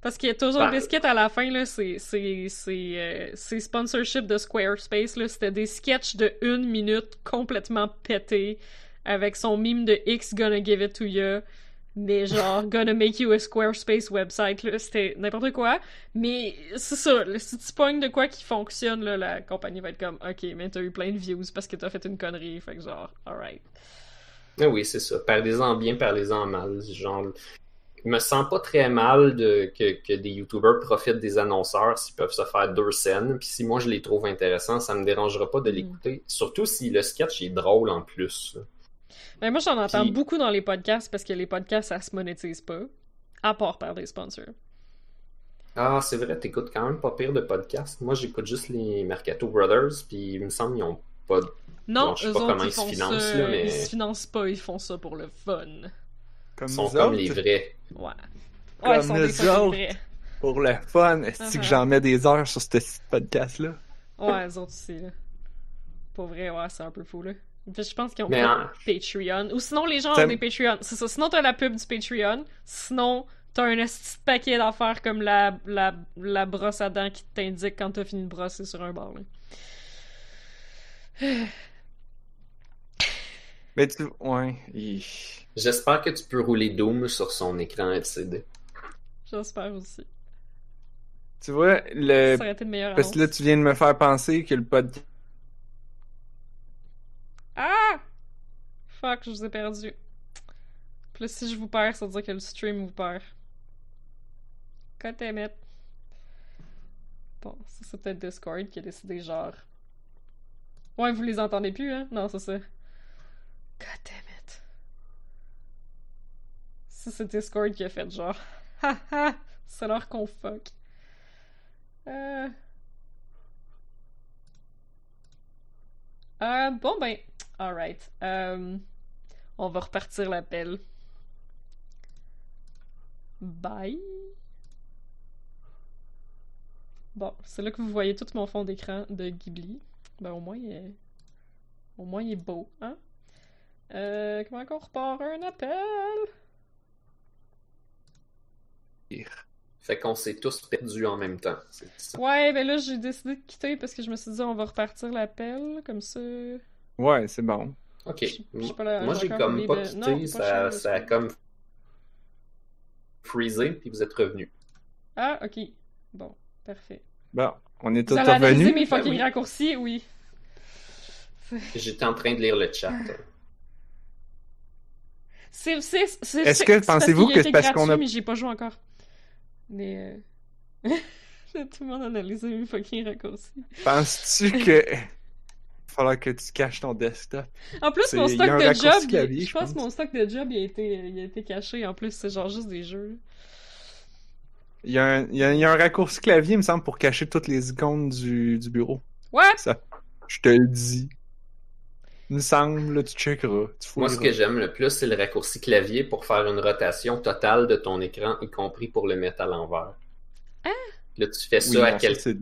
Parce qu'il y a toujours Ben- des sketchs à la fin, là, c'est euh, c'est sponsorship de Squarespace, là. C'était des sketchs de une minute complètement pétés avec son mime de X gonna give it to you. Mais genre, gonna make you a Squarespace website, là. C'était n'importe quoi. Mais c'est ça, là, si tu pognes de quoi qui fonctionne, là, la compagnie va être comme, ok, mais t'as eu plein de views parce que t'as fait une connerie. Fait que genre, alright. Ah oui, c'est ça. Parlez-en bien, parlez-en mal. Genre, je me sens pas très mal de, que, que des YouTubers profitent des annonceurs s'ils peuvent se faire deux scènes. Puis si moi je les trouve intéressants, ça me dérangera pas de Mm. l'écouter. Surtout si le sketch est drôle en plus. Ben, moi, j'en entends Puis- beaucoup dans les podcasts parce que les podcasts, ça se monétise pas. À part par des sponsors. Ah, c'est vrai, t'écoutes quand même pas pire de podcasts. Moi, j'écoute juste les Mercato Brothers, puis il me semble qu'ils ont pas. Non, Bon, je sais pas comment ils ils se financent, ça. là, mais- Ils se financent pas, ils font ça pour le fun. Comme Ils sont nous comme autres, les vrais. Ouais. Comme Ouais, ils sont des nous autres. vrais. Pour le fun, est-ce Uh-huh. que j'en mets des heures sur ce podcast-là? Ouais, les autres aussi, là. Pour vrai, ouais, c'est un peu fou, là. Je pense qu'ils ont Patreon. Ou sinon, les gens ont des Patreon. C'est ça. Sinon, t'as la pub du Patreon. Sinon, t'as un petit paquet d'affaires comme la, la, la brosse à dents qui t'indique quand t'as fini de brosser sur un bar, là. Mais tu... Ouais. J'espère que tu peux rouler Doom sur son écran LCD. J'espère aussi. Tu vois, le... Ça aurait été une meilleure Parce que là, tu viens de me faire penser que le podcast... Ah! Fuck, je vous ai perdu. Là, si je vous perds, ça veut dire que le stream vous perd. God damn it. Bon, ça c'est peut-être Discord qui a décidé genre... Ouais, vous les entendez plus, hein? Non, c'est ça. God damn it. Ça c'est Discord qui a fait genre... Haha! C'est l'heure qu'on fuck. Euh... Euh, bon ben, alright. Euh, on va repartir l'appel. Bye. Bon, c'est là que vous voyez tout mon fond d'écran de Ghibli. Ben, au moins, il est... au moins, il est beau, hein? Euh, comment qu'on repart un appel? Fait qu'on s'est tous perdus en même temps. Ouais, ben là, j'ai décidé de quitter parce que je me suis dit, on va repartir l'appel, comme ça. Ouais, c'est bon. Ok. La- Moi, j'ai comme pas de- quitté, non, pas ça, cher, ça a comme freezé, puis vous êtes revenus. Ah, ok. Bon, parfait. Bon, on est tous Vous avez revenus. mes fucking Ben oui. raccourcis? Oui. J'étais en train de lire le chat. C'est, c'est, c'est, Est-ce que pensez-vous que c'est parce qu'on a- mais j'ai pas joué encore. Mais... euh, Tout le monde a analysé mes fucking raccourcis. Penses-tu que. Il va falloir que tu caches ton desktop? En plus, mon stock de job, clavier, je je pense pense. que mon stock de job, il a été, il a été caché. En plus, c'est genre juste des jeux. Il y, a un, il, y a, il y a un raccourci clavier, il me semble, pour cacher toutes les icônes du, du bureau. Ouais! Ça, je te le dis. Il me semble, là, tu checkeras. Tu Moi, ce que j'aime le plus, c'est le raccourci clavier pour faire une rotation totale de ton écran, y compris pour le mettre à l'envers. Hein? Là, tu fais ça, Oui, à, quel- tu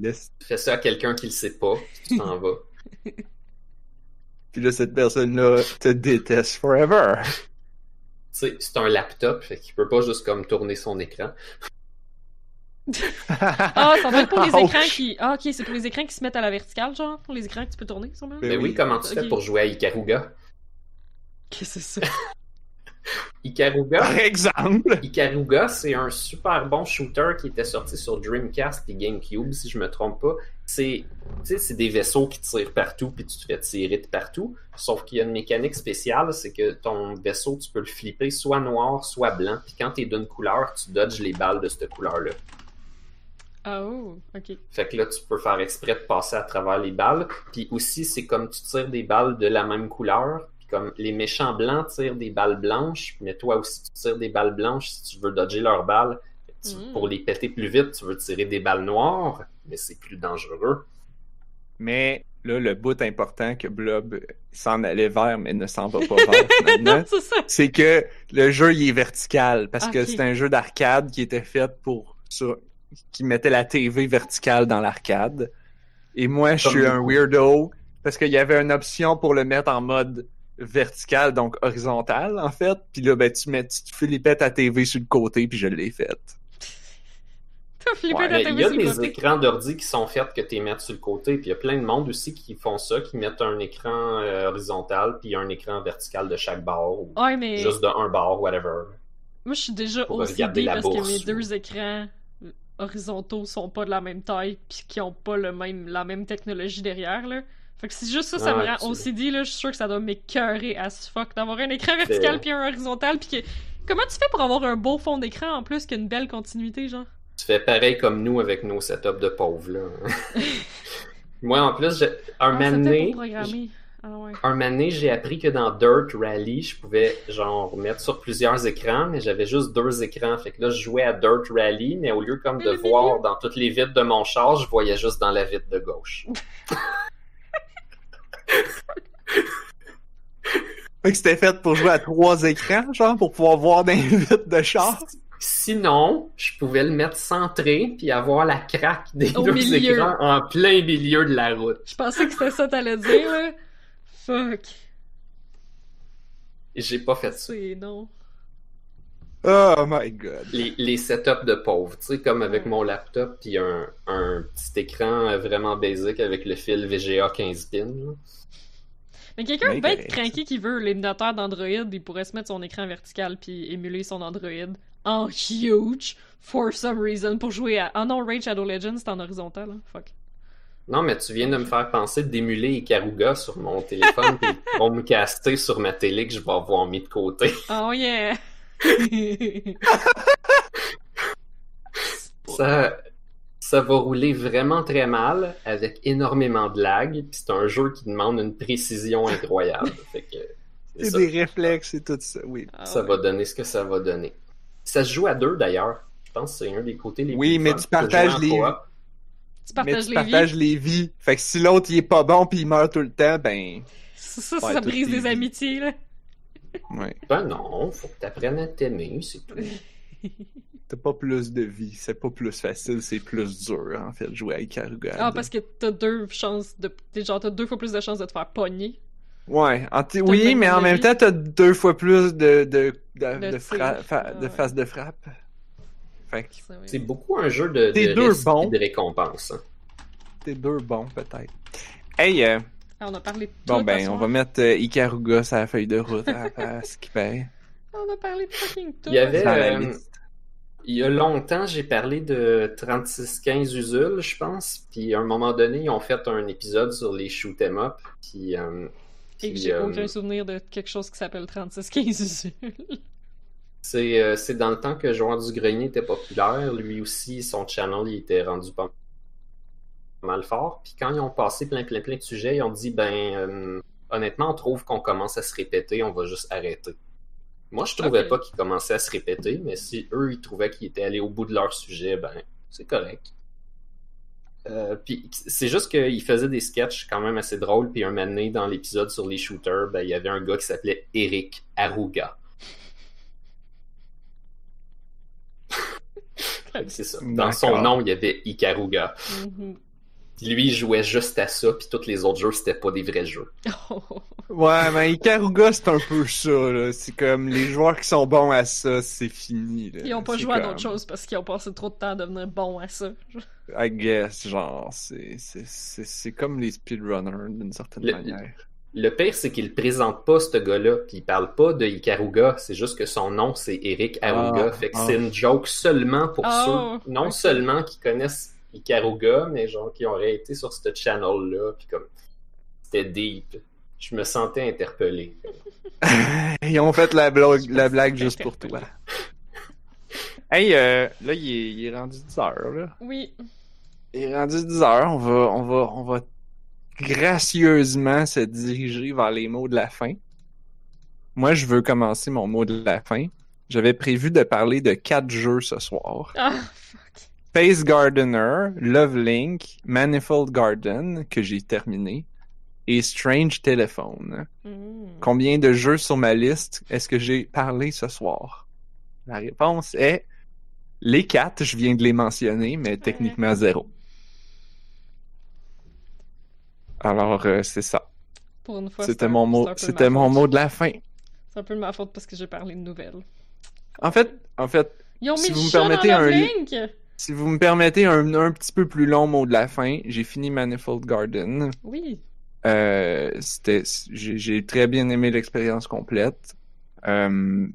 fais ça à quelqu'un qui le sait pas, tu t'en vas. Puis là, cette personne-là te déteste forever. Tu sais, c'est un laptop, fait qu'il peut pas juste comme tourner son écran. Ah, ça être pour les Ouch. écrans qui. Ah, ok, c'est pour les écrans qui se mettent à la verticale, genre? Pour les écrans que tu peux tourner, sûrement? Ben Mais oui, oui. comment tu fais pour jouer à Ikaruga? Qu'est-ce que c'est ça? Ikaruga, Par exemple. Ikaruga, c'est un super bon shooter qui était sorti sur Dreamcast et GameCube, si je me trompe pas. C'est, tu sais, c'est des vaisseaux qui tirent partout, puis tu te fais tirer de partout. Sauf qu'il y a une mécanique spéciale, c'est que ton vaisseau, tu peux le flipper soit noir, soit blanc. Puis quand t'es d'une couleur, tu dodges les balles de cette couleur-là. Ah, oh, ok. Fait que là, tu peux faire exprès de passer à travers les balles. Puis aussi, c'est comme tu tires des balles de la même couleur. Puis comme les méchants blancs tirent des balles blanches, mais toi aussi, tu tires des balles blanches si tu veux dodger leurs balles. Fait que tu- Mm. Pour les péter plus vite, tu veux tirer des balles noires, mais c'est plus dangereux. Mais là, le bout important que Blob s'en allait vers, mais ne s'en va pas vers finalement, c'est ça! c'est que le jeu il est vertical parce que c'est un jeu d'arcade qui était fait pour ça, qui mettait la TV verticale dans l'arcade. Et moi, je suis un weirdo parce qu'il y avait une option pour le mettre en mode vertical, donc horizontal en fait. Puis là, ben tu mets, tu flippais ta TV sur le côté, puis je l'ai faite. Ouais, il y a des côté. écrans d'ordi qui sont faits que tu les mettes sur le côté, puis il y a plein de monde aussi qui font ça, qui mettent un écran euh, horizontal, puis un écran vertical de chaque barre, ou Ouais, mais juste de un bar, whatever. moi, je suis déjà la parce que mes ou- deux écrans horizontaux sont pas de la même taille pis qui ont pas le même, la même technologie derrière, là. Fait que c'est juste ça, ça me rend OCD, là. Je suis sûr que ça doit m'écœurer as fuck d'avoir un écran vertical puis un horizontal pis que... Comment tu fais pour avoir un beau fond d'écran en plus qu'une belle continuité, genre? Tu fais pareil comme nous avec nos setups de pauvres, là. Moi, en plus, j'ai- un Ah, mané. Ah ouais. un mané, j'ai appris que dans Dirt Rally, je pouvais, genre, mettre sur plusieurs écrans, mais j'avais juste deux écrans. Fait que là, je jouais à Dirt Rally, mais au lieu comme de voir dans toutes les vitres de mon char, je voyais juste dans la vitre de gauche. Fait que c'était fait pour jouer à trois écrans, genre, pour pouvoir voir dans les vitres de char. Sinon, je pouvais le mettre centré puis avoir la craque des Au deux milieu. écrans en plein milieu de la route. Je pensais que c'était ça que t'allais dire, là. Fuck. J'ai pas fait ça. C'est non. Oh my god. Les, les setups de pauvres, tu sais, comme avec Ouais. mon laptop puis un, un petit écran vraiment basic avec le fil VGA 15 pins. là. Mais quelqu'un bête correct, craqué qui veut l'émulateur d'Android, il pourrait se mettre son écran vertical puis émuler son Android en huge for some reason pour jouer à. Ah non, Raid Shadow Legends c'est en horizontal, hein. Fuck. Non, mais tu viens de me faire penser d'émuler Ikaruga sur mon téléphone puis Chromecasté sur ma télé que je vais avoir mis de côté. Oh yeah! Ça, ça va rouler vraiment très mal avec énormément de lag puis c'est un jeu qui demande une précision incroyable. fait que c'est des réflexes et tout ça, oui. Ah Ça ouais. va donner ce que ça va donner. Ça se joue à deux d'ailleurs. Je pense que c'est un des côtés les Oui, plus mais fun. tu partages les-. Tu Mais partages tu les partages vies. les vies. Fait que si l'autre il est pas bon puis il meurt tout le temps, ben. Ça, ça, Ouais, ça toutes brise les des vies. amitiés, là. Ouais. Ben non, faut que tu apprennes à t'aimer, c'est tout. T'as pas plus de vie, c'est pas plus facile, c'est plus dur en fait de jouer à Ikaruga. Ah, parce que t'as deux chances de. t'es Genre, t'as deux fois plus de chances de te faire pogner. Ouais, en t- T'as oui, mais en même temps, t'as deux fois plus de, de, de, De de, fra- tir. fa- Ah de ouais. phase de frappe. Fait que Ça, oui. C'est beaucoup un jeu de, de deux bons. et de récompense. hein. t'es deux bons, peut-être. Hey, euh, Ah, on a parlé de bon ben, à on va mettre euh, Ikaruga sur la feuille de route à la place qui paye. On a parlé de fucking tout. Il y avait- Dans la euh, liste. Il y a longtemps, j'ai parlé de 3615 Usul, je pense. Puis à un moment donné, ils ont fait un épisode sur les shoot 'em up. Puis, euh, Et que puis, j'ai euh, aucun souvenir de quelque chose qui s'appelle 3615 usules. C'est euh, c'est dans le temps que Joueur du Grenier était populaire. Lui aussi, son channel, il était rendu pas mal fort. Puis quand ils ont passé plein, plein, plein de sujets, ils ont dit, ben, euh, honnêtement, on trouve qu'on commence à se répéter, on va juste arrêter. Moi, je trouvais pas qu'ils commençaient à se répéter, mais si eux, ils trouvaient qu'ils étaient allés au bout de leur sujet, ben, c'est correct. Euh, puis c'est juste qu'ils faisaient des sketchs quand même assez drôles. Puis un moment donné, dans l'épisode sur les shooters, ben, il y avait un gars qui s'appelait Eric Aruga. Fait que c'est ça. Dans son nom, il y avait Ikaruga. Mhm. Puis lui, il jouait juste à ça, puis tous les autres jeux, c'était pas des vrais jeux. Ouais, mais Ikaruga, c'est un peu ça, là. C'est comme les joueurs qui sont bons à ça, c'est fini, là. Ils ont pas C'est joué à d'autres choses parce qu'ils ont passé trop de temps à devenir bons à ça. I guess, genre, c'est, c'est, c'est, c'est comme les speedrunners d'une certaine Le- manière. Le pire, c'est qu'il présente pas ce gars-là, puis il parle pas de Ikaruga, c'est juste que son nom, c'est Eric Aruga. Ah, fait que ah. c'est une joke seulement pour Oh, ceux, non seulement qui connaissent Ikaruga, mais genre qui auraient été sur ce channel-là, puis comme, c'était deep. Je me sentais interpellé. Ils ont fait la blague, la blague juste pour toi. Hey, euh, là, il est, il est rendu 10 heures, là. Oui. Il est rendu 10 heures. On va, on va, on va gracieusement se diriger vers les mots de la fin. Moi, je veux commencer mon mot de la fin. J'avais prévu de parler de quatre jeux ce soir. Ah, fuck. Space Gardener, Love Link, Manifold Garden, que j'ai terminé, et Strange Telephone. Mm. Combien de jeux sur ma liste est-ce que j'ai parlé ce soir? La réponse est les quatre, je viens de les mentionner, mais techniquement zéro. Alors, euh, c'est ça. Pour une fois, C'était mon mot, c'était mon faute. mot de la fin. C'est un peu de ma faute parce que j'ai parlé de nouvelles. En fait, en fait, Ils ont mis Si vous me permettez un Link! si vous me permettez un, un petit peu plus long mot de la fin, j'ai fini Manifold Garden. Oui. Euh, c'était, j'ai, très bien aimé l'expérience complète. Euh,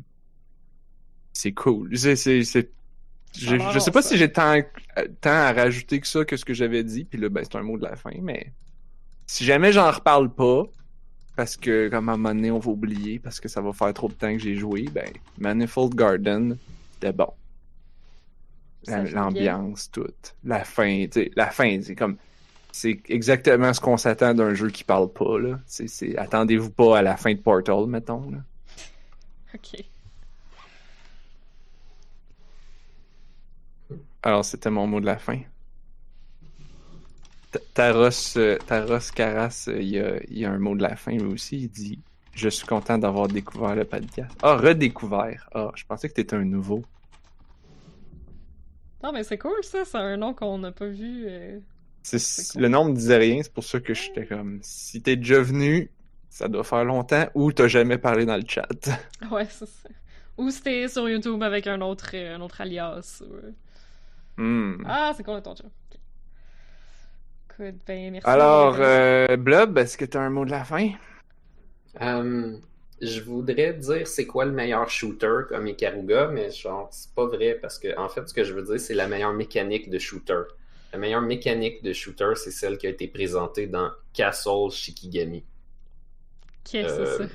c'est cool. C'est, c'est, c'est- je, sais pas si j'ai tant, tant à rajouter que ça que ce que j'avais dit. Puis là, ben, c'est un mot de la fin, mais si jamais j'en reparle pas, parce que comme à un moment donné, on va oublier parce que ça va faire trop de temps que j'ai joué, ben, Manifold Garden, c'était bon. La-. L'ambiance, tout. La fin, tu sais, la fin, c'est comme, c'est exactement ce qu'on s'attend d'un jeu qui parle pas, là. C'est, attendez-vous pas à la fin de Portal, mettons, là. Ok. Alors, c'était mon mot de la fin. Ta- Taros, euh, Taros Caras, euh, il y a, il y a un mot de la fin, lui aussi. Il dit Je suis content d'avoir découvert le podcast. Ah, redécouvert. Ah, je pensais que t'étais un nouveau. Non, mais c'est cool ça, c'est un nom qu'on n'a pas vu. euh. Cool. Le nom me disait rien, c'est pour ça que j'étais comme Si t'es déjà venu, ça doit faire longtemps, ou t'as jamais parlé dans le chat. Ouais, c'est ça. Ou c'était sur YouTube avec un autre, un autre alias. Hmm. Ah, c'est quoi ton jeu? Ben merci. Alors, euh, Blob, est-ce que t'as un mot de la fin? Euh, je voudrais dire c'est quoi le meilleur shooter comme Ikaruga, mais genre, c'est pas vrai parce que, en fait, ce que je veux dire, c'est la meilleure mécanique de shooter. La meilleure mécanique de shooter, c'est celle qui a été présentée dans Castle Shikigami. Qu'est-ce que euh, c'est ça?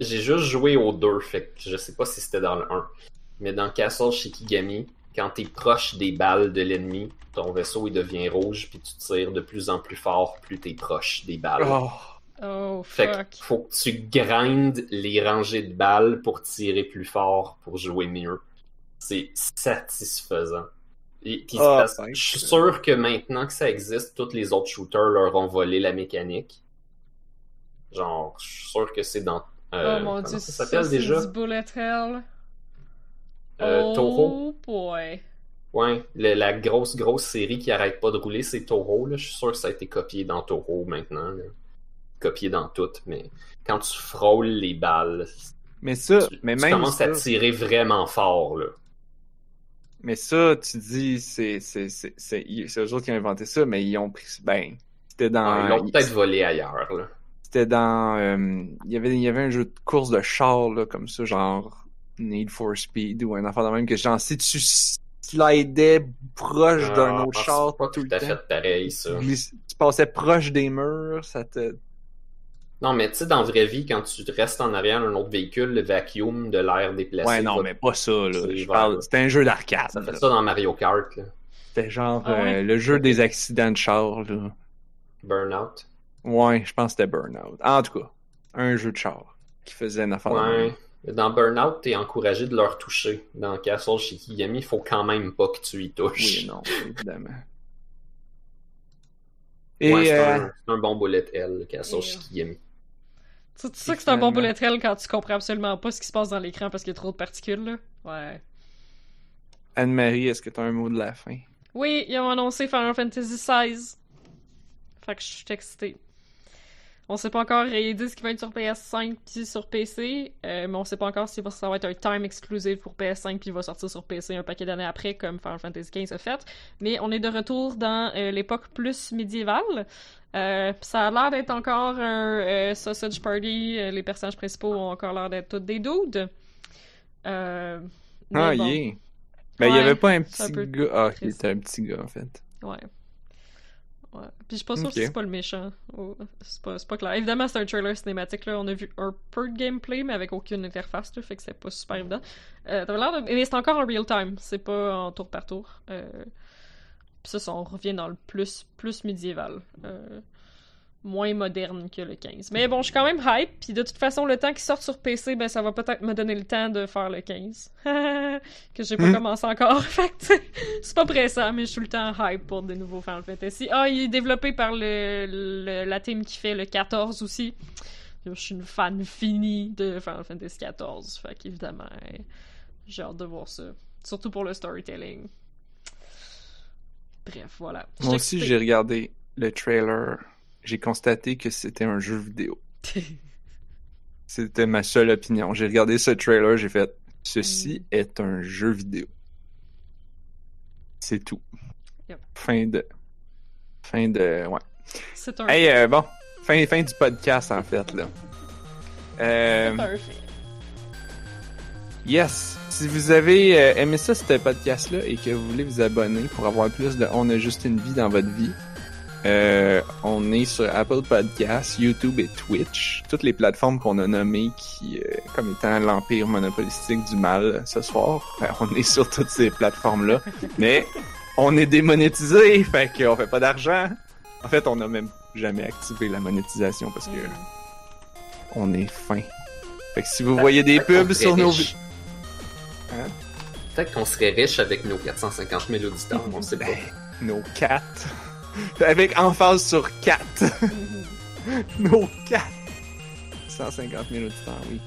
J'ai juste joué aux deux, fait que je sais pas si c'était dans le 1. Mais dans Castle Shikigami, quand t'es proche des balles de l'ennemi, ton vaisseau il devient rouge, puis tu tires de plus en plus fort plus t'es proche des balles. Oh, Oh, Fait que faut que tu grindes les rangées de balles pour tirer plus fort, pour jouer mieux. C'est satisfaisant. Et puis Ah, thanks. je suis sûr que maintenant que ça existe, tous les autres shooters leur ont volé la mécanique. Genre, je suis sûr que c'est dans. euh, oh mon dieu, ça s'appelle c'est déjà? du bullet hell. Euh, oh Toho. boy. Ouais, le- la grosse, grosse série qui arrête pas de rouler, c'est Toho. Là. Je suis sûr que ça a été copié dans Toho maintenant. là. Copié dans tout, mais quand tu frôles les balles, Mais ça, tu, mais tu même commences ça, à tirer vraiment fort. Là. mais ça, tu dis, c'est, c'est, c'est, c'est, c'est eux autres qui ont inventé ça, mais ils ont pris, ben, c'était dans, Ouais, ils l'ont peut-être volé ailleurs. Là. c'était dans, euh, il y avait, il y avait un jeu de course de char, là, comme ça, genre Need for Speed ou un affaire de même que genre, si tu slidais proche d'un Ah, autre c'est char pas tout tout le à temps, fait pareil, ça. mais si tu passais proche des murs, ça te, Non, mais tu sais, dans la vraie vie, quand tu restes en arrière d'un autre véhicule, le vacuum de l'air déplacé. ouais, non, va- mais pas ça, là. Je parle, c'était un jeu d'arcade. Ça fait là. ça dans Mario Kart, là. C'était genre, Ah ouais? euh, le jeu des accidents de char, là. Burnout. Ouais, je pense que c'était Burnout. En tout cas, un jeu de char qui faisait une affaire. Ouais. Dans Burnout, t'es encouragé de leur toucher. Dans Castle Shikigami, il faut quand même pas que tu y touches. Oui non, évidemment. Et Ouais, c'est euh, un, c'est un bon bullet L, le Castle Et, Shikigami. Tu tu sais que c'est un bon bullet hell quand tu comprends absolument pas ce qui se passe dans l'écran parce qu'il y a trop de particules, là? Ouais. Anne-Marie, est-ce que tu as un mot de la fin? Oui, ils ont annoncé Final Fantasy XVI. Fait que je suis excitée. On sait pas encore, ils disent qu'il va être sur PS5 puis sur PC, euh, mais on sait pas encore si ça va être un time exclusive pour PS5 puis il va sortir sur PC un paquet d'années après comme Final Fantasy XV a fait. Mais on est de retour dans euh, l'époque plus médiévale. Euh, ça a l'air d'être encore un sausage party. Les personnages principaux ont encore l'air d'être tous des dudes. Ah, bon. yeah! Ben, il y Ouais, avait pas un petit gars. Ah, il était un petit gars, en fait. Ouais. Ouais. Puis je suis pas sûre Ok. si c'est pas le méchant. Oh, c'est pas, pas clair. Évidemment, c'est un trailer cinématique, là. On a vu un peu de gameplay, mais avec aucune interface, là. Fait que c'est pas super évident. Euh, de... Mais c'est encore en real time. C'est pas en tour par tour. Euh... Puis ça, ça, on revient dans le plus, plus médiéval. Euh, Moins moderne que le 15. Mais bon, je suis quand même hype. Puis de toute façon, le temps qu'il sorte sur PC, ben ça va peut-être me donner le temps de faire le 15. que j'ai pas Hmm. commencé encore. fait c'est pas pressant, mais je suis le temps hype pour des nouveaux Final Fantasy. Ah, il est développé par le, le- la team qui fait le 14 aussi. Je suis une fan finie de Final Fantasy 14. Fait qu'évidemment, j'ai hâte de voir ça. Surtout pour le storytelling. Bref, voilà. Moi aussi, j'ai regardé le trailer. J'ai constaté que c'était un jeu vidéo. C'était ma seule opinion. J'ai regardé ce trailer, j'ai fait ceci Mm. est un jeu vidéo. C'est tout. Yep. Fin de. Fin de. Ouais. C'est un Hey, euh, bon. Fin, fin du podcast, en fait, là. Euh, C'est un fait. yes. Si vous avez euh, aimé ça, ce podcast-là, et que vous voulez vous abonner pour avoir plus de On a juste une vie dans votre vie, euh, on est sur Apple Podcasts, YouTube et Twitch. Toutes les plateformes qu'on a nommées qui, euh, comme étant l'empire monopolistique du mal ce soir. Ben, on est sur toutes ces plateformes-là. Mais on est démonétisé, fait qu'on fait pas d'argent. En fait, on n'a même jamais activé la monétisation parce que on est fin. Fait que si vous voyez des pubs sur nos... Hein? Peut-être qu'on serait riche avec nos 450 000 auditeurs, on sait pas. Ben, nos quatre. Avec emphase sur quatre. nos quatre. 150 000 auditeurs, oui.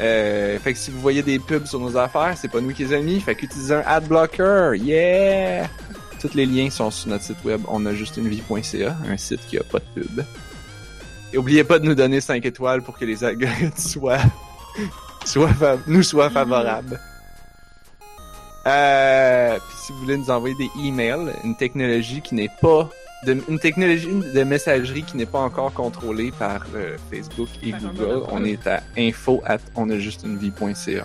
Euh, fait que si vous voyez des pubs sur nos affaires, c'est pas nous qui les avons mis. Fait qu'utilisez un adblocker. Yeah! Tous les liens sont sur notre site web onajustunevie.ca, un site qui a pas de pub. Et oubliez pas de nous donner 5 étoiles pour que les algorithmes soient, soient nous soient favorables. Euh, puis si vous voulez nous envoyer des emails, une technologie qui n'est pas de, une technologie de messagerie qui n'est pas encore contrôlée par euh, Facebook et Par Google, on est à info at onajustunevie.ca.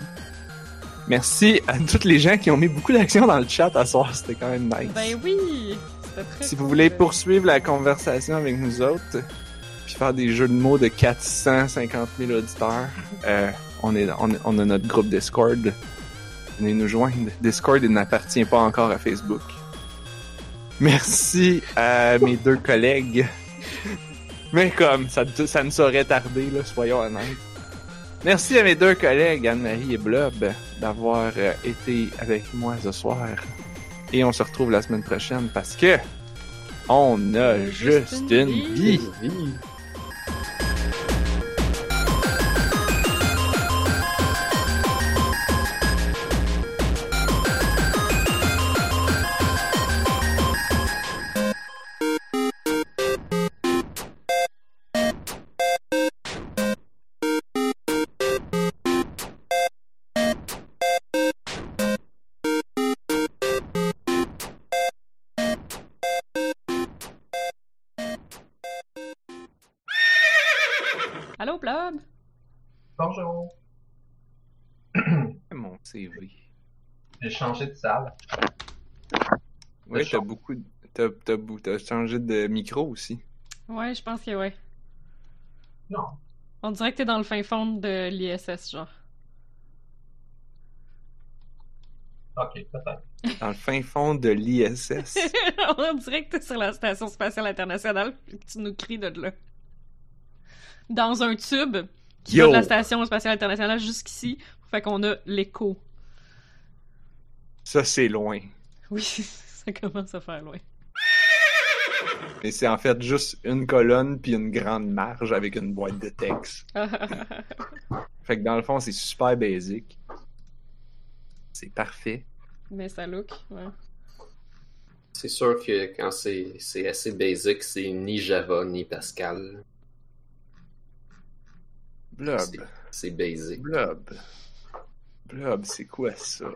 Merci à toutes les gens qui ont mis beaucoup d'action dans le chat à soir, c'était quand même nice. Ben oui! Très Si cool. vous voulez poursuivre la conversation avec nous autres, puis faire des jeux de mots de 450 000 auditeurs, euh, on, est, on, on a notre groupe Discord. Venez nous joindre. Discord n'appartient pas encore à Facebook. Merci à mes deux collègues. Mais comme, ça, ça ne saurait tarder, là, soyons honnêtes. Merci à mes deux collègues, Anne-Marie et Blob, d'avoir euh, été avec moi ce soir. Et on se retrouve la semaine prochaine parce que on a Juste juste une une vie. vie. De salle. Ouais, Le t'as beaucoup. de- T'as, t'as, changé de micro aussi. Ouais, je pense que ouais. Non. On dirait que t'es dans le fin fond de l'ISS, genre. Ok, peut-être. Dans le fin fond de l'ISS. On dirait que t'es sur la Station Spatiale Internationale et que tu nous cries de là. Dans un tube qui Yo! va de la Station Spatiale Internationale jusqu'ici. Fait qu'on a l'écho. Ça, c'est loin. Oui, ça commence à faire loin. Mais c'est en fait juste une colonne puis une grande marge avec une boîte de texte. Fait que dans le fond, c'est super basique. C'est parfait. Mais ça look, ouais. C'est sûr que quand c'est c'est assez basic, c'est ni Java ni Pascal. Blob. C'est- C'est basic. Blob. Blob, c'est quoi ça?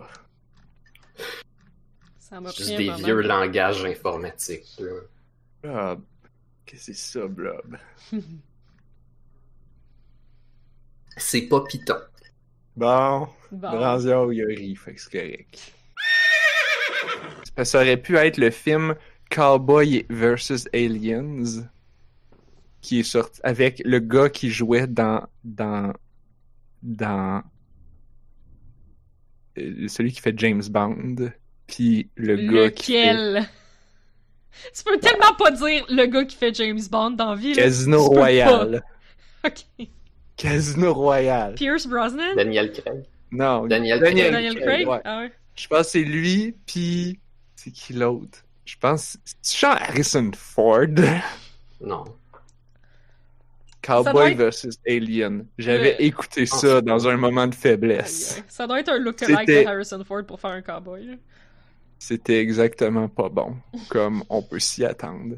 Ça m'a Juste des vieux langages informatiques. là. Blob. Qu'est-ce que c'est ça, Blob? C'est pas Python. Bon, Bon. Branzia il a ri, fait que c'est correct. Ça- aurait pu être le film Cowboy vs. Aliens qui est sorti avec le gars qui jouait dans dans dans celui qui fait James Bond puis le gars qui fait Lequel? Tu peux tellement pas dire le gars qui fait James Bond dans la vie. Casino pas. Ok. Casino Royale. Pierce Brosnan? Daniel Craig. Non, Daniel Daniel, Craig. Daniel Craig? ouais. Ah ouais. Je pense que c'est lui, puis c'est qui l'autre? Je pense... C'est Harrison Ford? Non. Cowboy être- versus Alien. J'avais Le- écouté ça dans un moment de faiblesse. Ça doit être un look-alike de Harrison Ford pour faire un cowboy. C'était exactement pas bon, comme on peut s'y attendre.